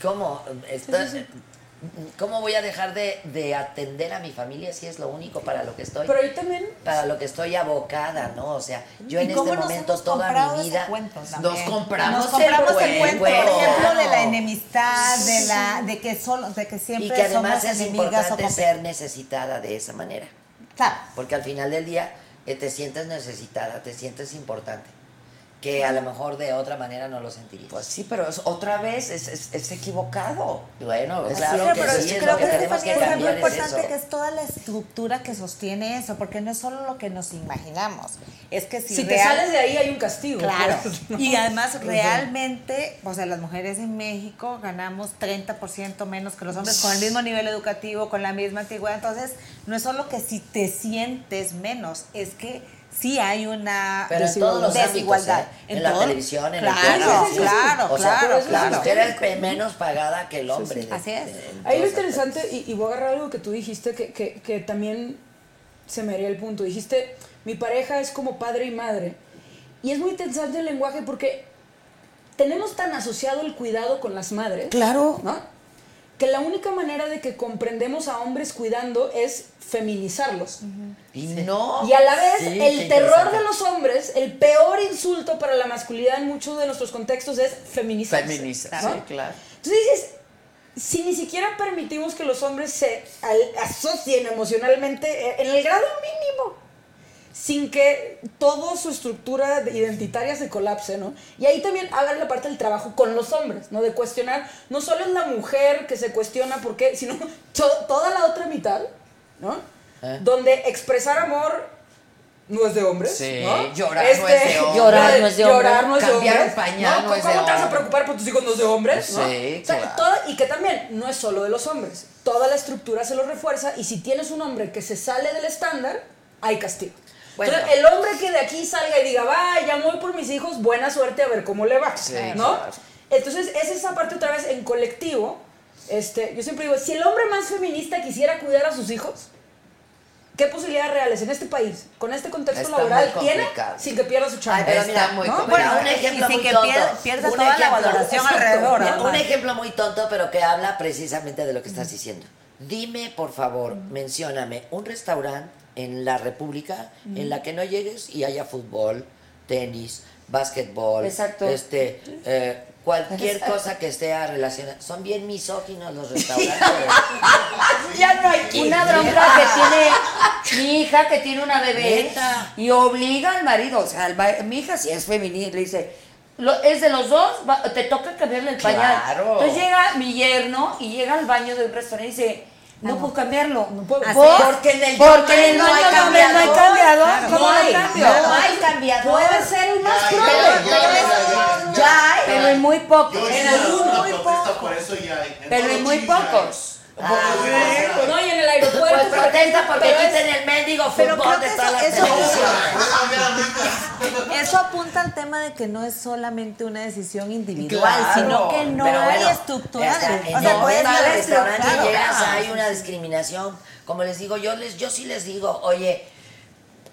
¿cómo, está- ¿cómo voy a dejar de, de atender a mi familia si es lo único para lo que estoy? Pero ahí también para lo que estoy abocada, ¿no? O sea, yo ¿Y en este momento toda mi vida cuento nos compramos, Nos compramos el cuento, por cuento. ejemplo, de la enemistad, de la, de que solo, de que siempre y que además somos es importante ser necesitada de esa manera. Claro. Porque al final del día eh, te sientes necesitada, te sientes importante. Que a lo mejor de otra manera no lo sentirías. Pues sí, pero es- otra vez es, es- es equivocado. Bueno, Es claro que que sí, creo lo que que tenemos que Estefanía, es cambiar muy es importante eso. que es toda la estructura que sostiene eso, porque no es solo lo que nos imaginamos, es que si, Si te sales de ahí hay un castigo. Claro. pues, ¿no? Y además, realmente, o sea, las mujeres en México ganamos 30% menos que los hombres con el mismo nivel educativo, con la misma antigüedad. Entonces, no es solo que si te sientes menos, es que sí hay una Pero en todos los desigualdad. ámbitos, ¿eh? en, la todo- televisión, en claro, el teatro, sí. claro, o sea, claro, la claro. mujer es menos pagada que el hombre. sí. de- Así es. Ahí lo interesante, y, y voy a agarrar algo que tú dijiste, que, que, que también se me haría el punto. Dijiste, mi pareja es como padre y madre. Y es muy interesante el lenguaje porque tenemos tan asociado el cuidado con las madres. Claro. ¿no? Que la única manera de que comprendemos a hombres cuidando es feminizarlos. Y no. Y a la vez, Sí, el terror de los hombres, el peor insulto para la masculinidad en muchos de nuestros contextos es feminizarse. Feminiza, ¿no? sí, claro. Entonces dices, si ni siquiera permitimos que los hombres se asocien emocionalmente eh, en el grado mínimo, sin que toda su estructura de- identitaria se colapse, ¿no? Y ahí también hagan la parte del trabajo con los hombres, ¿no? De cuestionar, no solo es la mujer que se cuestiona por qué, sino to- toda la otra mitad, ¿no? ¿Eh? Donde expresar amor no es de hombres, Sí, ¿no? llorar no es de hombres. Llorar no es de llorar hombres. no es de Cambiar hombres, el pañal no es de ¿Cómo te vas a hombres? preocupar por tus hijos no es de hombres? ¿no? Sí, O sea, claro. todo- y que también no es solo de los hombres. Toda la estructura se lo refuerza y si tienes un hombre que se sale del estándar, hay castigo. Bueno. Entonces, el hombre que de aquí salga y diga, va, ya me voy por mis hijos, buena suerte a ver cómo le va. Sí, ¿No? claro. Entonces, es esa parte otra vez en colectivo. Este, yo siempre digo, si el hombre más feminista quisiera cuidar a sus hijos, ¿qué posibilidades reales en este país, con este contexto Está laboral, tiene sin que pierda su chamba? Ay, pero Está mira, muy ¿no? complicado. Bueno, un ejemplo y sin muy que tonto. pierda- toda la valoración alrededor. Un ejemplo muy tonto, pero que habla precisamente de lo que estás diciendo. Dime, por favor, mencióname un restaurante en la República en la que no llegues y haya fútbol, tenis, básquetbol, Exacto. este, eh, cualquier cosa que esté relacionada. Son bien misóginos los restaurantes. Ya no hay quien. Una bronca que tiene mi hija que tiene una bebé Neta. y obliga al marido, o sea, al ba- mi hija si es femenina, le dice, "Lo- es de los dos, va- te toca cambiarle el pañal. Claro. Entonces llega mi yerno y llega al baño de un restaurante y dice, no puedo cambiarlo. No puedo. Porque en el Porque en el baño no hay hombre no hay cambiador. cambiador. Claro. ¿Cómo No lo hay, cambio? no hay cambiador. Puede ser el más Ya, hay. Pero en muy pocos. Pero en muy Chile pocos. No, y en el aeropuerto. Pues protesta porque pero es- quiten el mendigo Pero fútbol creo de que todas las eso- eso- apunta al tema de que no es solamente una decisión individual, Claro, sino que no Pero hay bueno, estructura. en o sea, el puedes momento del haber restaurante llegas, hay una discriminación. Como les digo, yo les, yo sí les digo, oye,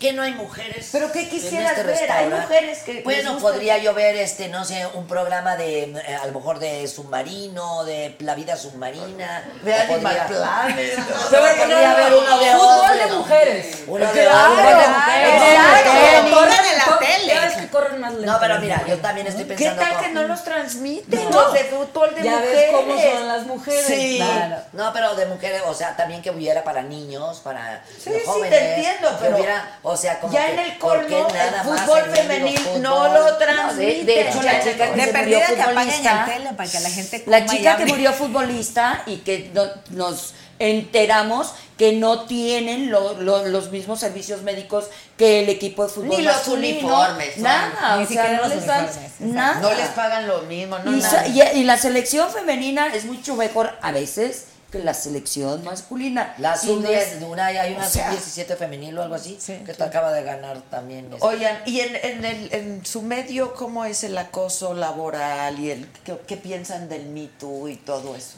que no hay mujeres. Pero ¿qué en quisieras este ver? Hay restaurante? mujeres que Bueno, podría yo ver este, no sé, un programa de eh, a lo mejor de submarino, de la vida submarina. De Animal podría- Planet. Podría haber uno de Fútbol de mujeres. Uno de Claro, hombres. exacto. Exacto. Corren en la to- tele. Ya ves que corren más lento. No, pero mira, yo también estoy ¿Qué pensando. tal como- que no los transmiten? No. Los de fútbol de Ya mujeres. ves cómo son las mujeres. Sí. Claro. No, pero de mujeres, o sea, también que hubiera para niños, para Sí, los sí, jóvenes. te entiendo, que pero hubiera, o sea, como ya que, en el ¿por qué colmo, el fútbol femenil no lo No, de, hecho, la chica que se murió que tele para que la gente La chica que murió futbolista y que no- nos enteramos que no tienen lo- lo- los mismos servicios médicos que el equipo de fútbol Ni los uniformes. Nada, Ni o sea, siquiera no los dan uniformes, nada. No les pagan lo mismo, no y, nada. sa- y- y la selección femenina es mucho mejor a veces que la selección masculina. La Y no sub-10, es- una, hay una o sea, sub-17 femenil o algo así, que te acaba de ganar también. este. Oigan, y en, en, el, en su medio, ¿cómo es el acoso laboral y el qué, qué piensan del Me Too y todo eso?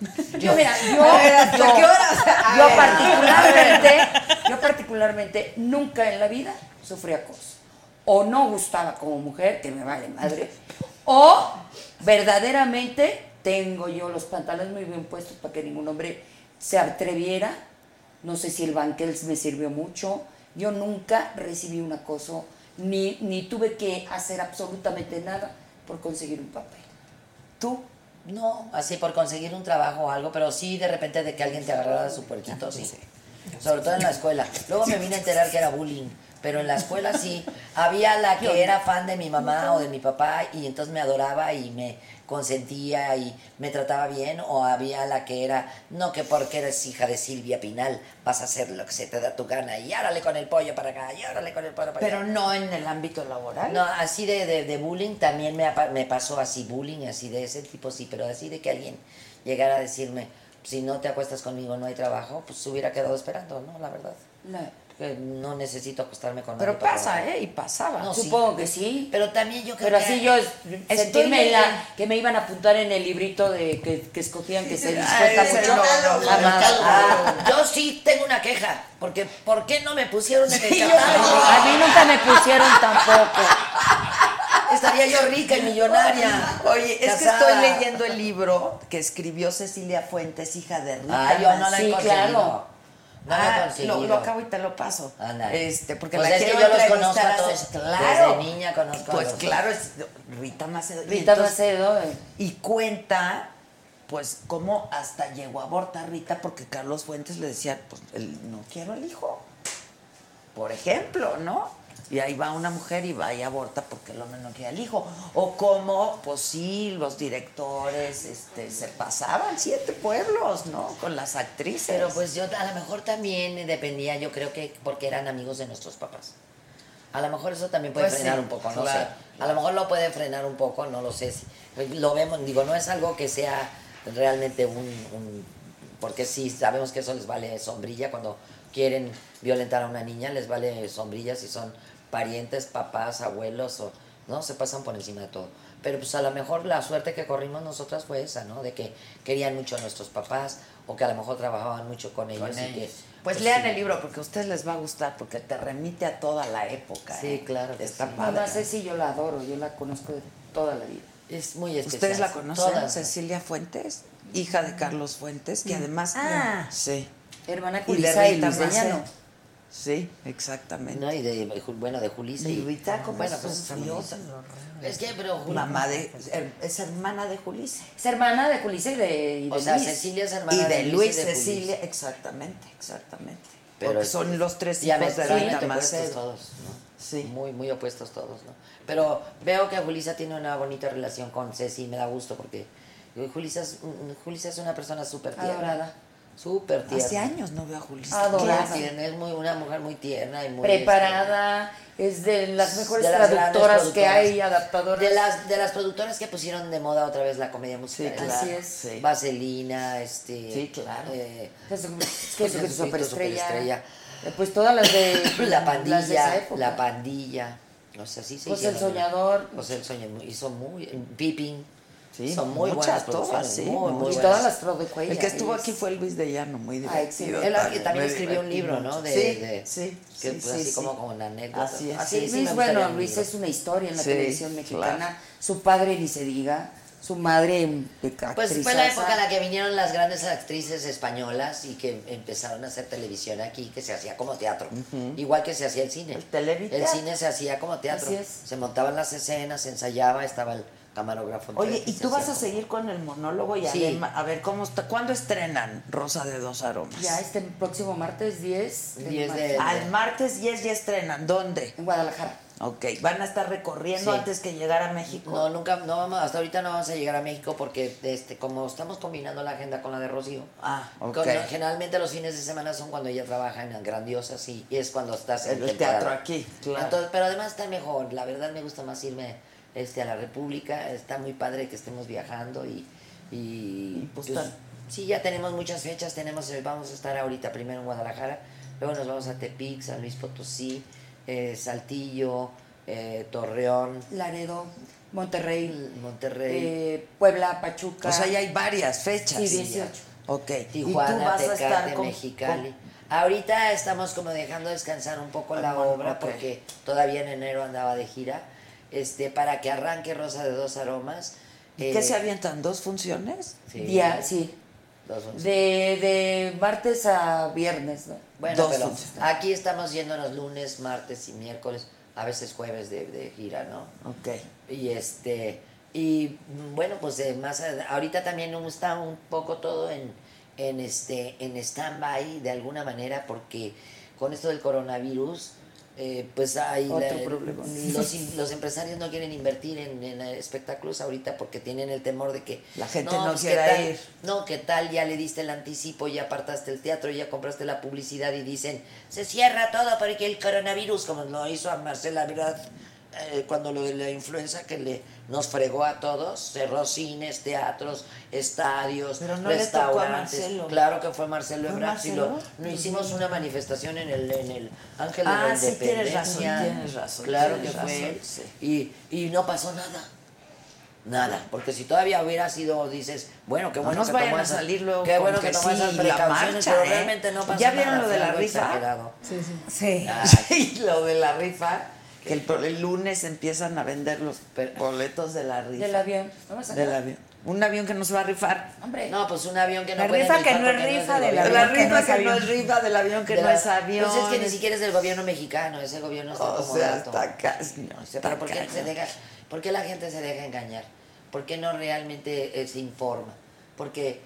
Yo, mira, yo, ¿hasta yo- yo ver. particularmente, yo particularmente nunca en la vida sufrí acoso. O no gustaba como mujer, que me vale madre, o verdaderamente tengo yo los pantalones muy bien puestos para que ningún hombre se atreviera. No sé si el banquels me sirvió mucho. Yo nunca recibí un acoso, ni, ni tuve que hacer absolutamente nada por conseguir un papel. ¿Tú? No, así por conseguir un trabajo o algo, pero sí de repente de que alguien te agarrara su puerquito, sí. Sobre todo en la escuela. Luego me vine a enterar que era bullying, pero en la escuela sí. Había la que era fan de mi mamá o de mi papá y entonces me adoraba y me consentía y me trataba bien, o había la que era, no que porque eres hija de Silvia Pinal vas a hacer lo que se te da tu gana y árale con el pollo para acá, y árale con el pollo para Pero allá. no en el ámbito laboral. No, así de, de, de bullying también me, me pasó así, bullying, así de ese tipo, sí, pero así de que alguien llegara a decirme, si no te acuestas conmigo no hay trabajo, pues se hubiera quedado esperando, ¿no? La verdad. Que no necesito acostarme con Pero para pasa. ¿eh? Y pasaba. No, sí. Supongo que sí. Pero también yo creo Pero que... así yo Estoy sentirme la- que me iban a apuntar en el librito de que, que escogían que se Ay, discuesta mucho. no, no, no, Jamás. Ah, yo sí tengo una queja, porque ¿por qué no me pusieron en el Sí, yo- catálogo? a mí nunca me pusieron tampoco. Estaría yo rica y millonaria. Oye, es que estoy leyendo el libro que escribió Cecilia Fuentes, hija de Rita. Ah, yo no la he Sí, claro. No Ah, lo, lo acabo y te lo paso. Ándale. Este, porque Pues la es que yo los conozco a hace- todos. Claro. Desde niña conozco a Pues los- claro, es Rita Macedo. Y Rita entonces- Macedo. eh. Y cuenta, pues, cómo hasta llegó a abortar Rita porque Carlos Fuentes le decía, pues, el- no quiero el hijo. Por ejemplo, ¿no? Y ahí va una mujer y va y aborta porque el hombre no quiere al hijo. O como, pues sí, los directores este, se pasaban siete pueblos, ¿no? Con las actrices. Pero pues yo a lo mejor también dependía, yo creo que porque eran amigos de nuestros papás. A lo mejor eso también puede Pues frenar sí, un poco, no claro, sé. A lo mejor lo puede frenar un poco, no lo sé. si- Lo vemos, digo, no es algo que sea realmente un, un- Porque sí, sabemos que eso les vale sombrilla cuando quieren violentar a una niña, les vale sombrilla si son parientes, papás, abuelos, o no, se pasan por encima de todo. Pero pues a lo mejor la suerte que corrimos nosotras fue esa, ¿no? De que querían mucho a nuestros papás o que a lo mejor trabajaban mucho con ellos. Con y que, ellos. Pues lean sí. el libro porque a ustedes les va a gustar porque te remite a toda la época. Sí, ¿eh? claro Está sí. padre. Mamá Ceci yo la adoro, yo la conozco de toda la vida. Es muy especial. ¿Ustedes la conocen? Todas. Cecilia Fuentes, hija de Carlos Fuentes, que además. Ah. sí. Hermana Y de Julisa y Rita Luis. Sí, exactamente. No, y de, bueno, de Julisa. Y Rita, ¿cómo bueno, es pues? Es que, pero Mamá de. Es hermana de Julisa. Es hermana de Julisa y de, y de O sea, Luis. Cecilia es hermana Y de Luis, y de Cecilia, exactamente, exactamente. Pero Porque son los tres hijos Diamet- de Rita opuestos Macedo. todos, ¿no? Sí. Muy, muy opuestos todos, ¿no? Pero veo que Julisa tiene una bonita relación con Ceci y me da gusto porque Julisa es, Julisa es una persona súper tierna. Súper tierna. Hace años no veo a. Adorada. Muy tierna, es muy, una mujer muy tierna y muy... Preparada, es de las mejores de las traductoras que hay, adaptadoras. De las, de las productoras que pusieron de moda otra vez la comedia musical. claro, Así es. sí. Vaselina, este... Sí, claro. eh, Jesucristo Jesucristo Superestrella. Superestrella. Eh, Pues todas las de la las de esa pandilla, época. la pandilla. O sea, sí se Pues el soñador. Pues el soñador. Hizo muy... Pippin. Sí, son muy muchas, buenas todas, producciones, sí, muy, muy y todas las Trodecuellas. El que estuvo aquí fue Luis de Llano, muy divertido. Él aquí también escribió un libro, ¿no? De, sí, de- sí, que sí, así sí. como con anécdotas. Así es, Así, Luis, bueno, Luis es una historia en la televisión mexicana. claro. Su padre ni se diga. Su madre de Pues fue la época en la que vinieron las grandes actrices españolas y que empezaron a hacer televisión aquí, que se hacía como teatro. Igual que se hacía el cine. El televiteatro. El cine se hacía como teatro. Así es. Se montaban las escenas, se ensayaba, estaba el camarógrafo. Oye, ¿y tú vas a seguir con el monólogo? Y Sí. a ver, ¿cómo está? ¿cuándo estrenan Rosa de dos aromas? Ya este próximo martes 10 de 10 de- Al martes 10 ya estrenan. ¿Dónde? en Guadalajara. Ok, van a estar recorriendo Sí. antes que llegar a México. No, nunca, no vamos, hasta ahorita no vamos a llegar a México porque este, como estamos combinando la agenda con la de Rocío. Ah, ok. con- generalmente los fines de semana son cuando ella trabaja en Grandiosas y, y es cuando estás en El temporada. teatro aquí, claro. Entonces, pero además está mejor, la verdad me gusta más irme este, a la República, está muy padre que estemos viajando y, y, pues, pues, sí, ya tenemos muchas fechas, tenemos, eh, vamos a estar ahorita primero en Guadalajara, luego nos vamos a Tepic, San Luis Potosí, eh, Saltillo, eh, Torreón, Laredo, Monterrey, Monterrey. eh, Puebla, Pachuca. O sea, ya hay varias fechas. Sí, 18. Ok. Tijuana, y tú vas a Tecate, estar con- Mexicali. Ahorita estamos como dejando descansar un poco la bueno, obra porque todavía en enero andaba de gira. Este, para que arranque Rosa de dos aromas. ¿Y eh, ¿Qué se avientan? ¿Dos funciones? sí, Día, sí. dos funciones. De, de martes a viernes, ¿no? Bueno, dos pero funciones. aquí estamos yéndonos lunes, martes y miércoles, a veces jueves de, de gira, ¿no? Ok. Y este y bueno, pues eh, más ahorita también está un poco todo en en este en stand by de alguna manera porque con esto del coronavirus eh, pues hay Otro la- problema. Los, los empresarios no quieren invertir en, en espectáculos ahorita porque tienen el temor de que La gente no pues, ¿qué quiera tal? ir. No, ¿qué tal? Ya le diste el anticipo, ya apartaste el teatro, ya compraste la publicidad y dicen, se cierra todo porque el coronavirus, como lo hizo a Marcela Verdad eh, cuando lo de la influenza que le nos fregó a todos, cerró cines, teatros, estadios, Pero no le tocó a restaurantes. Marcelo. Claro que fue Marcelo ¿Fue Ebrard, sí lo- no hicimos una manifestación en el, en el Ángel de Ah, la sí, tienes Independencia. razón, tienes razón, Claro tienes que fue él. sí. Y, y no pasó nada. Nada, porque si todavía hubiera sido, dices, bueno, qué No bueno nos que vayan tomó a salir luego qué bueno que, que tomó sí, esas precauciones, marcha, pero ¿eh? realmente no pasó ¿Ya nada, vieron lo de la rifa? exagerado. Sí, sí. Sí. Sí, lo de la rifa, que el, el lunes empiezan a vender los boletos de la rifa. Del avión. Vamos a Del avión. Un avión que nos va a rifar. Hombre. No, pues un avión que no La rifa que no es rifa del. La avión no rifa que no es rifa, del avión que no la- es avión. Pues es que ni siquiera es del gobierno mexicano, ese gobierno está O como sea, está casi. no, O sea, está pero ¿por qué, se deja, ¿por qué la gente se deja engañar? ¿Por qué no realmente eh, se informa? Porque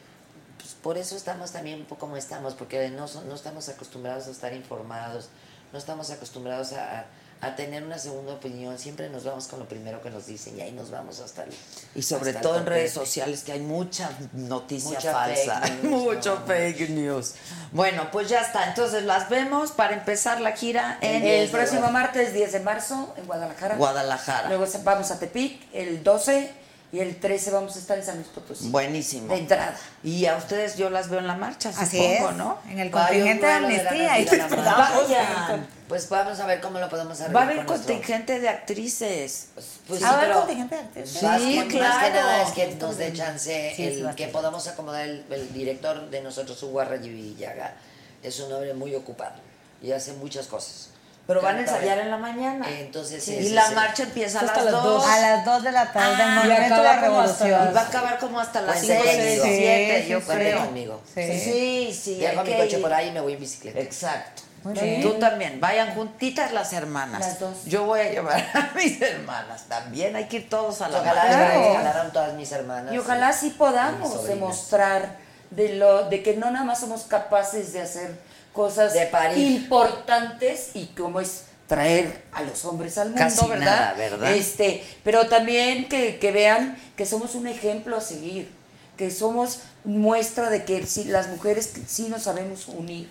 pues, por eso estamos también como estamos, porque no, no estamos acostumbrados a estar informados, no estamos acostumbrados a, a- a tener una segunda opinión, siempre nos vamos con lo primero que nos dicen y ahí nos vamos hasta el... Y sobre todo en redes sociales que hay mucha noticia Mucha falsa, fake news, mucho no. fake news. Bueno, pues ya está. Entonces las vemos para empezar la gira en El próximo martes 10 de marzo en Guadalajara. Guadalajara. Luego vamos a Tepic el 12 y el 13 vamos a estar en San Luis Potosí. Buenísimo. De entrada. Y a ustedes yo las veo en la marcha, Así supongo, es. ¿no? En el contingente de amnistía. y la. Vayan. Pues vamos a ver cómo lo podemos arreglar Va a haber con nuestro- contingente de actrices. Pues ¿Va a sí, haber contingente de actrices? más, Sí, que, más que claro. nada es que nos dé chance Sí, sí, el que podamos acomodar el, el director de nosotros, Hugo Villaga. Es un hombre muy ocupado y hace muchas cosas. Pero van a ensayar en la mañana. Entonces, y ese la el- marcha empieza a las las 2. dos. A las 2 de la tarde, Ah, el y Monumento de la hasta Y Revolución. va a acabar como hasta las Cuenten 6, conmigo. 7, Sí, yo sí, creo. conmigo. Sí. Sí, sí. Hay mi coche ir. por ahí y me voy en bicicleta. Exacto. Sí. Tú también. Vayan juntitas las hermanas. Las dos. Yo voy a llevar a mis hermanas también. Hay que ir todos a la Ojalá. Claro. jalaran todas mis hermanas. Y ojalá sí podamos demostrar de lo de que no nada más somos capaces de hacer cosas De importantes y como es traer a los hombres al mundo, Casi ¿verdad? nada, ¿verdad? Este, pero también que, que vean que somos un ejemplo a seguir, que somos muestra de que sí, las mujeres sí nos sabemos unir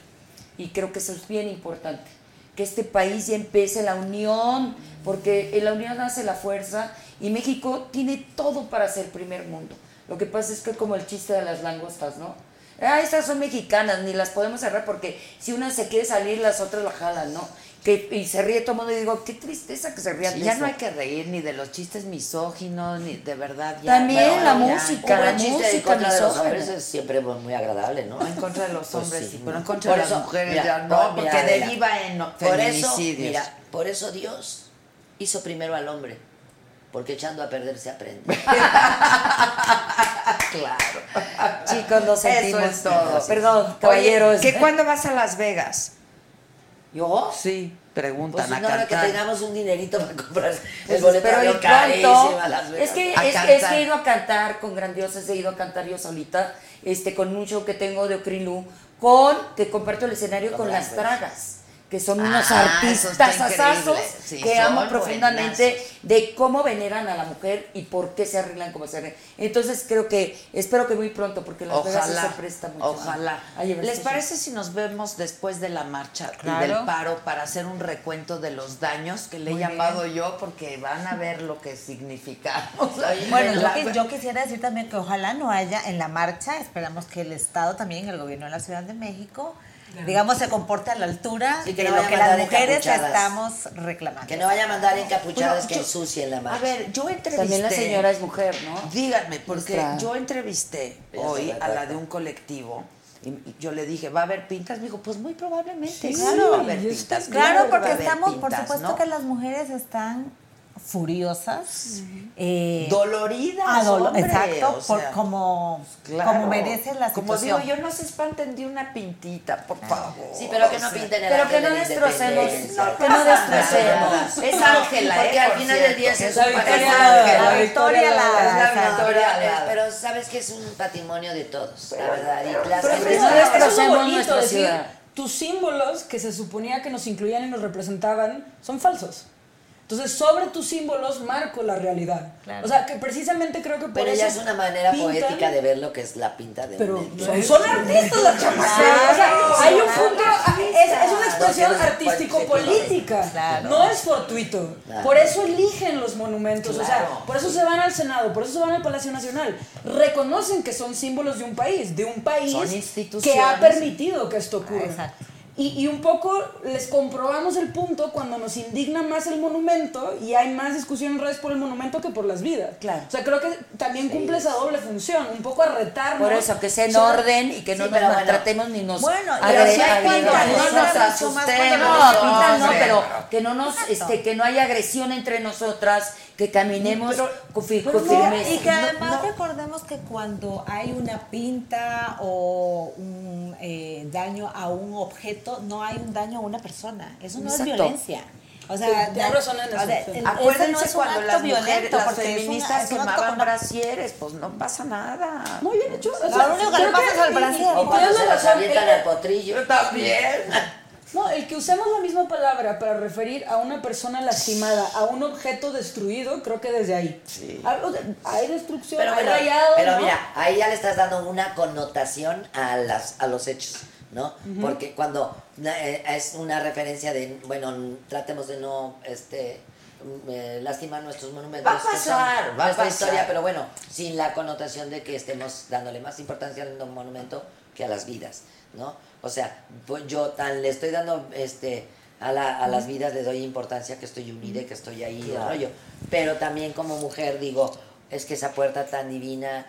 y creo que eso es bien importante que este país ya empiece la unión, porque en la unión hace la fuerza y México tiene todo para ser primer mundo. Lo que pasa es que como el chiste de las langostas, ¿no? Ah, estas son mexicanas, ni las podemos cerrar porque si una se quiere salir, las otras la jalan, ¿no? Que, y se ríe todo el mundo y digo, qué tristeza que se rían ya eso. no hay que reír ni de los chistes misóginos, ni de verdad. Ya, También Bueno, la ya. música. La en música contra de los hombres es siempre muy agradable, ¿no? En contra de los Pues hombres, sí, sí, pero en contra Por de eso, las mujeres mira, ya no, no, porque mira, mira. deriva en no- Por eso, mira, por eso Dios hizo primero al hombre, porque echando a perder se aprende. claro. Chicos, Eso sentimos. es todo. Perdón, caballeros. Oye, ¿que cuándo vas a Las Vegas? ¿Yo? Sí, preguntan Pues a no, ahora que cantar. tengamos un dinerito para comprar el boleto Las pronto. Es que, es, cantar. es que he ido a cantar con grandiosas, he ido a cantar yo solita, este, con un show que tengo de Ocrilú, con, que comparto el escenario con, Con las tragas, que son unos Ah, artistas increíble. asazos Sí, que amo profundamente buenazos. de cómo veneran a la mujer y por qué se arreglan como se arreglan. Entonces creo que, espero que muy pronto, porque Las Vegas Ojalá, se presta mucho. ojalá. ¿Les parece si nos vemos después de la marcha y del paro para hacer un recuento de los daños que le he llamado yo porque van a ver lo que significamos? Bueno, yo, La- qui- yo quisiera decir también que ojalá no haya en la marcha, esperamos que el Estado también, el gobierno de la Ciudad de México, digamos, se comporte a la altura Sí, que de no lo que las mujeres estamos reclamando. Que no vaya a mandar encapuchadas Bueno, que ensucien la marcha. A ver, yo entrevisté. También la señora es mujer, ¿no? Díganme, porque Nuestra- yo entrevisté Ella hoy a la de un colectivo y yo le dije, ¿va a haber pintas? Me dijo, pues muy probablemente. Sí, claro. va a haber Y es- pintas. Claro, que porque estamos, por supuesto ¿no? que las mujeres están furiosas. eh, Doloridas, hombre, exacto, o por- sea, como, Claro. como merece la Como situación. digo, yo no se espanten de una pintita, por favor. Sí, pero que no pinten el Pero que no destrocemos, no, que no destrocemos. Es Ángela, Porque ¿eh? al por final del día es la Victoria. La Victoria la- Pero, sabes que es un patrimonio de todos, la verdad. Y las Pero empresas- no destrocemos nuestra ciudad. tus símbolos que se suponía que nos incluían y nos representaban son falsos. Entonces, sobre tus símbolos marco la realidad. Claro. O sea, que precisamente creo que por Pero eso ella es una manera pintan- poética de ver lo que es la pinta de Pero un son, son artistas las chamacas. O sea, hay un punto, es, es una expresión No, artístico-política. Claro. No es fortuito. Claro. Por eso eligen los monumentos. O sea, Claro. por eso se van al Senado, por eso se van al Palacio Nacional. Reconocen que son símbolos de un país, de un país Son que ha permitido que esto ocurra. Exacto. Y, y un poco les comprobamos el punto cuando nos indigna más el monumento y hay más discusión en redes por el monumento que por las vidas. Claro. O sea, creo que también cumple esa doble función, un poco a retarnos. Por eso, que sea en orden y que no Sí, nos bueno. maltratemos ni nos Bueno, no nos No, asustemos. No, pero que no nos, este, que no haya agresión entre nosotras, que caminemos con, Pues con no, firmeza. y que No, además no. recordemos que cuando hay una pinta o un eh, daño a un objeto, no hay un daño a una persona. Eso no Exacto. es violencia. O sea, eso, o sea, el- Acuérdense no es cuando las mujeres, las porque es una- feministas quemaban brasieres, pues no pasa nada. Muy bien hecho. o Lo sea, único que le pasa es al brasier. y- O cuando se las razón, avientan el- al potrillo, también. No, el que usemos la misma palabra para referir a una persona lastimada, a un objeto destruido, creo que desde ahí. Ah, sea, Hay destrucción, Pero, hay bueno, rayado. pero ¿no? mira, ahí ya le estás dando una connotación a, las, a los hechos, ¿no? Porque cuando eh, es una referencia de, bueno, tratemos de no este, mm, eh, lastimar nuestros monumentos. Va a pasar, va a pasar. historia, pero bueno, sin la connotación de que estemos dándole más importancia al monumento que a las vidas, ¿no? O sea, pues yo tan le estoy dando este a, la- a las vidas le doy importancia que estoy unida y que estoy ahí el Claro. rollo. Pero también como mujer digo, es que esa puerta tan divina,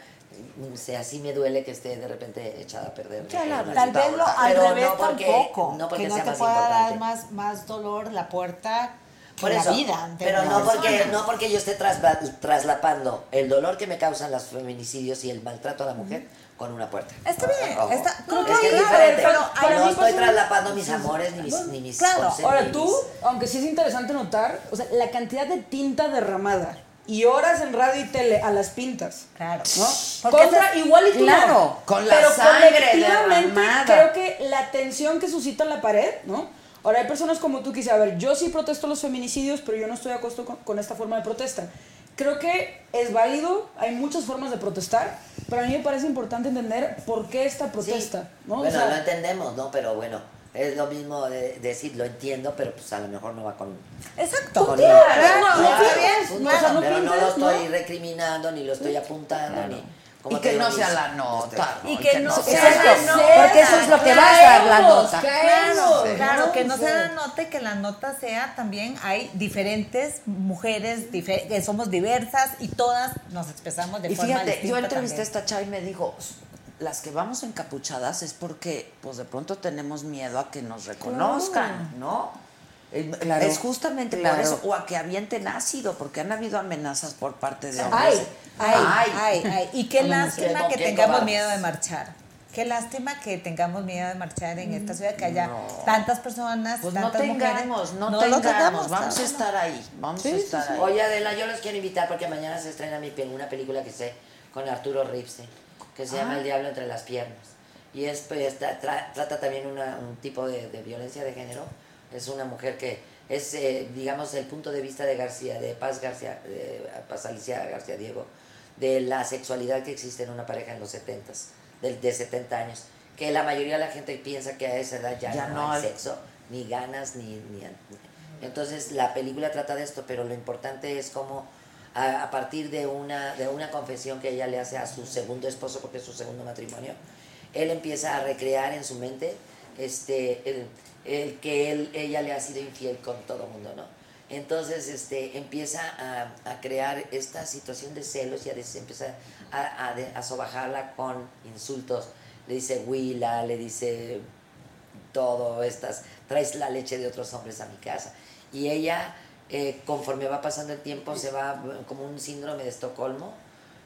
o sea, sí me duele que esté de repente echada a perder. La Una Tal vez lo al pero revés no porque, tampoco. No porque que no sea te más pueda importante. dar más, más dolor la puerta Por la eso, vida. de pero no porque, no porque yo esté trasla- traslapando el dolor que me causan los feminicidios y el maltrato a la mujer con una puerta. Está bien, Ojo. está- creo es que que es claro, diferente. pero no para mí estoy pasa- traslapando mis amores ni mis, ni mis Claro, Ahora tú, aunque sí es interesante notar, o sea, la cantidad de tinta derramada y horas en radio y tele a las pintas. Claro. ¿no? Contra ese- igual y tú Claro, no. con la pero sangre colectivamente derramada. creo que la tensión que suscita la pared, ¿no? Ahora hay personas como tú que dicen, a ver, yo sí protesto los feminicidios, pero yo no estoy a costo con, con esta forma de protesta. Creo que es válido, hay muchas formas de protestar, pero a mí me parece importante entender por qué esta protesta, Sí. ¿no? O Bueno, sea, lo entendemos, ¿no? Pero bueno, es lo mismo de decir, lo entiendo, pero pues a lo mejor no va con... Exacto. con Claro, claro, no, no, bien, no, Punto. o sea, no pero no pintes, lo estoy ¿no? recriminando, ni lo estoy apuntando, ni... Y que no sea la nota. Y que no sea la nota. porque eso es lo que va a dar la nota. caemos, Claro, claro, que no sea la nota y que la nota sea también, hay diferentes mujeres que somos diversas y todas nos expresamos de Y forma fíjate, distinta yo entrevisté a esta chava y me dijo, las que vamos encapuchadas es porque pues de pronto tenemos miedo a que nos reconozcan, ¿no? Eh, Claro, es justamente por claro. eso, o a que avienten ácido, porque han habido amenazas por parte de Ay, hombres. Ay, ay, ay. Y qué lástima que tengamos miedo de marchar. Qué lástima que tengamos miedo de marchar en esta ciudad, que haya tantas personas, Pues no tantas tengamos, mujeres. no, lo tengamos, tengamos, vamos a estar ahí, vamos a estar ahí. Oye, Adela, yo los quiero invitar porque mañana se estrena mi una película que sé con Arturo Ripstein, que se llama El Diablo entre las piernas. Y es, pues, tra- tra- trata también una- un tipo de, de violencia de género. Es una mujer que es, eh, digamos, el punto de vista de García, de Paz García, de Paz Alicia García Diego, de la sexualidad que existe en una pareja en los 70 de, de 70 años. Que la mayoría de la gente piensa que a esa edad ya, Ya no, no hay sexo, ni ganas, ni, ni, entonces la película trata de esto, pero lo importante es cómo a, a partir de una, de una confesión que ella le hace a su segundo esposo, porque es su segundo matrimonio, él empieza a recrear en su mente este, el, el que él, ella le ha sido infiel con todo el mundo, ¿no? Entonces este, empieza a, a crear esta situación de celos y a des- empieza a, a, de- a sobajarla con insultos. Le dice huila, le dice todo estas, traes la leche de otros hombres a mi casa. Y ella, eh, conforme va pasando el tiempo, se va como un síndrome de Estocolmo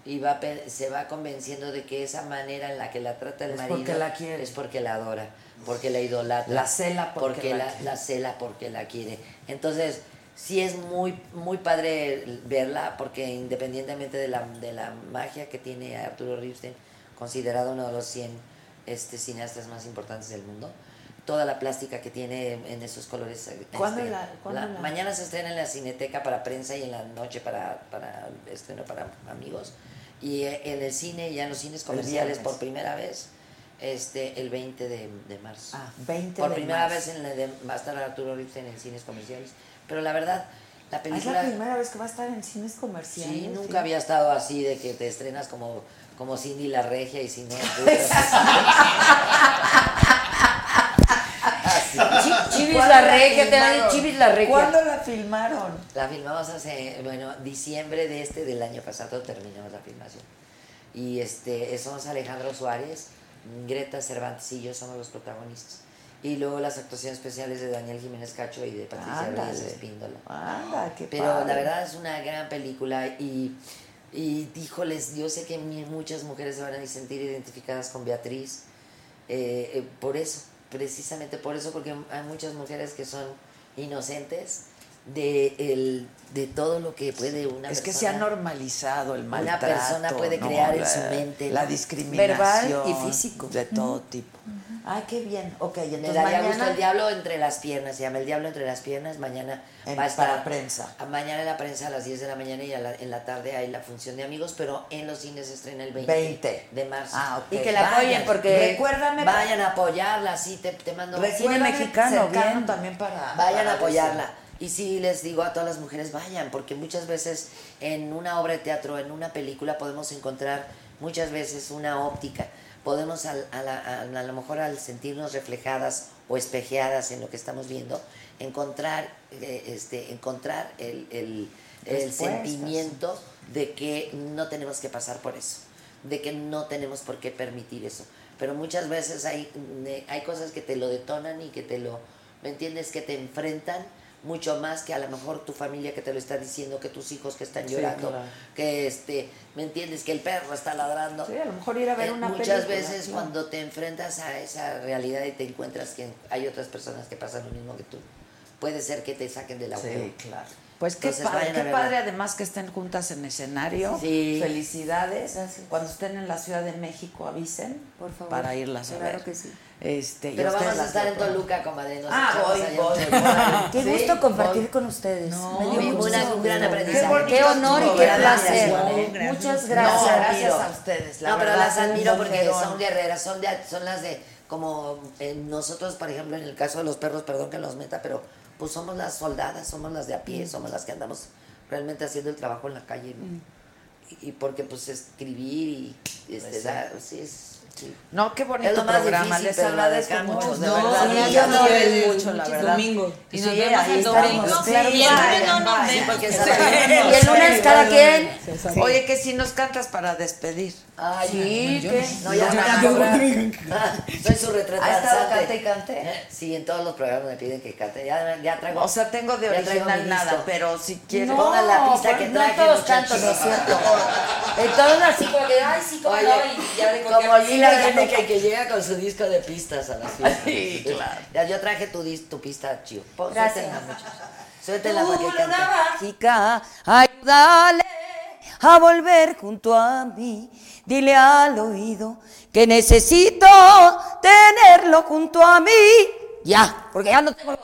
y va, se va convenciendo de que esa manera en la que la trata el Es marido porque la quiere. es porque la adora, porque la idolatra. La cela porque la la, quiere. la cela porque la quiere. Entonces, sí es muy, muy padre verla, porque independientemente de la, de la magia que tiene Arturo Ripstein, considerado uno de los 100 este, cineastas más importantes del mundo, toda la plástica que tiene en esos colores. este, ¿Cuándo la- cuándo la- la- Mañana se estrena en la Cineteca para prensa y en la noche para, para estreno para amigos. Y eh, en el cine, ya en los cines comerciales por primera vez, este, el 20 de, de marzo. Ah, 20 Por de primera marzo. vez en la de- va a estar Arturo Ripstein en cines comerciales. Pero la verdad, la Ah, Es película... la primera vez que va a estar en cines comerciales. Sí, nunca sí. había estado así de que te estrenas como, como Cindy la Regia y si no... Chi- Chivis ¿Cuándo la regia, te Chivis la regia. ¿Cuándo la filmaron? La filmamos hace, bueno, diciembre de este del año pasado terminamos la filmación. Y este, somos Alejandro Suárez, Greta Cervantes y yo somos los protagonistas. Y luego las actuaciones especiales de Daniel Jiménez Cacho y de Patricia Ándale. Reyes Espíndola. Anda, qué Pero padre. la verdad es una gran película y, y híjoles, yo sé que muchas mujeres se van a sentir identificadas con Beatriz. eh, eh, por eso, precisamente por eso, porque hay muchas mujeres que son inocentes de, el, de todo lo que puede una Es que se persona. ha normalizado el Una maltrato. persona puede ¿no? crear en su mente, La discriminación. Verbal y físico. De todo tipo. Ay, qué bien. Ok, Me entonces daría mañana... gusto el diablo entre las piernas, se llama el diablo entre las piernas, mañana En- va a estar para prensa. a- mañana en la prensa a las 10 de la mañana y a la- en la tarde hay la función de amigos, pero en los cines se estrena el 20, 20. de marzo. Ah, ok. Y que la apoyen porque- Recuérdame... Vayan a apoyarla, sí, te, te mando Cine mexicano, bien. también para... Vayan para a apoyarla. Y sí les digo a todas las mujeres, vayan, porque muchas veces en una obra de teatro, en una película, podemos encontrar muchas veces una óptica. Podemos al- a, la- a- a lo mejor al sentirnos reflejadas o espejeadas en lo que estamos viendo, encontrar, eh, este, encontrar el, el- el sentimiento de que no tenemos que pasar por eso, de que no tenemos por qué permitir eso. Pero muchas veces hay, hay cosas que te lo detonan y que te lo, ¿me entiendes? Que te enfrentan mucho más que a lo mejor tu familia que te lo está diciendo, que tus hijos que están Sí, llorando, claro. que este, ¿me entiendes? Que el perro está ladrando. Sí, a lo mejor ir a ver Eh, una Muchas película, veces cuando te enfrentas a esa realidad y te encuentras que hay otras personas que pasan lo mismo que tú, puede ser que te saquen del agujero. Sí, claro. Pues qué Entonces, padre, a qué padre además que estén juntas en escenario. Sí. Felicidades. Gracias. Cuando estén en la Ciudad de México avisen Por favor. para irlas a Claro ver. que sí. Este, Pero vamos a estar en. Toluca, comadre. nos Ah, voy, voy. Qué Sí, gusto compartir voy. con ustedes. No, Me dio un gran aprendizaje. Qué, qué honor y qué Gracias, placer. Juan. Muchas No, gracias. gracias a ustedes. La no, pero las admiro porque son guerreras, son, de, son las de, como eh, nosotros, por ejemplo, en el caso de los perros, perdón que los meta, pero pues somos las soldadas, somos las de a Mm. pie, somos las que andamos realmente haciendo el trabajo en la calle. ¿no? Mm. Y, y porque pues escribir y este, Pues sí. dar- sí, es- sí. No, qué Es bonito lo más programa. difícil, Les agradezco mucho, de No, verdad. sí, yo no, mucho, la el verdad. domingo. Y nos Sí, vemos el estamos, domingo. y que el sí. lunes no nos vemos. Y el lunes cada quien. Oye, que si nos cantas para despedir. Ay, Sí, yo- ¿qué? No, ya, No, no, no, no. Soy su retrato. ¿Ha estado cante y cante? Sí, en todos los programas me piden que cante. Ya, ya traigo. O sea, tengo de original nada, pero si quieres. No, Pongan la pista que no traje, todos muchachos. cantos, ¿no es cierto? Entonces así como que, ay, sí, como Oye, no, y ya de como Lila no- Yaneke que llega con su disco de pistas a las fiestas. Sí, claro. Ya, yo traje tu, dis- tu pista, chido. Gracias. Suéltenla, muchachos. Suéltenla Tú, para que cante. mágica, ayúdale a volver junto a mí. Dile al oído que necesito tenerlo junto a mí. Ya, porque ya no tengo.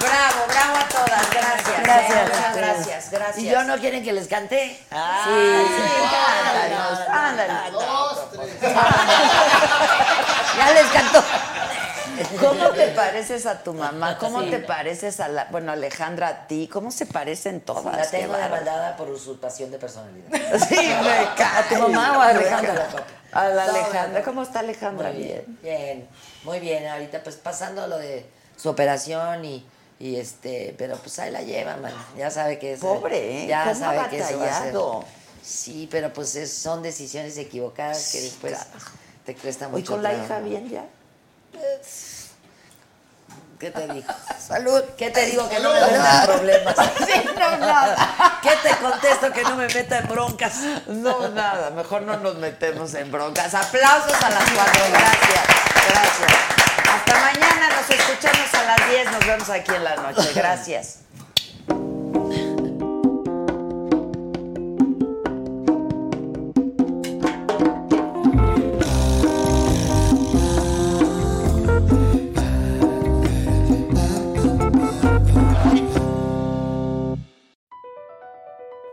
Bravo, bravo a todas. Gracias. Gracias. eh, Muchas gracias, gracias. ¿Y yo no quieren que les cante? Ah, Sí. cántanos, ándale. Dos, tres. Ya les cantó. ¿Cómo te pareces a tu mamá? ¿Cómo te pareces a la, bueno, Alejandra a ti? ¿Cómo se parecen todas? La tengo demandada por usurpación de personalidad. Sí, me cae. ¿A tu mamá o a Alejandra? A la Alejandra. ¿Cómo está Alejandra? Muy bien, bien, muy bien. Ahorita pues pasando lo de su operación y, y este, pero pues ahí la lleva, man. Ya sabe que es. Pobre, ¿eh? Ya ¿Cómo sabe que eso va a ser. Sí, pero pues es- son decisiones equivocadas que Sí, después claro. te cuesta mucho. Hoy con la hija bien ya. ¿Qué te digo? Salud. ¿Qué te digo que no me meta en problemas? Sí, no, nada. ¿Qué te contesto que no me meta en broncas? No, nada. Mejor no nos metemos en broncas. Aplausos a las cuatro. Gracias. Gracias. Hasta mañana. Nos escuchamos a las 10. Nos vemos aquí en la noche. Gracias.